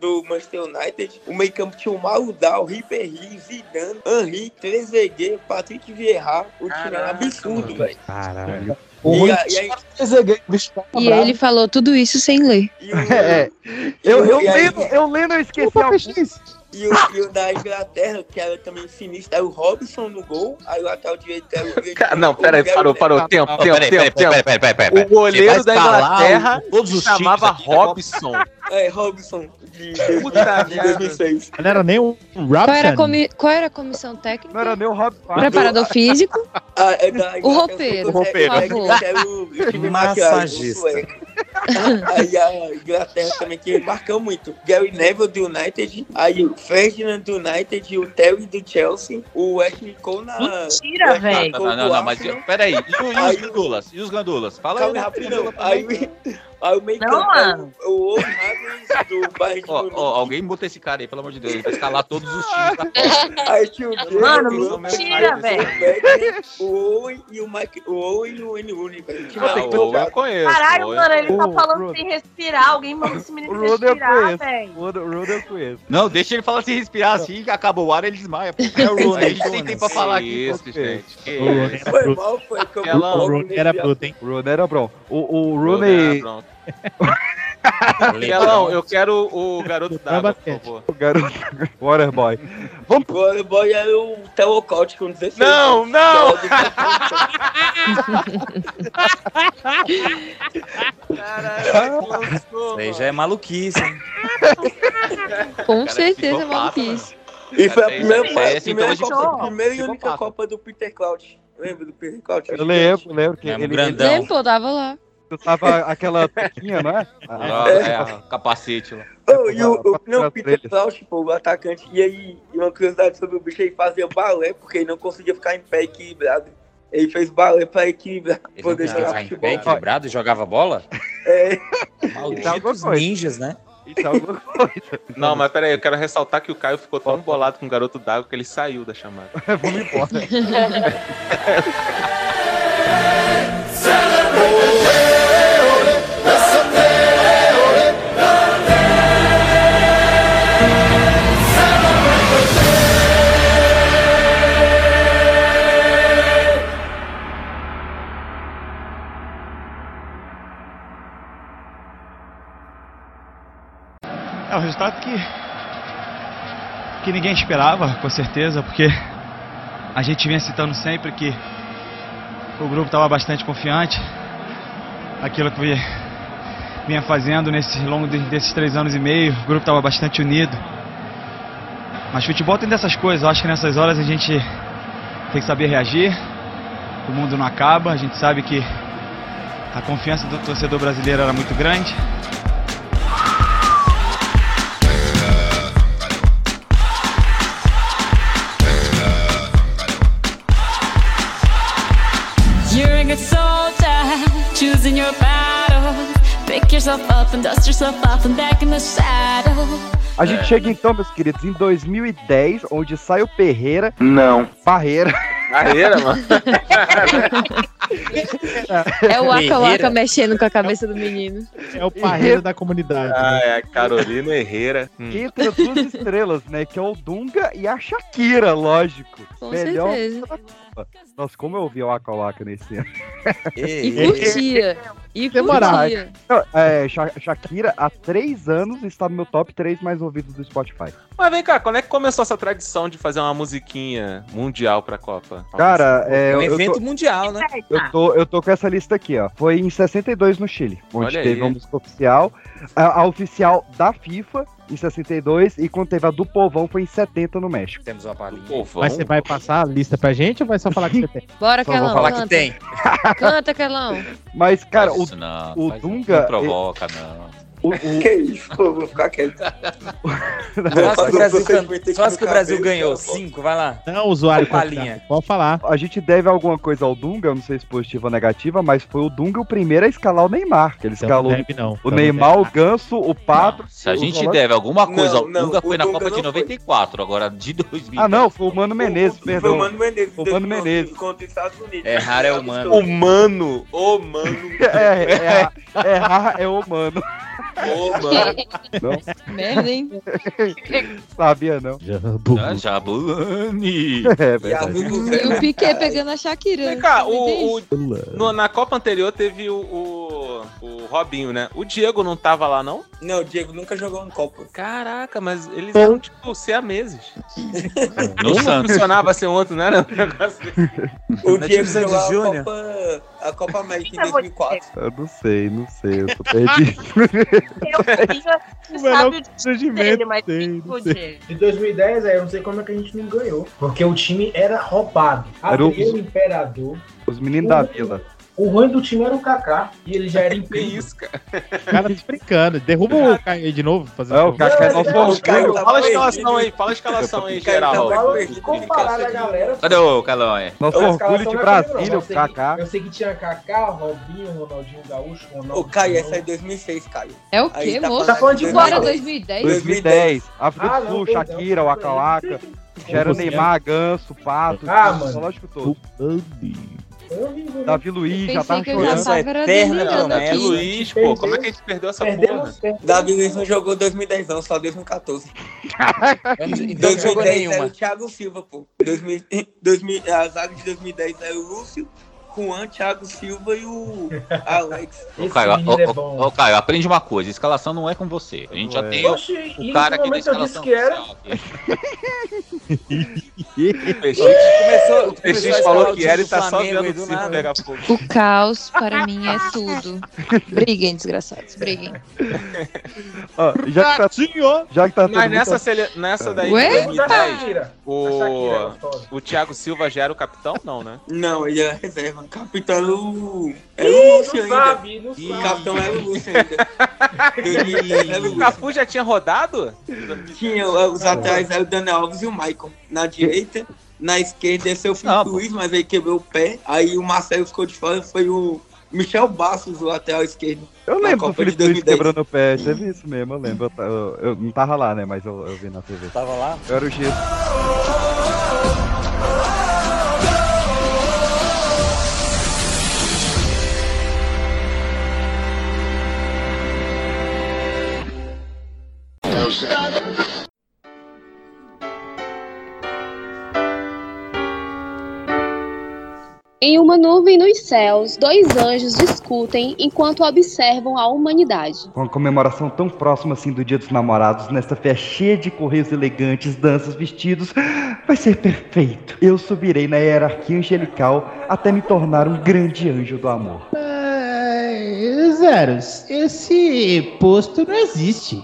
Speaker 6: do Manchester United. O meio campo tinha o Maludal, Ribéry, Zidane, Henri, Trezeguet, Patrick Vieira. O time era absurdo, velho.
Speaker 12: Caralho.
Speaker 6: E a- e aí-
Speaker 35: tá
Speaker 4: E
Speaker 35: bravo.
Speaker 4: ele falou tudo isso sem ler.
Speaker 6: O,
Speaker 1: É, eu, eu,
Speaker 6: e aí-
Speaker 1: lendo, eu lendo, eu esqueci
Speaker 6: E o, e o da Inglaterra, que era também sinistro, era o Robson no gol. Aí o lateral direito era o.
Speaker 2: Cara, não, peraí, parou, parou. Tempo, tempo,
Speaker 13: Peraí, peraí,
Speaker 2: tempo, tempo.
Speaker 13: peraí, peraí, peraí, peraí.
Speaker 2: O goleiro da Inglaterra
Speaker 13: o- todos os
Speaker 2: se chamava
Speaker 13: aqui Copa?
Speaker 2: Robson.
Speaker 6: É, Robson, de,
Speaker 2: Puta
Speaker 6: de
Speaker 2: merda.
Speaker 6: 2006.
Speaker 12: Não era nem um
Speaker 4: Qual era,
Speaker 12: Robson.
Speaker 4: comi- Qual era a comissão técnica?
Speaker 1: Não era nem o Rob
Speaker 4: Preparador físico.
Speaker 6: Ah, é
Speaker 4: O roupeiro,
Speaker 6: o roupeiro. o time
Speaker 3: Massagista.
Speaker 6: Aí a Inglaterra também que marcou muito. Gary Neville do United, aí o Ferdinand do United, o Terry do Chelsea, o Ashley Cole na.
Speaker 7: Mentira, velho.
Speaker 13: Não, não,
Speaker 6: do
Speaker 13: não, mas peraí. E, o- e
Speaker 6: Aí-
Speaker 13: os gandulas? E os gandulas? Fala
Speaker 6: Calma
Speaker 13: aí.
Speaker 6: rapidão. Aí, aí o meio
Speaker 7: Não,
Speaker 6: é
Speaker 7: mano.
Speaker 6: o, o Owen Hargreaves do Bayern de
Speaker 13: Ó,
Speaker 6: Munique.
Speaker 13: ó, alguém bota esse cara aí, pelo amor de Deus. Ele vai escalar todos os times da Copa.
Speaker 6: Aí tinha o Diego,
Speaker 7: Mano,
Speaker 6: o
Speaker 7: mentira,
Speaker 6: o
Speaker 7: velho.
Speaker 6: O Owen e o Mike. O Owen e o N Rooney, velho. O time
Speaker 2: Ah,
Speaker 6: era
Speaker 2: o Owen eu
Speaker 6: chato.
Speaker 2: conheço.
Speaker 7: Caralho,
Speaker 2: o Owen
Speaker 7: mano,
Speaker 2: eu
Speaker 7: ele tá
Speaker 1: Ô,
Speaker 7: falando sem respirar. Alguém manda esse
Speaker 1: O
Speaker 7: menino
Speaker 1: eu
Speaker 7: respirar, velho.
Speaker 1: O o Rodo eu conheço.
Speaker 13: Não, deixa ele falar se respirar assim, que acabou o ar, ele desmaia. Pô. É o Rooney, a gente tem tempo pra falar aqui.
Speaker 2: Isso, gente.
Speaker 12: O
Speaker 6: Foi mal, foi eu
Speaker 12: O Rooney era bruto, hein?
Speaker 1: O Rooney era bom. O, o
Speaker 2: Rooney
Speaker 1: Rooney,
Speaker 2: era bronco. Pelão, eu quero o garoto d'água, por favor.
Speaker 1: o garoto, Waterboy. Vamos
Speaker 6: O Waterboy era o Telocote com 16
Speaker 2: Não, não!
Speaker 3: Isso aí já é maluquice, hein?
Speaker 4: Com
Speaker 13: Cara,
Speaker 4: certeza,
Speaker 13: psicopata,
Speaker 4: maluquice.
Speaker 6: E foi a primeira,
Speaker 13: é
Speaker 6: a primeira,
Speaker 13: sintoma de
Speaker 6: Copa,
Speaker 13: psicopata.
Speaker 6: primeira e única. Copa do Peter Crouch. Lembra do Peter Crouch?
Speaker 1: Eu lembro, lembro que
Speaker 3: Mesmo
Speaker 1: ele,
Speaker 3: grandão.
Speaker 1: ele
Speaker 4: Lembro, pô, tava lá.
Speaker 1: Tava aquela toquinha, não é?
Speaker 13: Ah, é, capacete lá.
Speaker 6: Oh, e o, o, não, Peter. Crouch, pô, o atacante. E aí, uma curiosidade sobre o bicho, ele fazia balé, porque ele não conseguia ficar em pé equilibrado. Ele fez balé pra equilibrar,
Speaker 3: Ele não
Speaker 6: poder
Speaker 3: conseguia
Speaker 6: jogar
Speaker 3: ficar em pé
Speaker 6: futebol.
Speaker 3: equilibrado e jogava bola?
Speaker 6: É,
Speaker 3: Malditos ninjas, né?
Speaker 1: É.
Speaker 2: Não, mas peraí, eu quero ressaltar que o Caio ficou tão bolado com o garoto d'água que ele saiu da chamada.
Speaker 1: Vamos embora.
Speaker 38: É um resultado que, que ninguém esperava, com certeza, porque a gente vinha citando sempre que o grupo estava bastante confiante. Aquilo que vinha fazendo nesse longo de- desses três anos e meio, o grupo estava bastante unido. Mas futebol tem dessas coisas, eu acho que nessas horas a gente tem que saber reagir. O mundo não acaba, a gente sabe que a confiança do torcedor brasileiro era muito grande.
Speaker 39: Choosing your battle. Pick yourself up and dust yourself off and back in the saddle.
Speaker 1: A gente chega então, meus queridos, em 2010, onde sai o Perreira.
Speaker 2: Não.
Speaker 1: Parreira.
Speaker 2: Parreira, mano.
Speaker 4: É o Waka Waka mexendo com a cabeça do menino.
Speaker 12: É o parreira da comunidade.
Speaker 2: Ah, é a Carolina Herrera. Hum.
Speaker 1: Que entra duas estrelas, né? Que é o Dunga e a Shakira, lógico.
Speaker 4: Com
Speaker 1: Melhor
Speaker 4: certeza.
Speaker 1: Nossa, como eu ouvi o Waka Waka nesse ano.
Speaker 4: E curtia. E curtia.
Speaker 1: Não, É, Sha- Shakira, há três anos, está no meu top 3 mais ouvidos do Spotify.
Speaker 2: Mas vem cá, quando é que começou essa tradição de fazer uma musiquinha mundial pra Copa?
Speaker 1: Cara, é,
Speaker 3: um
Speaker 1: eu
Speaker 3: evento
Speaker 1: tô-
Speaker 3: mundial, né?
Speaker 1: Eu tô, eu tô com essa lista aqui, ó. Foi em 62 no Chile, onde
Speaker 2: Olha
Speaker 1: teve
Speaker 2: aí.
Speaker 1: uma música oficial. A, a oficial da FIFA em 62 e quando teve a do Povão foi em 70 no México.
Speaker 3: Temos uma palhinha.
Speaker 12: Mas você vai passar a lista pra gente ou vai só falar que você tem?
Speaker 4: Bora,
Speaker 1: Só vou
Speaker 4: Kelão.
Speaker 1: falar que
Speaker 4: canta.
Speaker 1: tem.
Speaker 4: Canta, Kelão.
Speaker 1: Mas, cara,
Speaker 13: Faz
Speaker 1: o,
Speaker 13: não,
Speaker 1: o Dunga.
Speaker 13: Não provoca, não.
Speaker 1: O, o-
Speaker 6: Que isso, pô, vou ficar quieto.
Speaker 3: Só que o Brasil, can- que o Brasil ganhou. Cinco, vai lá.
Speaker 12: Não, usuário. Confiável. Pode falar.
Speaker 1: A gente deve alguma coisa ao Dunga, eu não sei se positiva ou negativa, mas foi o Dunga o primeiro a escalar o Neymar. Que ele
Speaker 12: Então
Speaker 1: escalou
Speaker 12: não deve, não.
Speaker 1: o
Speaker 12: Então não
Speaker 1: Neymar,
Speaker 12: deve.
Speaker 1: o Ganso, o Pato.
Speaker 13: Se a
Speaker 1: o
Speaker 13: gente deve alguma coisa
Speaker 6: Não,
Speaker 13: ao
Speaker 6: não,
Speaker 13: Dunga,
Speaker 6: o
Speaker 13: foi na
Speaker 6: Dunga
Speaker 13: Copa de
Speaker 6: não foi.
Speaker 13: 94, agora de 2000.
Speaker 1: Ah, não, foi o Mano Menezes,
Speaker 6: Foi
Speaker 1: perdão.
Speaker 6: o Mano Menezes.
Speaker 1: Foi o Mano Menezes.
Speaker 6: Contra os Estados Unidos.
Speaker 3: Errar é humano.
Speaker 2: O mano, o mano,
Speaker 1: É, é, é, errar é o mano. Não,
Speaker 4: Merda, hein?
Speaker 1: sabia não.
Speaker 13: Ah, Jabulani.
Speaker 1: É verdade.
Speaker 4: E o Piquet pegando a Shakira.
Speaker 2: Vem cá, o, o- no- na Copa anterior teve o, o, o Robinho, né? O Diego não tava lá, não?
Speaker 6: Não, o Diego nunca jogou em Copa.
Speaker 2: Caraca, mas eles eram tipo.
Speaker 13: No
Speaker 2: Um
Speaker 13: Santos.
Speaker 2: funcionava ser outro, não era um negócio
Speaker 6: O
Speaker 3: Na
Speaker 6: Diego
Speaker 3: divisão de
Speaker 6: jogou a
Speaker 3: Júnior?
Speaker 6: Copa, a Copa América em 2004.
Speaker 1: Eu não sei, não sei, eu tô perdido.
Speaker 7: O time dele, mas o Diego?
Speaker 35: De 2010, aí eu não sei como é que a gente não ganhou. Porque o time era roubado.
Speaker 1: Era o-
Speaker 35: Imperador.
Speaker 1: Os meninos da vila.
Speaker 35: O ruim do time era o Kaká. E ele já era incrível.
Speaker 2: isso, cara?
Speaker 12: O cara tá brincando. Derruba o Caio aí de novo. Fazer
Speaker 1: É, o Kaká é nosso
Speaker 6: tá
Speaker 2: Fala a escalação aí, fala a escalação aí, geral.
Speaker 6: tá perdido,
Speaker 35: comparado a galera.
Speaker 13: Cadê o Calói?
Speaker 1: Nosso
Speaker 35: A
Speaker 1: orgulho de
Speaker 35: é.
Speaker 1: Brasília,
Speaker 35: Eu
Speaker 1: o
Speaker 35: sei que-
Speaker 1: Kaká.
Speaker 35: Eu sei que tinha Kaká, Robinho, Ronaldinho Gaúcho, Ronaldo.
Speaker 6: Ô, Caio, essa é 2006, Caio.
Speaker 4: É o quê,
Speaker 6: tá
Speaker 4: moço?
Speaker 35: Tá falando de
Speaker 4: Agora
Speaker 35: qual?
Speaker 4: 2010?
Speaker 1: 2010. África
Speaker 35: Ah,
Speaker 1: do
Speaker 35: não,
Speaker 1: Sul, Shakira, Waka Waka. Já era o Neymar, Ganso, Pato.
Speaker 35: Ah, mano.
Speaker 1: Lógico todo. Davi Luiz, já tava
Speaker 4: já
Speaker 1: chorando.
Speaker 4: era
Speaker 3: eterna promessa.
Speaker 2: É
Speaker 4: aqui.
Speaker 2: Luiz, pô, como é que a gente perdeu essa porra?
Speaker 35: Perdemos, perdemos.
Speaker 6: Davi Luiz não jogou 2010 não, só 2014.
Speaker 3: Então não jogou
Speaker 6: 2010 era
Speaker 3: nenhuma.
Speaker 6: o Thiago Silva, pô. 2000, 2000, a zaga de 2010 era o Lúcio, Juan, Thiago Silva e o Alex.
Speaker 13: Ô, Caio, ô,
Speaker 35: é
Speaker 13: ô,
Speaker 35: bom.
Speaker 13: ô, Caio, aprende uma coisa: escalação não é com você. A gente já tem o, o cara aqui da
Speaker 35: momento eu disse
Speaker 13: escalação
Speaker 35: que era.
Speaker 2: O Peixinho,
Speaker 3: Começou,
Speaker 2: o Peixinho falou que era e tá só vendo o circo pegar fogo.
Speaker 4: O caos, para mim, é tudo. Briguem, desgraçados, briguem.
Speaker 1: Ó, já que tá, já que tá
Speaker 2: Mas nessa, sele... nessa daí,
Speaker 4: Ué?
Speaker 2: de 2010,
Speaker 35: Shakira.
Speaker 2: o...
Speaker 35: É
Speaker 2: o Thiago Silva já era o capitão? Não, né?
Speaker 6: Não, ele era reserva. Capitão o Lúcio ainda.
Speaker 35: sabe, não
Speaker 6: O
Speaker 35: sabe.
Speaker 6: capitão era o Lúcio ainda. 2010 era o Lúcio.
Speaker 2: Cafu já tinha rodado?
Speaker 6: Tinha os atrás era o Daniel Alves e o Maicon. Na direita, na esquerda esse é o Felipe. Luiz, mas aí quebrou o pé. Aí o Marcelo ficou de fora, foi o Michel Bastos, o lateral esquerdo.
Speaker 1: Eu lembro do
Speaker 6: Copa
Speaker 1: Felipe Luiz
Speaker 6: 2010.
Speaker 1: quebrando o pé, teve isso mesmo, eu lembro. Eu, eu- eu não tava lá, né, mas eu, eu vi na TV.
Speaker 3: Tava lá?
Speaker 1: Eu era o Giro.
Speaker 8: Em uma nuvem nos céus, dois anjos discutem enquanto observam a humanidade.
Speaker 1: Com a comemoração tão próxima assim do Dia dos Namorados, nesta festa cheia de correios elegantes, danças, vestidos, vai ser perfeito. Eu subirei na hierarquia angelical até me tornar um grande anjo do amor.
Speaker 12: É, Zeros, esse posto não existe.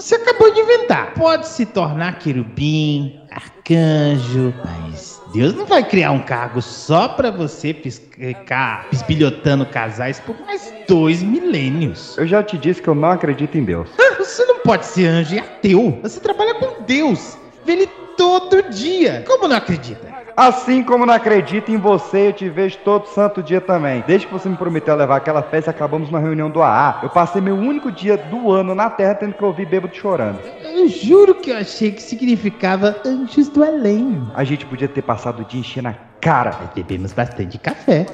Speaker 12: Você acabou de inventar. Pode se tornar querubim, arcanjo, mas Deus não vai criar um cargo só pra você ficar bisbilhotando casais por mais dois milênios.
Speaker 1: Eu já te disse que eu não acredito em Deus.
Speaker 12: Ah, Você não pode ser anjo e ateu. Você trabalha com Deus. Vê ele todo dia. Como não acredita?
Speaker 1: Assim como não acredito em você, eu te vejo todo santo dia também. Desde que você me prometeu levar aquela festa, acabamos na reunião do AA. Eu passei meu único dia do ano na Terra tendo que ouvir bêbado chorando.
Speaker 12: Eu juro que eu achei que significava anjos do além.
Speaker 1: A gente podia ter passado o dia enchendo a cara.
Speaker 12: Bebemos bastante café.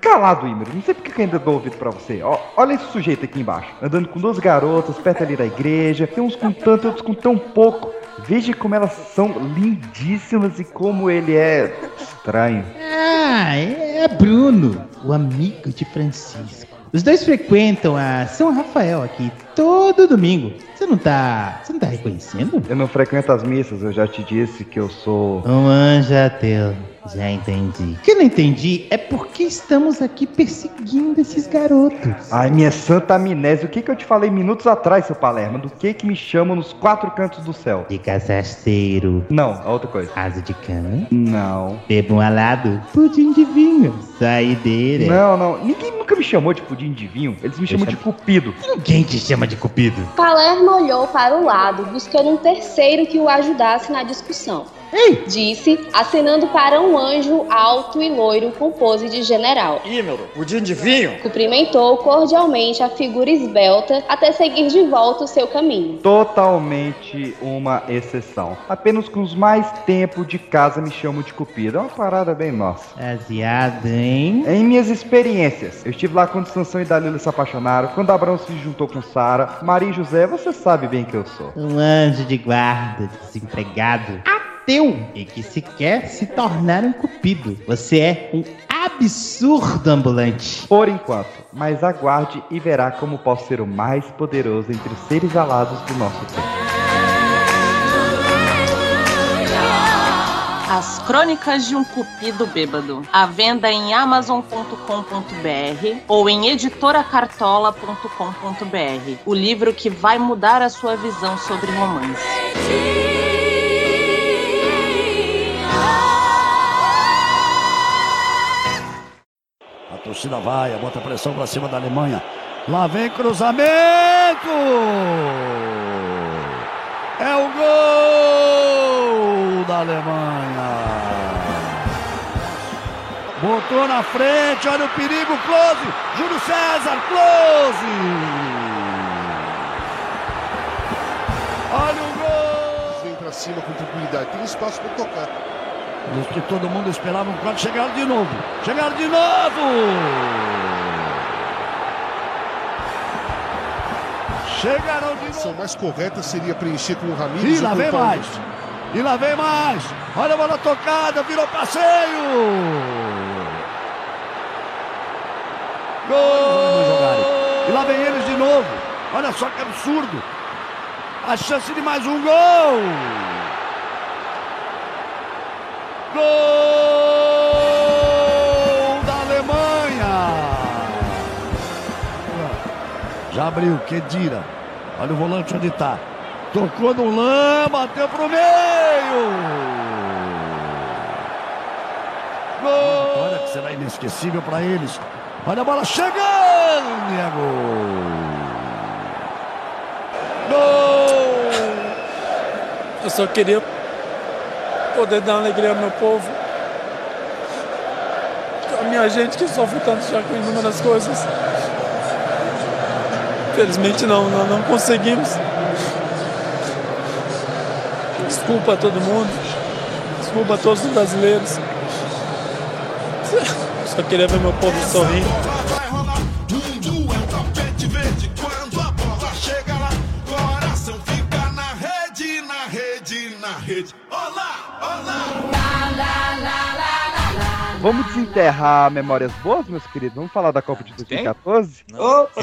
Speaker 1: Calado, Ímero. Não sei porque que eu ainda dou ouvido pra você. Ó, olha esse sujeito aqui embaixo. Andando com duas garotas perto ali da igreja. Tem uns com tanto, outros com tão pouco. Veja como elas são lindíssimas e como ele é estranho.
Speaker 12: Ah, é Bruno, o amigo de Francisco. Os dois frequentam a São Rafael aqui todo domingo. Você não tá. Você não tá reconhecendo?
Speaker 1: Eu não frequento as missas, eu já te disse que eu sou.
Speaker 12: Um anjo ateu. Já entendi. O que eu não entendi é por que estamos aqui perseguindo esses garotos.
Speaker 1: Ai, minha santa amnésia, o que, que eu te falei minutos atrás, seu Palermo? Do que que me chamam nos quatro cantos do céu?
Speaker 12: De cachaceiro.
Speaker 1: Não, é outra coisa.
Speaker 12: Asa de cana.
Speaker 1: Não.
Speaker 12: Bebam alado. Pudim de vinho. Saideira.
Speaker 1: Não, não. Ninguém nunca me chamou de pudim de vinho. Eles me chamam de cupido.
Speaker 12: Ninguém te chama de cupido.
Speaker 8: Palermo olhou para o lado, buscando um terceiro que o ajudasse na discussão. Disse, acenando para um anjo alto e loiro com pose de general.
Speaker 32: Ímero, pudim de vinho.
Speaker 8: Cumprimentou cordialmente a figura esbelta até seguir de volta o seu caminho.
Speaker 1: Totalmente uma exceção. Apenas com os mais tempo de casa me chamam de cupido. É uma parada bem nossa.
Speaker 12: Baseado em.
Speaker 1: Em minhas experiências. Eu estive lá quando Sansão e Dalila se apaixonaram, quando Abraão se juntou com Sara, Maria e José, você sabe bem que eu sou.
Speaker 12: Um anjo de guarda, desempregado, ateu e que se quer se tornar um cupido. Você é um absurdo ambulante.
Speaker 1: Por enquanto, mas aguarde e verá como posso ser o mais poderoso entre os seres alados do nosso tempo.
Speaker 7: As Crônicas de um Cupido Bêbado. À venda em amazon.com.br ou em editoracartola.com.br. O livro que vai mudar a sua visão sobre romance.
Speaker 34: Torcida vai, bota pressão pra cima da Alemanha. Lá vem cruzamento! É o gol da Alemanha! Botou na frente, olha o perigo, close! Júlio César, close! Olha o gol!
Speaker 40: Vem pra cima com tranquilidade. Tem espaço pra tocar.
Speaker 34: Diz que todo mundo esperava um quando chegaram de novo. Chegaram de novo! Chegaram de
Speaker 40: A ação mais correta seria preencher com o Ramires
Speaker 34: E lá vem mais! E lá vem mais! Olha a bola tocada, virou passeio! Gol! E lá vem eles de novo! Olha só que absurdo! A chance de mais um gol! Gol da Alemanha! Já abriu, Kedira. Olha o volante onde tá. Tocou no lã, bateu pro meio! Gol! Olha que será inesquecível para eles. Olha a bola chegando! E é gol! Gol!
Speaker 41: Eu só queria poder dar alegria ao meu povo. A minha gente que sofre tanto já com inúmeras coisas. Infelizmente não, não, não conseguimos. Desculpa a todo mundo. Desculpa a todos os brasileiros. Só queria ver meu povo sorrindo.
Speaker 1: Vamos desenterrar memórias boas, meus queridos? Vamos falar da Copa de 2014?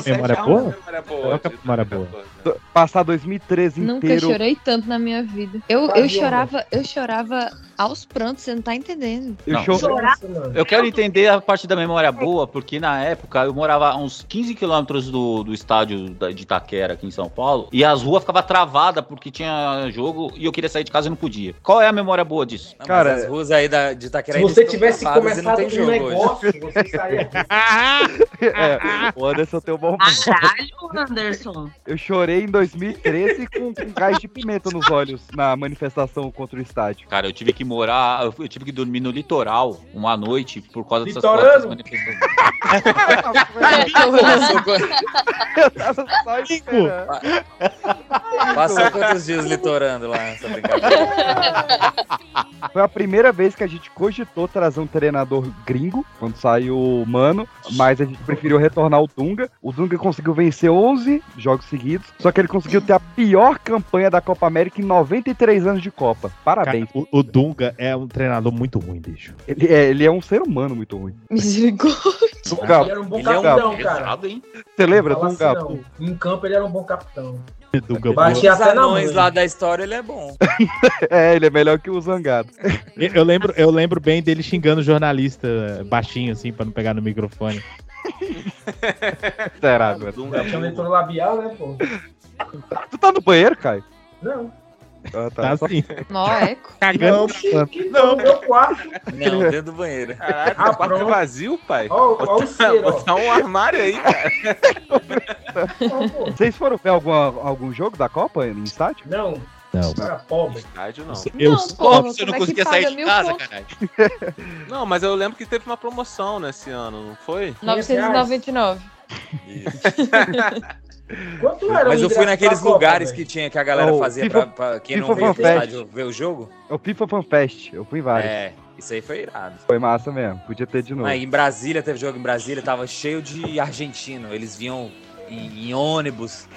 Speaker 12: Tem memória boa? Qual que é a memória boa?
Speaker 1: Do- Passar 2013
Speaker 4: Nunca
Speaker 1: inteiro.
Speaker 4: chorei tanto na minha vida. Eu, eu chorava, eu chorava aos prantos, você não tá entendendo.
Speaker 13: Não. Eu quero entender a parte da memória boa, porque na época eu morava a uns 15 quilômetros do, do estádio de Itaquera, aqui em São Paulo, e as ruas ficavam travadas porque tinha jogo e eu queria sair de casa e não podia. Qual é a memória boa disso?
Speaker 3: Não, mas as ruas aí da, de Itaquera
Speaker 35: Se
Speaker 3: ainda
Speaker 35: você tivesse
Speaker 3: travadas e não tem
Speaker 35: um
Speaker 3: jogo hoje.
Speaker 35: negócio, você saía.
Speaker 1: É, o Anderson tem um bom
Speaker 7: Caralho, Anderson.
Speaker 1: Eu chorei em 2013 com, com gás de pimenta nos olhos na manifestação contra o estádio.
Speaker 13: Cara, eu tive que morar, eu tive que dormir no litoral uma noite por causa dessas
Speaker 1: Litorano?
Speaker 13: dessas manifestações.
Speaker 1: Eu tava só esperando.
Speaker 3: Passou quantos dias litorando lá nessa brincadeira?
Speaker 1: Foi a primeira vez que a gente cogitou trazer um treinador gringo, quando saiu o Mano, mas a gente preferiu retornar o Dunga. O Dunga conseguiu vencer 11 jogos seguidos, só que ele conseguiu ter a pior campanha da Copa América em 93 anos de Copa. Parabéns.
Speaker 12: O, o Dunga é um treinador muito ruim, bicho.
Speaker 1: Ele, é, ele é um ser humano muito ruim.
Speaker 4: Misericórdia.
Speaker 1: Dunga,
Speaker 35: Ele era um bom
Speaker 1: Ele é um
Speaker 35: capitão,
Speaker 1: pesado,
Speaker 35: cara.
Speaker 1: Você lembra,
Speaker 35: assim,
Speaker 1: Dunga?
Speaker 35: não. Em campo ele era um bom capitão.
Speaker 12: Dunga
Speaker 35: Batia
Speaker 3: Os
Speaker 35: até na
Speaker 3: anões
Speaker 35: mãe.
Speaker 3: lá da história, ele é bom.
Speaker 1: é, ele é melhor que o Zangado.
Speaker 12: Eu lembro, eu lembro bem dele xingando o jornalista baixinho, assim, pra não pegar no microfone.
Speaker 1: Será, velho?
Speaker 35: Tinha leitura labial, né, pô?
Speaker 1: Tu tá no banheiro, Caio?
Speaker 35: Não.
Speaker 1: Ah,
Speaker 12: Tá
Speaker 1: Só-
Speaker 12: assim.
Speaker 4: Nó, eco.
Speaker 12: Cagando.
Speaker 35: Não, que, que não, meu quarto.
Speaker 3: Não, dentro do banheiro.
Speaker 2: Caralho,
Speaker 35: Ah,
Speaker 2: o quarto é
Speaker 35: pronto.
Speaker 2: vazio, pai.
Speaker 35: Ó, ó o cheiro.
Speaker 2: Botar um armário aí, cara.
Speaker 1: Vocês foram ver algum, algum jogo da Copa em estádio?
Speaker 35: Não.
Speaker 12: Não.
Speaker 35: Cara pobre.
Speaker 2: Estádio não.
Speaker 12: Eu
Speaker 4: Não, porra,
Speaker 13: Você não
Speaker 4: é
Speaker 13: conseguia sair de casa, caralho.
Speaker 2: Não, mas eu lembro que teve uma promoção nesse ano, não foi?
Speaker 4: 999.
Speaker 35: Quanto era
Speaker 3: Mas eu fui naqueles
Speaker 35: Copa,
Speaker 3: lugares que tinha que a galera
Speaker 1: Oh,
Speaker 3: fazia
Speaker 1: FIFA-
Speaker 3: pra, pra quem
Speaker 1: FIFA
Speaker 3: não veio estádio ver o jogo.
Speaker 1: É o FIFA Fan Fest. Eu fui em vários.
Speaker 3: É, isso aí foi irado.
Speaker 1: Foi massa mesmo. Podia ter de novo.
Speaker 3: Aí em Brasília, teve jogo em Brasília, tava cheio de argentino. Eles vinham em, em ônibus,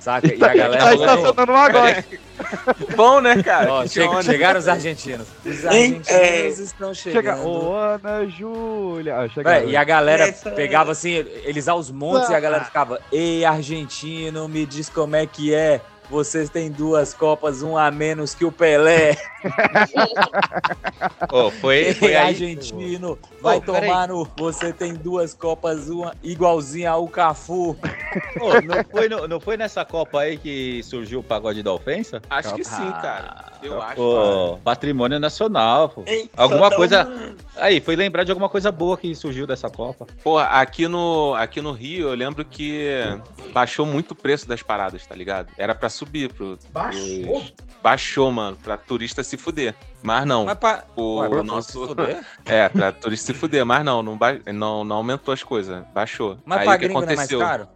Speaker 3: saca? E a galera.
Speaker 1: Tá estacionando um agora.
Speaker 2: Bom, né, cara?
Speaker 3: Ó, chega-
Speaker 2: onda.
Speaker 3: chegaram os argentinos. Os argentinos
Speaker 2: É.
Speaker 3: estão
Speaker 1: Chega,
Speaker 3: chegando.
Speaker 1: ô Ana Júlia. Ah, chega
Speaker 3: Véi, e a galera
Speaker 1: Essa-
Speaker 3: pegava assim, eles aos montes e a galera ficava, ei, argentino, me diz como é que é. Vocês têm duas copas, um a menos que o Pelé.
Speaker 13: Ô, foi, foi aí.
Speaker 3: argentino, vai
Speaker 13: peraí.
Speaker 3: tomar no. Você tem duas copas, uma igualzinha ao Cafu.
Speaker 13: Ô, não, foi, no- não foi nessa Copa aí que surgiu o pagode da ofensa?
Speaker 2: Acho que sim, cara. Eu acho.
Speaker 13: Pô, patrimônio nacional, pô.
Speaker 2: Ei,
Speaker 13: Alguma coisa.
Speaker 2: um-
Speaker 13: Aí, foi lembrar de alguma coisa boa que surgiu dessa Copa.
Speaker 2: Pô, aqui no, aqui no Rio, eu lembro que baixou muito o preço das paradas, tá ligado? Era pra subir pro.
Speaker 35: Baixou?
Speaker 2: pros- Baixou, mano, pra turista se fuder. Mas não.
Speaker 3: Mas pra.
Speaker 2: O
Speaker 3: Ué, pra
Speaker 2: nosso.
Speaker 3: se fuder?
Speaker 2: É, pra turista se fuder, mas não, não, ba... não, não aumentou as coisas, baixou.
Speaker 3: Mas
Speaker 2: Aí
Speaker 3: pra
Speaker 2: o que
Speaker 3: gringo não é mais
Speaker 2: aconteceu?
Speaker 3: caro?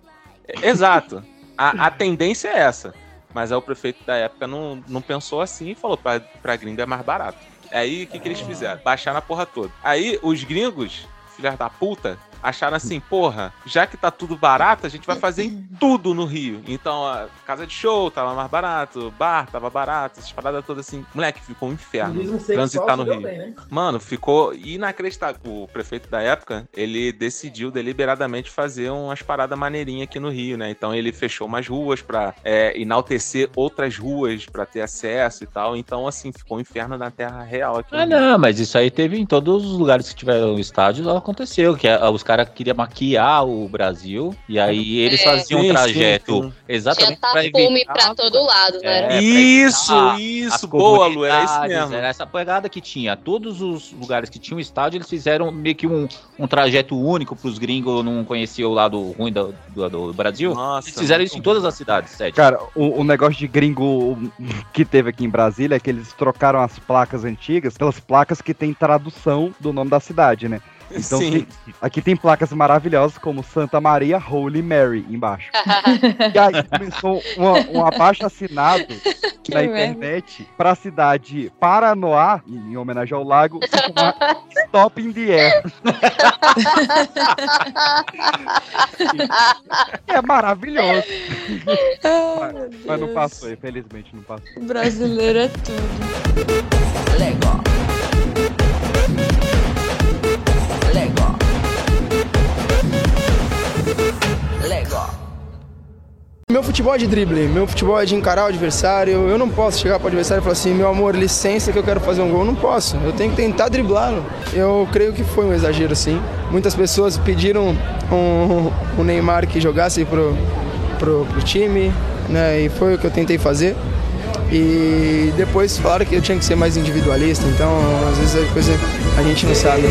Speaker 2: É, Exato. A, a tendência é essa. Mas aí o prefeito da época não, não pensou assim e falou: pra, pra gringo é mais barato. Aí o que, que eles fizeram? Baixaram a porra toda. Aí os gringos, filhas da puta, acharam assim: porra, já que tá tudo barato, a gente vai fazer em tudo no Rio. Então a casa de show tava mais barato, bar tava barato, essas paradas todas assim. Moleque, ficou um inferno. Transitar no Rio.
Speaker 35: bem, né?
Speaker 2: Mano, ficou inacreditável. O prefeito da época, ele decidiu deliberadamente fazer umas paradas maneirinhas aqui no Rio, né? Então ele fechou umas ruas pra é, enaltecer outras ruas pra ter acesso e tal. Então, assim, ficou um inferno na terra real aqui.
Speaker 13: Ah, não, mas isso aí teve em todos os lugares que tiveram estádios, aconteceu. Que ah, os caras queriam maquiar o Brasil e aí eles
Speaker 42: É.
Speaker 13: faziam um trajeto
Speaker 2: sim, sim.
Speaker 42: Tinha
Speaker 13: exatamente
Speaker 42: tapume
Speaker 13: evitar.
Speaker 42: pra todo lado, era?
Speaker 13: É,
Speaker 2: Isso, isso, boa, Lu, era isso mesmo.
Speaker 13: Era essa pegada que tinha. Todos os lugares que tinham estádio, eles fizeram meio que um, um trajeto único pros gringos não conhecer o lado ruim do, do, do Brasil.
Speaker 2: Nossa,
Speaker 13: eles fizeram isso em todas as cidades, sete.
Speaker 1: Cara, o, o negócio de gringo que teve aqui em Brasília é que eles trocaram as placas antigas pelas placas que tem tradução do nome da cidade, né? Então
Speaker 2: Sim.
Speaker 1: tem- aqui tem placas maravilhosas como Santa Maria Holy Mary embaixo. e aí começou uma- um abaixo assinado
Speaker 4: Que
Speaker 1: na internet pra cidade Paranoá, em homenagem ao lago, se chamar Stop in the Air. É maravilhoso. mas, mas não passou, infelizmente não passou.
Speaker 4: Brasileiro é tudo.
Speaker 39: Legal.
Speaker 43: Futebol é de drible, meu futebol é de encarar o adversário. Eu não posso chegar para o adversário e falar assim: meu amor, licença que eu quero fazer um gol. Eu não posso, eu tenho que tentar driblá-lo. Eu creio que foi um exagero, sim. Muitas pessoas pediram um, um Neymar que jogasse pro, pro, pro time, né? E foi o que eu tentei fazer. E depois falaram que eu tinha que ser mais individualista, então às vezes a coisa a gente não sabe.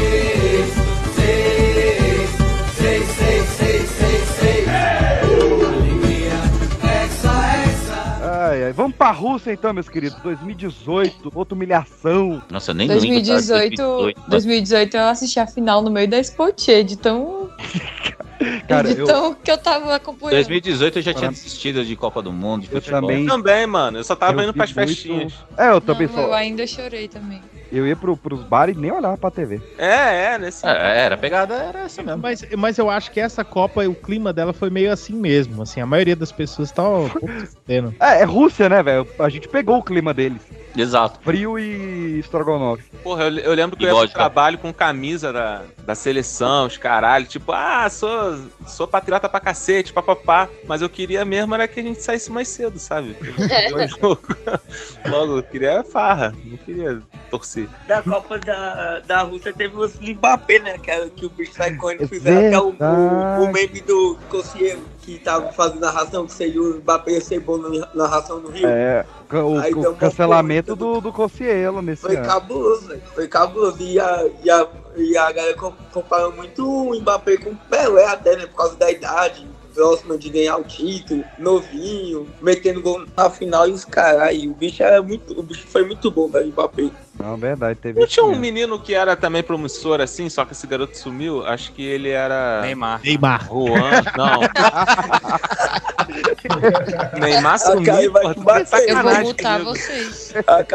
Speaker 1: Ai, ai. Vamos pra Rússia então, meus queridos. 2018, outra humilhação.
Speaker 13: Nossa, eu nem
Speaker 4: 2018, 2018 eu assisti a final no meio da Spotê, de tão,
Speaker 1: Cara,
Speaker 4: de
Speaker 1: eu-
Speaker 4: tão que eu tava acompanhando.
Speaker 13: 2018 eu já tinha desistido de Copa do Mundo, de
Speaker 1: Eu
Speaker 13: futebol.
Speaker 1: também.
Speaker 2: Também, mano. Eu só tava
Speaker 1: Eu
Speaker 2: indo pras
Speaker 1: vi muito-
Speaker 2: festinhas.
Speaker 1: É, eu também
Speaker 4: Não,
Speaker 1: só.
Speaker 4: eu ainda chorei também.
Speaker 1: Eu ia pro, pros bares e nem olhava pra TV.
Speaker 2: É, é, nesse.
Speaker 13: É, era, a pegada era essa mesmo.
Speaker 12: Mas, mas eu acho que essa Copa, o clima dela foi meio assim mesmo. Assim, a maioria das pessoas fudendo.
Speaker 1: É, é Rússia, né, velho? A gente pegou o clima deles.
Speaker 13: Exato.
Speaker 1: Frio e estrogonofe.
Speaker 2: Porra, eu, eu lembro que
Speaker 1: E
Speaker 2: eu ia pro trabalho com camisa da, da seleção, os caralho. Tipo, ah, sou, sou patriota pra cacete, papapá. Mas eu queria mesmo era que a gente saísse mais cedo, sabe? Logo, eu queria farra, não queria torcer.
Speaker 6: Da Copa da, da Rússia teve o Mbappé, né? Que, que o bicho sai correndo fizeram até o, o, o meme do Cossiero, que tava fazendo narração, que seria o Mbappé ia ser bom na narração do Rio.
Speaker 1: É, o,
Speaker 6: Aí
Speaker 1: o cancelamento do, do Cossielo nesse
Speaker 6: Foi
Speaker 1: ano.
Speaker 6: cabuloso, velho. Foi cabuloso. E a, e a, e a galera com- comparou muito o Mbappé com o Pelé até, né? Por causa da idade. Próximo de ganhar o título, novinho, metendo gol na final e os caras. O bicho era muito. O bicho foi muito bom, velho, Mbappé.
Speaker 1: Não, verdade, teve
Speaker 2: Não tinha um menino que era também promissor assim, só que esse garoto sumiu? Acho que ele era.
Speaker 3: Neymar.
Speaker 12: Neymar.
Speaker 2: Juan, não. Neymar
Speaker 6: A
Speaker 2: sumiu,
Speaker 6: vai
Speaker 2: porra,
Speaker 6: te
Speaker 2: tá
Speaker 6: bater.
Speaker 2: sacanagem
Speaker 4: multar
Speaker 2: comigo.
Speaker 4: vocês.
Speaker 6: A.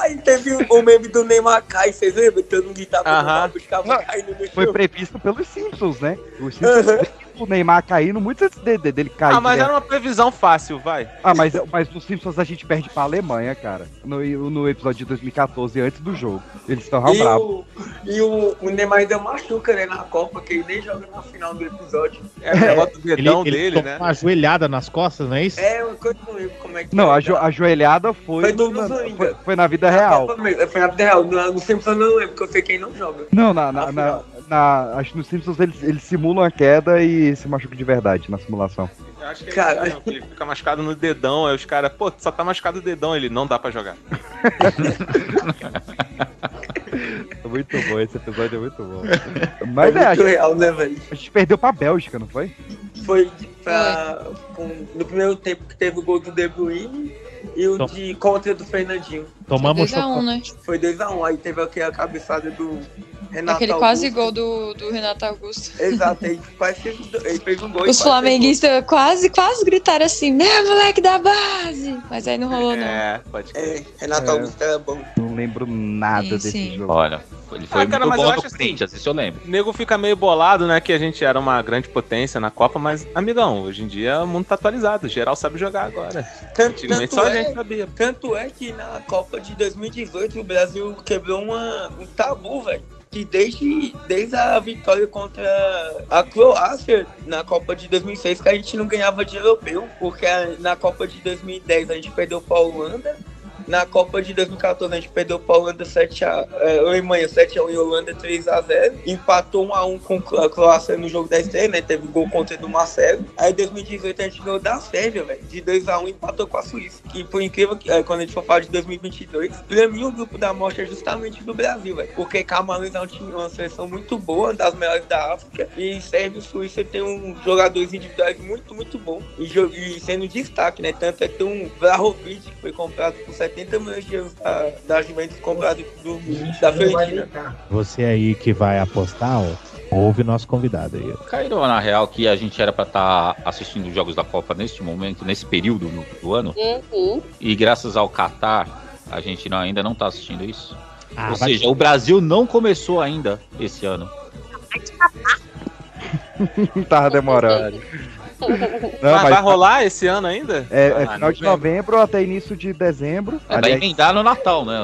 Speaker 6: Ah, e teve o meme do Neymar cai, vocês lembram? Todo mundo gritava,
Speaker 1: Aham.
Speaker 6: o ficava caindo no
Speaker 1: Foi
Speaker 6: chão.
Speaker 1: previsto pelos Simpsons, né? Os Simpsons viram o Neymar caindo muito antes de, de- dele cair.
Speaker 2: Ah, mas
Speaker 1: né?
Speaker 2: era uma previsão fácil, vai.
Speaker 1: Ah, mas, mas nos Simpsons a gente perde pra Alemanha, cara. No, no episódio de 2014, antes do jogo. Eles estão
Speaker 6: E,
Speaker 1: bravos.
Speaker 6: o, e o, o Neymar ainda machuca, né, na Copa, que ele nem joga na final do episódio.
Speaker 2: É, bota o
Speaker 12: Ele,
Speaker 2: dedão
Speaker 12: ele
Speaker 2: dele, né?
Speaker 12: uma joelhada nas costas, não é isso?
Speaker 6: É, eu não lembro como é que
Speaker 1: Não,
Speaker 6: é,
Speaker 1: a, jo- a joelhada foi,
Speaker 6: Foi do
Speaker 1: na, foi, foi na vida
Speaker 6: Na
Speaker 1: real.
Speaker 6: Copa Foi na vida real. No, no Simpsons eu não lembro, porque eu sei quem não joga.
Speaker 1: Não, na, na, na, na- acho que nos Simpsons eles, eles simulam a queda e se machucam de verdade na simulação.
Speaker 2: Eu acho que ele,
Speaker 6: Caralho.
Speaker 2: não, ele fica machucado no dedão, aí os caras, pô, só tá machucado o dedão, ele não dá pra jogar.
Speaker 1: É muito bom, esse episódio é muito bom. Mas
Speaker 6: é
Speaker 1: é, a
Speaker 6: muito
Speaker 1: gente,
Speaker 6: real, né, velho?
Speaker 1: a gente perdeu pra Bélgica, não foi?
Speaker 6: Foi pra, com- no primeiro tempo que teve o gol do De Bruyne e o
Speaker 12: Tom-
Speaker 6: de contra do Fernandinho.
Speaker 12: Tomamos
Speaker 4: 2 a 1 né?
Speaker 6: Foi 2x1, aí teve aquela cabeçada do Renato
Speaker 4: Aquele quase
Speaker 6: Augusto.
Speaker 4: gol do, do Renato Augusto.
Speaker 6: Exato, aí quase fez, ele fez um gol.
Speaker 4: Os
Speaker 6: quase
Speaker 4: flamenguistas quase, quase gritaram assim, né, moleque da base! Mas aí não rolou, não.
Speaker 2: É, pode
Speaker 6: fez- É, Renato
Speaker 1: É.
Speaker 6: Augusto era bom.
Speaker 1: Não lembro nada
Speaker 4: Sim,
Speaker 1: desse
Speaker 4: sim.
Speaker 1: jogo.
Speaker 13: Olha, ele foi
Speaker 2: Ah, cara,
Speaker 13: muito
Speaker 2: mas eu
Speaker 13: bom
Speaker 2: assim-
Speaker 13: Corinthians, isso eu lembro.
Speaker 2: O nego fica meio bolado, né? Que a gente era uma grande potência na Copa, mas, amigão, hoje em dia o mundo tá atualizado. Geral sabe jogar agora.
Speaker 6: Tanto,
Speaker 2: Antigamente
Speaker 6: tanto
Speaker 2: só a
Speaker 6: é,
Speaker 2: gente sabia.
Speaker 6: tanto é que na Copa de 2018 o Brasil quebrou uma, um tabu, velho. Que desde, desde a vitória contra a Croácia na Copa de 2006 que a gente não ganhava de europeu, porque a- na Copa de 2010 a gente perdeu pra Holanda, na Copa de 2014 a gente perdeu pra Holanda 7x, é, Alemanha 7x1 e Holanda 3x0, empatou 1x1 com a Croácia no jogo da estreia, né? Teve gol contra do Marcelo. Aí em 2018 a gente ganhou da Sérvia, velho, de 2x1 e empatou com a Suíça. E por incrível que, é, quando a gente for falar de 2022, pra mim o grupo da morte é justamente do Brasil, velho, porque Camarões é um uma seleção muito boa, das melhores da África, e Sérvia e Suíça tem um jogadores individuais muito, muito bom, e, e sendo destaque, né? Tanto é que um Vlahovic, que foi comprado por 70 milhões de euros da, da Juventus, comprado do, da Fiorentina.
Speaker 12: Você aí que vai apostar, ó, ouve nosso convidado aí.
Speaker 13: Caíram na real que a gente era pra estar assistindo os jogos da Copa neste momento, nesse período do, do ano,
Speaker 42: Uhum.
Speaker 13: e graças ao Qatar, a gente não- ainda não tá assistindo isso.
Speaker 12: Ah,
Speaker 13: Ou seja, o Brasil não começou ainda esse ano.
Speaker 1: Tava demorando. Não,
Speaker 2: Mas vai
Speaker 1: mas
Speaker 2: rolar esse ano ainda?
Speaker 1: é, é
Speaker 2: Ah,
Speaker 1: final de novembro até início de dezembro.
Speaker 13: É, vai
Speaker 1: Aliás,
Speaker 13: emendar no Natal, né?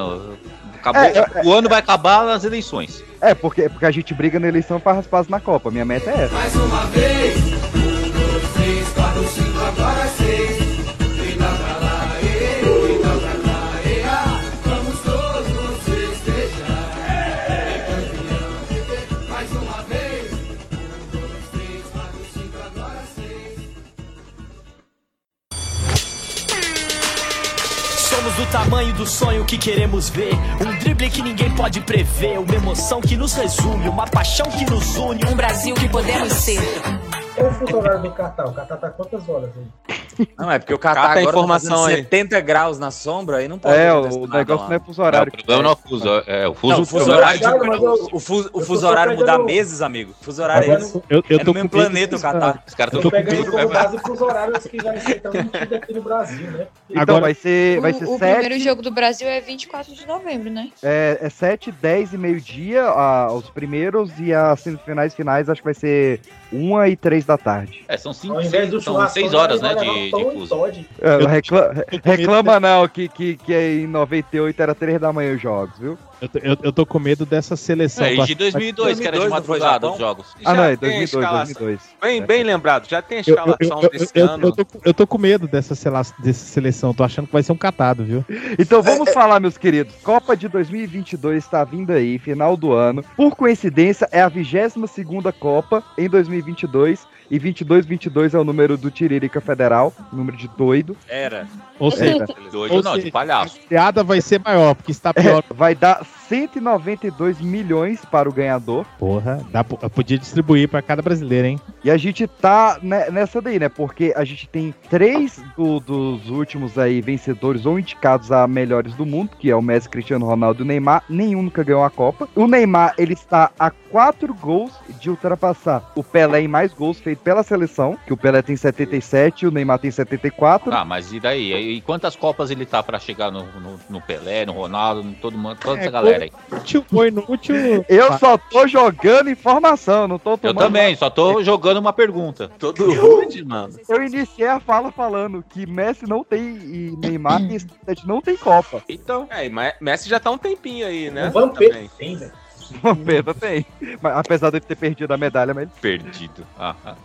Speaker 13: Acabou,
Speaker 1: É, é,
Speaker 13: o ano vai acabar nas eleições.
Speaker 1: é, porque, porque a gente briga na eleição para raspar na Copa. Minha meta é essa.
Speaker 10: Mais uma vez, um, dois, três, quatro, cinco, agora seis.
Speaker 44: Do sonho que queremos ver. Um drible que ninguém pode prever. Uma emoção que nos resume, uma paixão que nos une. Um Brasil que podemos ser.
Speaker 35: Qual o fuso horário do Catar? O Catar tá quantas horas aí?
Speaker 3: Não, é porque o Catar
Speaker 2: Cata a
Speaker 3: agora
Speaker 2: informação
Speaker 3: tá
Speaker 2: aí.
Speaker 3: 70 graus na sombra aí não pode.
Speaker 1: É, o negócio
Speaker 3: lá.
Speaker 1: não é fuso horário.
Speaker 13: o problema não é o fuso, é o fuso.
Speaker 3: Não, o fuso horário,
Speaker 35: Cara, mas eu-
Speaker 3: o fuso, o fuso horário muda
Speaker 35: pegando-
Speaker 3: meses, amigo. O fuso horário é
Speaker 35: Pegando-
Speaker 3: isso.
Speaker 12: Eu, eu
Speaker 3: é
Speaker 12: tô
Speaker 3: no mesmo planeta o Catar.
Speaker 13: Os caras estão
Speaker 35: pegando
Speaker 13: com
Speaker 35: como base pros horários que já estão aqui no Brasil, né?
Speaker 1: Então
Speaker 12: Agora-
Speaker 1: vai ser, vai ser
Speaker 4: o, o
Speaker 1: 7,
Speaker 4: primeiro jogo do Brasil é 24 de novembro, né?
Speaker 1: é, é 7, 10 e meio-dia os primeiros e as semifinais finais acho que vai ser 1 e 3 da tarde.
Speaker 13: É, são cinco,
Speaker 35: Ao invés do
Speaker 13: seis, são seis horas, né, de, de fuso.
Speaker 1: É,
Speaker 12: Eu-
Speaker 1: recla-
Speaker 12: eu tô com medo
Speaker 1: reclama não que, que, que em 98 era 3 da manhã os jogos, viu?
Speaker 12: Eu, tô- eu, eu tô com medo dessa seleção.
Speaker 13: É, e de 2002, que era de
Speaker 3: 2002
Speaker 13: madrugada os jogos.
Speaker 1: Ah,
Speaker 2: Já
Speaker 1: não, é
Speaker 2: tem a
Speaker 1: 2002,
Speaker 2: escalação.
Speaker 1: 2002.
Speaker 2: Bem, bem lembrado, já tem a
Speaker 12: Eu, eu,
Speaker 2: escalação
Speaker 12: eu,
Speaker 2: desse
Speaker 12: eu,
Speaker 2: ano.
Speaker 12: eu tô, eu tô com medo dessa, dessa seleção. Tô achando que vai ser um catado, viu?
Speaker 1: Então vamos falar, meus queridos. Copa de 2022 está vindo aí, final do ano. Por coincidência, é a 22ª Copa em 2022. E 2222 é o número do Tiririca Federal, número de doido.
Speaker 3: Era.
Speaker 12: Ou seja,
Speaker 13: Doido
Speaker 12: Ou
Speaker 13: não, de palhaço.
Speaker 12: a piada vai ser maior, porque está pior.
Speaker 1: É, vai dar 192 milhões para o ganhador.
Speaker 12: Porra, dá, eu podia distribuir pra cada brasileiro, hein?
Speaker 1: E a gente tá ne- nessa daí, né? Porque a gente tem três do- dos últimos aí vencedores ou indicados a melhores do mundo, que é o Messi, Cristiano Ronaldo e o Neymar. Nenhum nunca ganhou a Copa. O Neymar, ele está a quatro gols de ultrapassar o Pelé em mais gols feitos pela seleção, que o Pelé tem 77 e o Neymar tem 74.
Speaker 13: Ah, mas e daí? E quantas copas ele tá pra chegar no, no, no Pelé, no Ronaldo, em todo mundo, toda
Speaker 12: É,
Speaker 13: essa galera
Speaker 12: Útil ou inútil.
Speaker 1: Eu só tô jogando informação, não tô
Speaker 13: Eu
Speaker 1: tomando...
Speaker 13: também, só tô jogando uma pergunta.
Speaker 2: Todo rude, mano.
Speaker 1: Eu iniciei a fala falando que Messi não tem e Neymar tem 77, não tem Copa.
Speaker 2: Então, é, Messi já tá um tempinho aí, né?
Speaker 35: O Vampeta
Speaker 2: Também.
Speaker 35: tem, velho.
Speaker 1: Vampeta tem. Mas, apesar de ele ter perdido a medalha, mas ele
Speaker 13: Perdido. Ah, ah.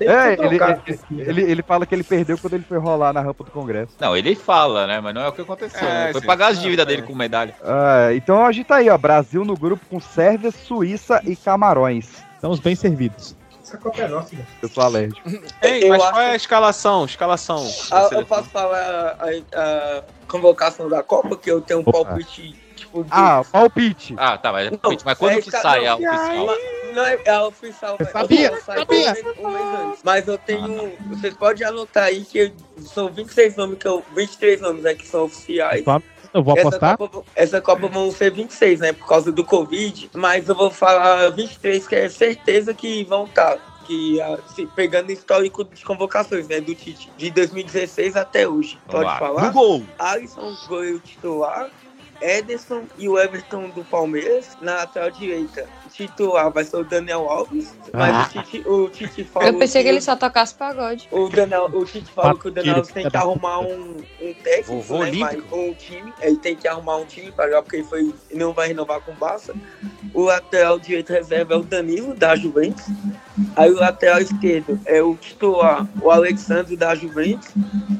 Speaker 1: É, ele,
Speaker 35: a
Speaker 1: ele, ele, ele fala que ele perdeu quando ele foi rolar na rampa do Congresso.
Speaker 13: Não, ele fala, né? Mas não é o que aconteceu.
Speaker 2: É,
Speaker 13: né? Foi
Speaker 2: sim.
Speaker 13: pagar as
Speaker 2: Ah,
Speaker 13: dívidas
Speaker 2: é.
Speaker 13: dele com medalha.
Speaker 1: Ah, então a gente tá aí, ó. Brasil no grupo com Sérvia, Suíça e Camarões.
Speaker 12: Estamos bem servidos.
Speaker 35: Essa Copa é nossa, velho.
Speaker 1: Eu sou alérgico.
Speaker 2: Ei, mas
Speaker 6: acho
Speaker 2: qual é a escalação? Escalação.
Speaker 6: Ah, eu posso falar a, a convocação da Copa, que eu tenho um
Speaker 1: Opa.
Speaker 6: palpite, de...
Speaker 1: Ah, palpite.
Speaker 13: Ah, tá, mas,
Speaker 6: Não,
Speaker 13: mas quando
Speaker 6: é
Speaker 13: que sai a oficial?
Speaker 6: Não é, é a oficial.
Speaker 12: Eu sabia,
Speaker 6: vai
Speaker 12: sabia.
Speaker 6: Um mês, um mês antes. Mas eu tenho. Vocês podem anotar aí que são 26 nomes que eu. 23 nomes né, que são oficiais.
Speaker 12: Eu vou
Speaker 6: Essa
Speaker 12: apostar.
Speaker 6: Copa, essa Copa vão ser 26, né? Por causa do Covid. Mas eu vou falar 23, que é certeza que vão estar. Que, ah, se- pegando histórico de convocações, né? Do Tite. De 2016 até hoje.
Speaker 13: Vamos
Speaker 6: Pode
Speaker 13: lá.
Speaker 6: falar?
Speaker 2: No gol.
Speaker 6: Alisson, goleiro titular. Ederson e o Everton do Palmeiras na lateral direita. Titular vai ser o Daniel Alves, mas
Speaker 12: Ah.
Speaker 6: o Tite, o Tite falou
Speaker 4: Eu pensei que ele
Speaker 6: o-
Speaker 4: só tocasse pagode.
Speaker 6: o Daniel, o Tite falou que o Daniel Alves tem que
Speaker 12: Filho da
Speaker 6: arrumar um, um técnico, né, mas um time. Ele tem que arrumar um time para jogar porque ele foi, não vai renovar com o Barça. O lateral direito reserva é o Danilo da Juventus. Aí o lateral esquerdo é o titular, o Alexandre da Juventus.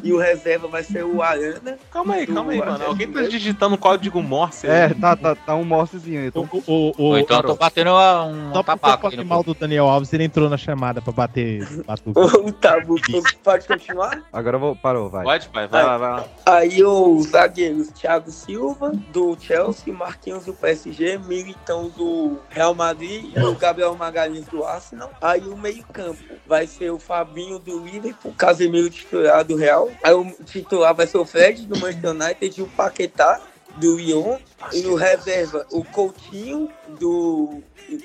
Speaker 6: E o reserva vai ser o Arana.
Speaker 2: Calma aí, calma aí, mano. Alguém tá digitando código Morse aí.
Speaker 1: É, tá, tá, tá um morsezinho aí.
Speaker 12: O,
Speaker 1: Então,
Speaker 12: o, o,
Speaker 13: Ou
Speaker 12: o,
Speaker 13: então eu tô batendo uma- um
Speaker 12: só
Speaker 13: aqui no
Speaker 12: mal do Daniel Alves, ele entrou na chamada pra bater batuque.
Speaker 6: O Tabu, pode continuar?
Speaker 1: agora eu vou. Parou, vai.
Speaker 2: Pode, pai, vai lá, vai lá.
Speaker 6: Aí os zagueiros, Thiago Silva, do Chelsea, Marquinhos do PSG, Militão do Real Madrid e o Gabriel Magalhães do Arsenal. Aí o meio-campo vai ser o Fabinho do Liverpool, Casemiro titular do Real. Aí o titular vai ser o Fred do Manchester United e o Paquetá do Lyon. E no reserva, o Coutinho do,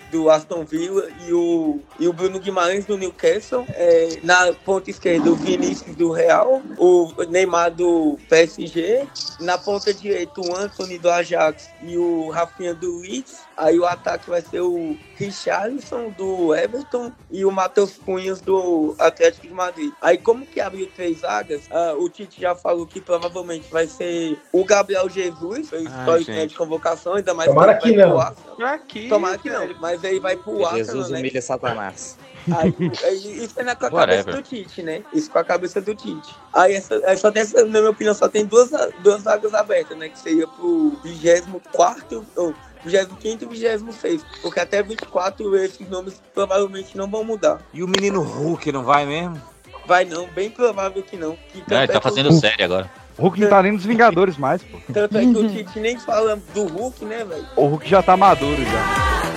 Speaker 6: do Aston Villa e o, e o Bruno Guimarães do Newcastle. É, na ponta esquerda, o Vinícius do Real, o Neymar do PSG. Na ponta direita, o Anthony do Ajax e o Rafinha do Leeds. Aí o ataque vai ser o Richarlison do Everton e o Matheus Cunhas do Atlético de Madrid. Aí como que abriu três vagas, ah, o Tite já falou que provavelmente vai ser o Gabriel Jesus, foi histórico né, de convocação, ainda mais
Speaker 35: Tomara
Speaker 6: que
Speaker 35: que não.
Speaker 6: Arsenal.
Speaker 2: Aqui,
Speaker 6: Tomara que não, mas aí vai pro Arsenal,
Speaker 3: Jesus
Speaker 6: né?
Speaker 3: humilha Satanás.
Speaker 6: Aí, aí, isso é na com a
Speaker 13: Whatever.
Speaker 6: cabeça do Tite, né? Isso com a cabeça do Tite. Aí, essa, aí só tem essa, na minha opinião, só tem duas, duas vagas abertas, né? Que seria pro 24 ou 25 e 26. Porque até 24 esses nomes provavelmente não vão mudar.
Speaker 3: E o menino Hulk não vai mesmo?
Speaker 6: Vai não, bem provável que não. Que
Speaker 13: Não, ele
Speaker 6: tanto
Speaker 13: tá
Speaker 6: é
Speaker 13: fazendo
Speaker 6: o-
Speaker 13: série agora.
Speaker 1: O Hulk não tá nem nos Vingadores mais, pô.
Speaker 6: Tanto é que o Tite nem fala do Hulk, né, velho?
Speaker 1: O Hulk já tá maduro já.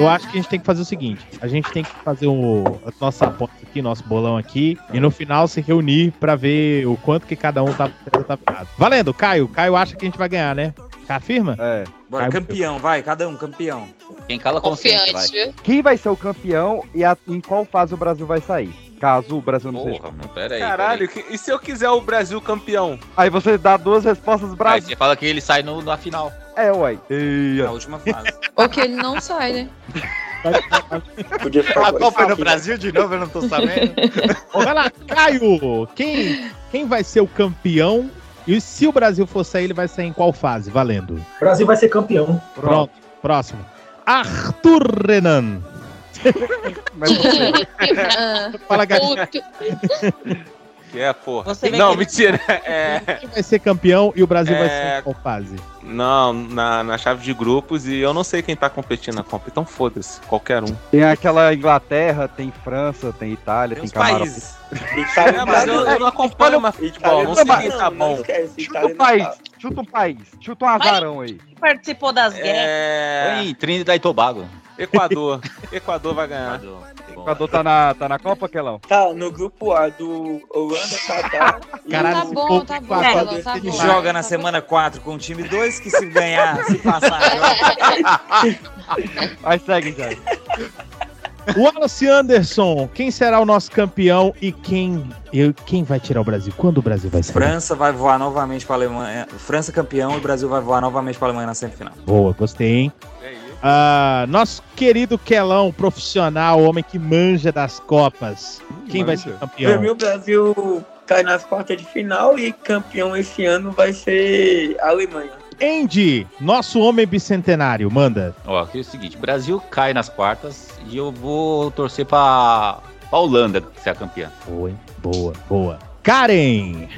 Speaker 12: Eu acho que a gente tem que fazer o seguinte: a gente tem que fazer o a nossa aposta aqui, nosso bolão aqui, e no final se reunir pra ver o quanto que cada um tá, tá virado. Valendo, Caio. Caio acha que a gente vai ganhar, né? Afirma?
Speaker 1: É.
Speaker 3: Bora, campeão, vai, cada um, campeão.
Speaker 13: Quem cala
Speaker 42: Confiante, viu?
Speaker 1: Quem vai ser o campeão e a- em qual fase o Brasil vai sair? Caso o Brasil não seja.
Speaker 13: Porra, mano, pera aí.
Speaker 2: Caralho, que- e se eu quiser o Brasil campeão?
Speaker 1: Aí você dá duas respostas
Speaker 13: Aí
Speaker 1: Brasil.
Speaker 13: você fala que ele sai no, na final.
Speaker 1: É, uai. Eia.
Speaker 3: Na última fase.
Speaker 4: Ou que ele não sai, né?
Speaker 6: Podia ficar
Speaker 12: A Copa é no
Speaker 6: Brasil
Speaker 12: de novo, eu não tô sabendo. Vai lá, Caio! Quem, quem vai ser o campeão? E se o Brasil for sair, ele vai sair em qual fase? Valendo.
Speaker 35: O Brasil vai ser campeão.
Speaker 12: Pronto, próximo. Arthur Renan.
Speaker 1: Mas você.
Speaker 4: Ah,
Speaker 12: Fala, Gabi.
Speaker 2: Que é, porra. Não,
Speaker 7: que-
Speaker 2: mentira. É,
Speaker 12: Quem vai ser campeão e o Brasil vai ser
Speaker 2: É.
Speaker 12: qual fase?
Speaker 2: não, na, na chave de grupos e eu não sei quem tá competindo na Copa, então foda-se, qualquer um.
Speaker 1: Tem aquela Inglaterra, tem França, tem Itália,
Speaker 3: Tem
Speaker 1: tem, Camarão.
Speaker 3: países.
Speaker 2: É, mas eu, eu não acompanho mais futebol, não sei quem tá bom.
Speaker 1: Chuta um país, chuta um país, chuta um azarão aí.
Speaker 7: Participou das guerras.
Speaker 2: É.
Speaker 13: Em Trinidad e Tobago.
Speaker 2: Equador. Equador vai ganhar.
Speaker 1: O Equador tá na, tá na Copa, Quelão?
Speaker 6: Tá, no grupo A do Holanda, Catar. e
Speaker 12: Caralho,
Speaker 4: tá bom, tá bom,
Speaker 12: É.
Speaker 4: Tá
Speaker 3: Ele
Speaker 4: bom.
Speaker 3: joga na semana 4 com o time 2, que se ganhar, se passar.
Speaker 1: Aí segue, já.
Speaker 12: Wallace Anderson, quem será o nosso campeão e quem, eu, quem vai tirar o Brasil? Quando o Brasil vai sair?
Speaker 3: França vai voar novamente pra Alemanha. França campeão e o Brasil vai voar novamente pra Alemanha na semifinal.
Speaker 12: Boa, gostei, hein? Ah, nosso querido Quelão, profissional, homem que manja das Copas. Quem vai ser
Speaker 6: Pra mim,
Speaker 12: campeão?
Speaker 6: o Brasil cai nas quartas de final e campeão esse ano vai ser a Alemanha.
Speaker 12: Andy, nosso homem bicentenário, manda.
Speaker 13: Ó, aqui é o seguinte, Brasil cai nas quartas e eu vou torcer pra, pra Holanda ser a campeã.
Speaker 12: Boa? Boa, boa. Karen!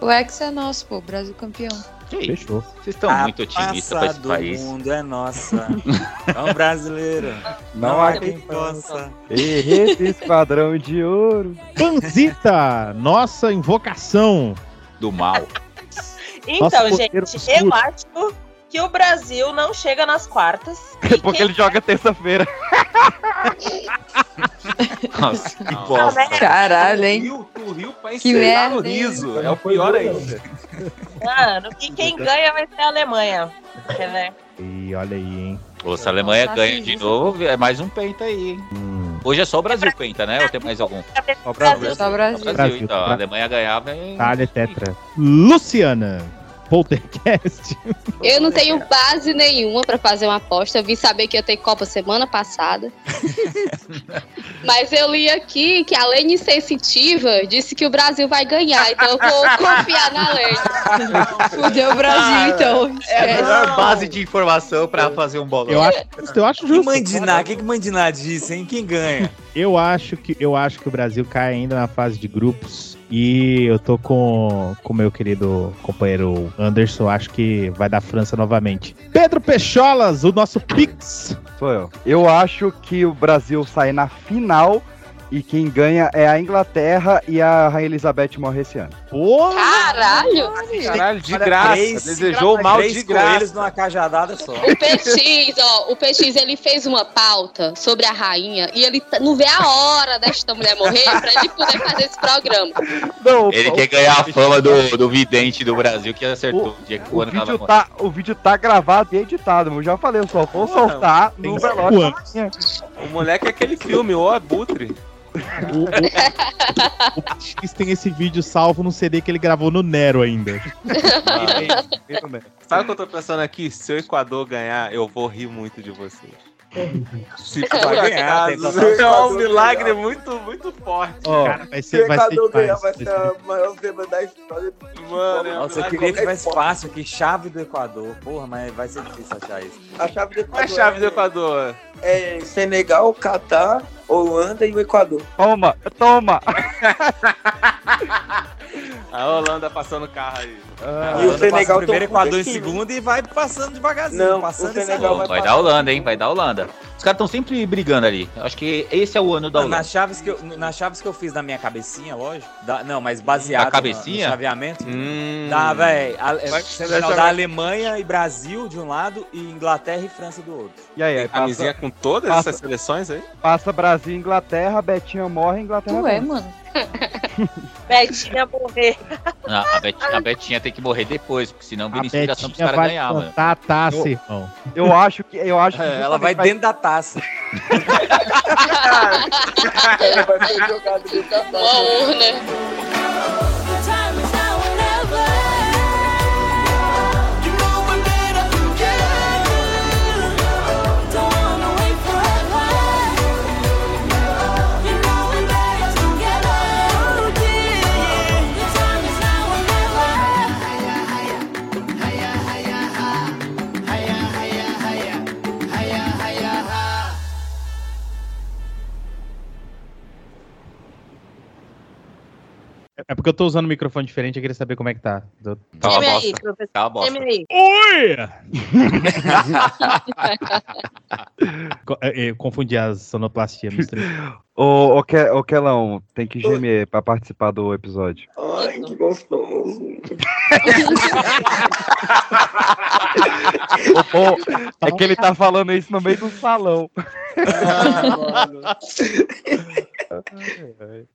Speaker 4: O Hexa é nosso, pô. Brasil campeão.
Speaker 13: Que?
Speaker 12: Fechou.
Speaker 13: Vocês estão muito otimistas pra esse
Speaker 3: do
Speaker 13: país.
Speaker 3: mundo é nossa. É um brasileiro.
Speaker 1: Não
Speaker 3: Não
Speaker 1: há
Speaker 3: há quem possa.
Speaker 1: Esse esquadrão de ouro.
Speaker 12: Panzita, nossa invocação.
Speaker 13: Do mal.
Speaker 7: Então, gente,
Speaker 12: roteiro
Speaker 7: eu acho que o Brasil não chega nas quartas.
Speaker 1: Porque ele joga terça-feira.
Speaker 13: Nossa, que bosta.
Speaker 4: Caralho, hein?
Speaker 2: Rio, tu riu pra
Speaker 4: Que
Speaker 2: encerrar
Speaker 4: hein?
Speaker 2: riso. É o pior ainda.
Speaker 7: Mano, e quem ganha vai ser a Alemanha. Né?
Speaker 12: E olha aí, hein?
Speaker 13: Ou se a Alemanha
Speaker 4: Nossa,
Speaker 13: ganha de
Speaker 4: isso.
Speaker 13: novo, é mais um penta aí, hein? Hoje é só o Brasil penta, né? Ou tem mais algum?
Speaker 1: Ó,
Speaker 7: Brasil.
Speaker 4: Só Brasil.
Speaker 13: Brasil,
Speaker 12: Brasil,
Speaker 13: então. A Alemanha ganhava e...
Speaker 12: Talha tetra. Luciana, Poltercast.
Speaker 42: Eu não tenho base nenhuma pra fazer uma aposta. Eu vim saber que ia ter Copa semana passada. Mas eu li aqui que a Lene Sensitiva disse que o Brasil vai ganhar. Então eu vou confiar na Lene.
Speaker 4: Fudeu o Brasil, então.
Speaker 13: É a
Speaker 4: Esquece.
Speaker 13: melhor base de informação pra fazer um bolão.
Speaker 12: Eu acho justo, eu acho
Speaker 3: Que
Speaker 12: justo.
Speaker 3: Mandiná? O que, que Mandiná disse, hein? Quem ganha?
Speaker 12: Eu acho que eu acho que o Brasil cai ainda na fase de grupos. E eu tô com o meu querido companheiro Anderson, acho que vai dar França novamente. Pedro Pecholas, o nosso Pix.
Speaker 1: Sou eu. Eu acho que o Brasil sai na final e quem ganha é a Inglaterra e a Rainha Elizabeth morre esse ano.
Speaker 12: Porra!
Speaker 42: Caralho!
Speaker 2: Caralho, de graça.
Speaker 3: Três-
Speaker 2: Desejou o mal de graça.
Speaker 3: numa cajadada só.
Speaker 42: O PX, ó, o PX ele fez uma pauta sobre a rainha e ele t- não vê a hora desta mulher morrer pra ele poder fazer esse programa.
Speaker 1: Não,
Speaker 13: Ele
Speaker 1: o,
Speaker 13: quer ganhar a fama do, do vidente do Brasil que acertou o dia que o
Speaker 1: o
Speaker 13: ano tava
Speaker 1: vídeo tá, o vídeo tá gravado e editado, eu já falei, eu só vou
Speaker 2: Porra,
Speaker 1: soltar
Speaker 12: tem
Speaker 1: no velório.
Speaker 2: O moleque é aquele filme, o Abutre.
Speaker 12: O, o, o tem esse vídeo salvo no CD que ele gravou no Nero ainda.
Speaker 2: Sabe o que eu tô pensando aqui? Se o Equador ganhar, eu vou rir muito de vocês. Se
Speaker 3: Vai
Speaker 2: vai
Speaker 3: ganhar,
Speaker 2: é um milagre muito, muito forte.
Speaker 1: Ó,
Speaker 12: Cara, vai
Speaker 6: Se o
Speaker 12: ser, vai ser
Speaker 6: Equador ganhar, vai ser
Speaker 12: ser-
Speaker 6: a maior zebra da história.
Speaker 2: Mano, é um
Speaker 3: Nossa, eu queria que tivesse fácil aqui, chave do Equador. Porra, mas vai ser difícil achar isso.
Speaker 6: A chave do
Speaker 2: Qual é a
Speaker 6: Equador
Speaker 2: chave do Equador?
Speaker 6: é Senegal, Catar, Holanda e o Equador.
Speaker 1: Toma, toma.
Speaker 2: A Holanda passando o carro aí.
Speaker 3: A
Speaker 6: E o Senegal
Speaker 3: o primeiro, Equador em segundo e vai passando devagarzinho.
Speaker 6: Não,
Speaker 3: passando
Speaker 6: o Senegal
Speaker 3: saindo.
Speaker 13: Vai dar Holanda, hein? Vai dar Holanda. Os caras estão sempre brigando ali. Acho que esse é o ano da Holanda.
Speaker 3: nas, chaves que eu, nas chaves que eu fiz na minha cabecinha, lógico. da- não, mas baseado
Speaker 13: Na
Speaker 3: no-
Speaker 13: cabecinha?
Speaker 3: no chaveamento.
Speaker 2: Hum.
Speaker 3: Dá, véi. a- é,
Speaker 2: Vai- vai-
Speaker 3: da Alemanha e Brasil de um lado e Inglaterra e França do outro.
Speaker 1: E aí,
Speaker 2: camisinha
Speaker 1: passa,
Speaker 2: com todas
Speaker 1: passa-
Speaker 2: essas seleções aí?
Speaker 1: passa Brasil e Inglaterra, Betinha morre, Inglaterra
Speaker 4: Tu é, mano.
Speaker 7: Betinha morrer.
Speaker 13: Não, a, Betinha, a Betinha tem que morrer depois, porque senão vira inspiração pros caras
Speaker 12: vai
Speaker 13: ganhar, mano.
Speaker 12: cantar a taça,
Speaker 1: Eu-
Speaker 12: irmão.
Speaker 1: Eu acho que. Eu acho que
Speaker 3: É, ela vai
Speaker 1: justamente
Speaker 3: dentro da taça.
Speaker 6: Ela vai ser jogada dentro da
Speaker 42: Uma
Speaker 6: taça.
Speaker 42: urna.
Speaker 12: É porque eu tô usando um microfone diferente, eu queria saber como é que tá. Do-
Speaker 13: Tá uma
Speaker 7: Geme aí,
Speaker 13: bosta.
Speaker 7: professor.
Speaker 13: Tá uma bosta.
Speaker 7: Aí.
Speaker 12: Oi! É, é, Confundi as sonoplastias.
Speaker 1: Ô, ô, ô, Kelão, tem que gemer pra participar do episódio.
Speaker 6: Ai, que gostoso.
Speaker 1: É que ele tá falando isso no meio do salão.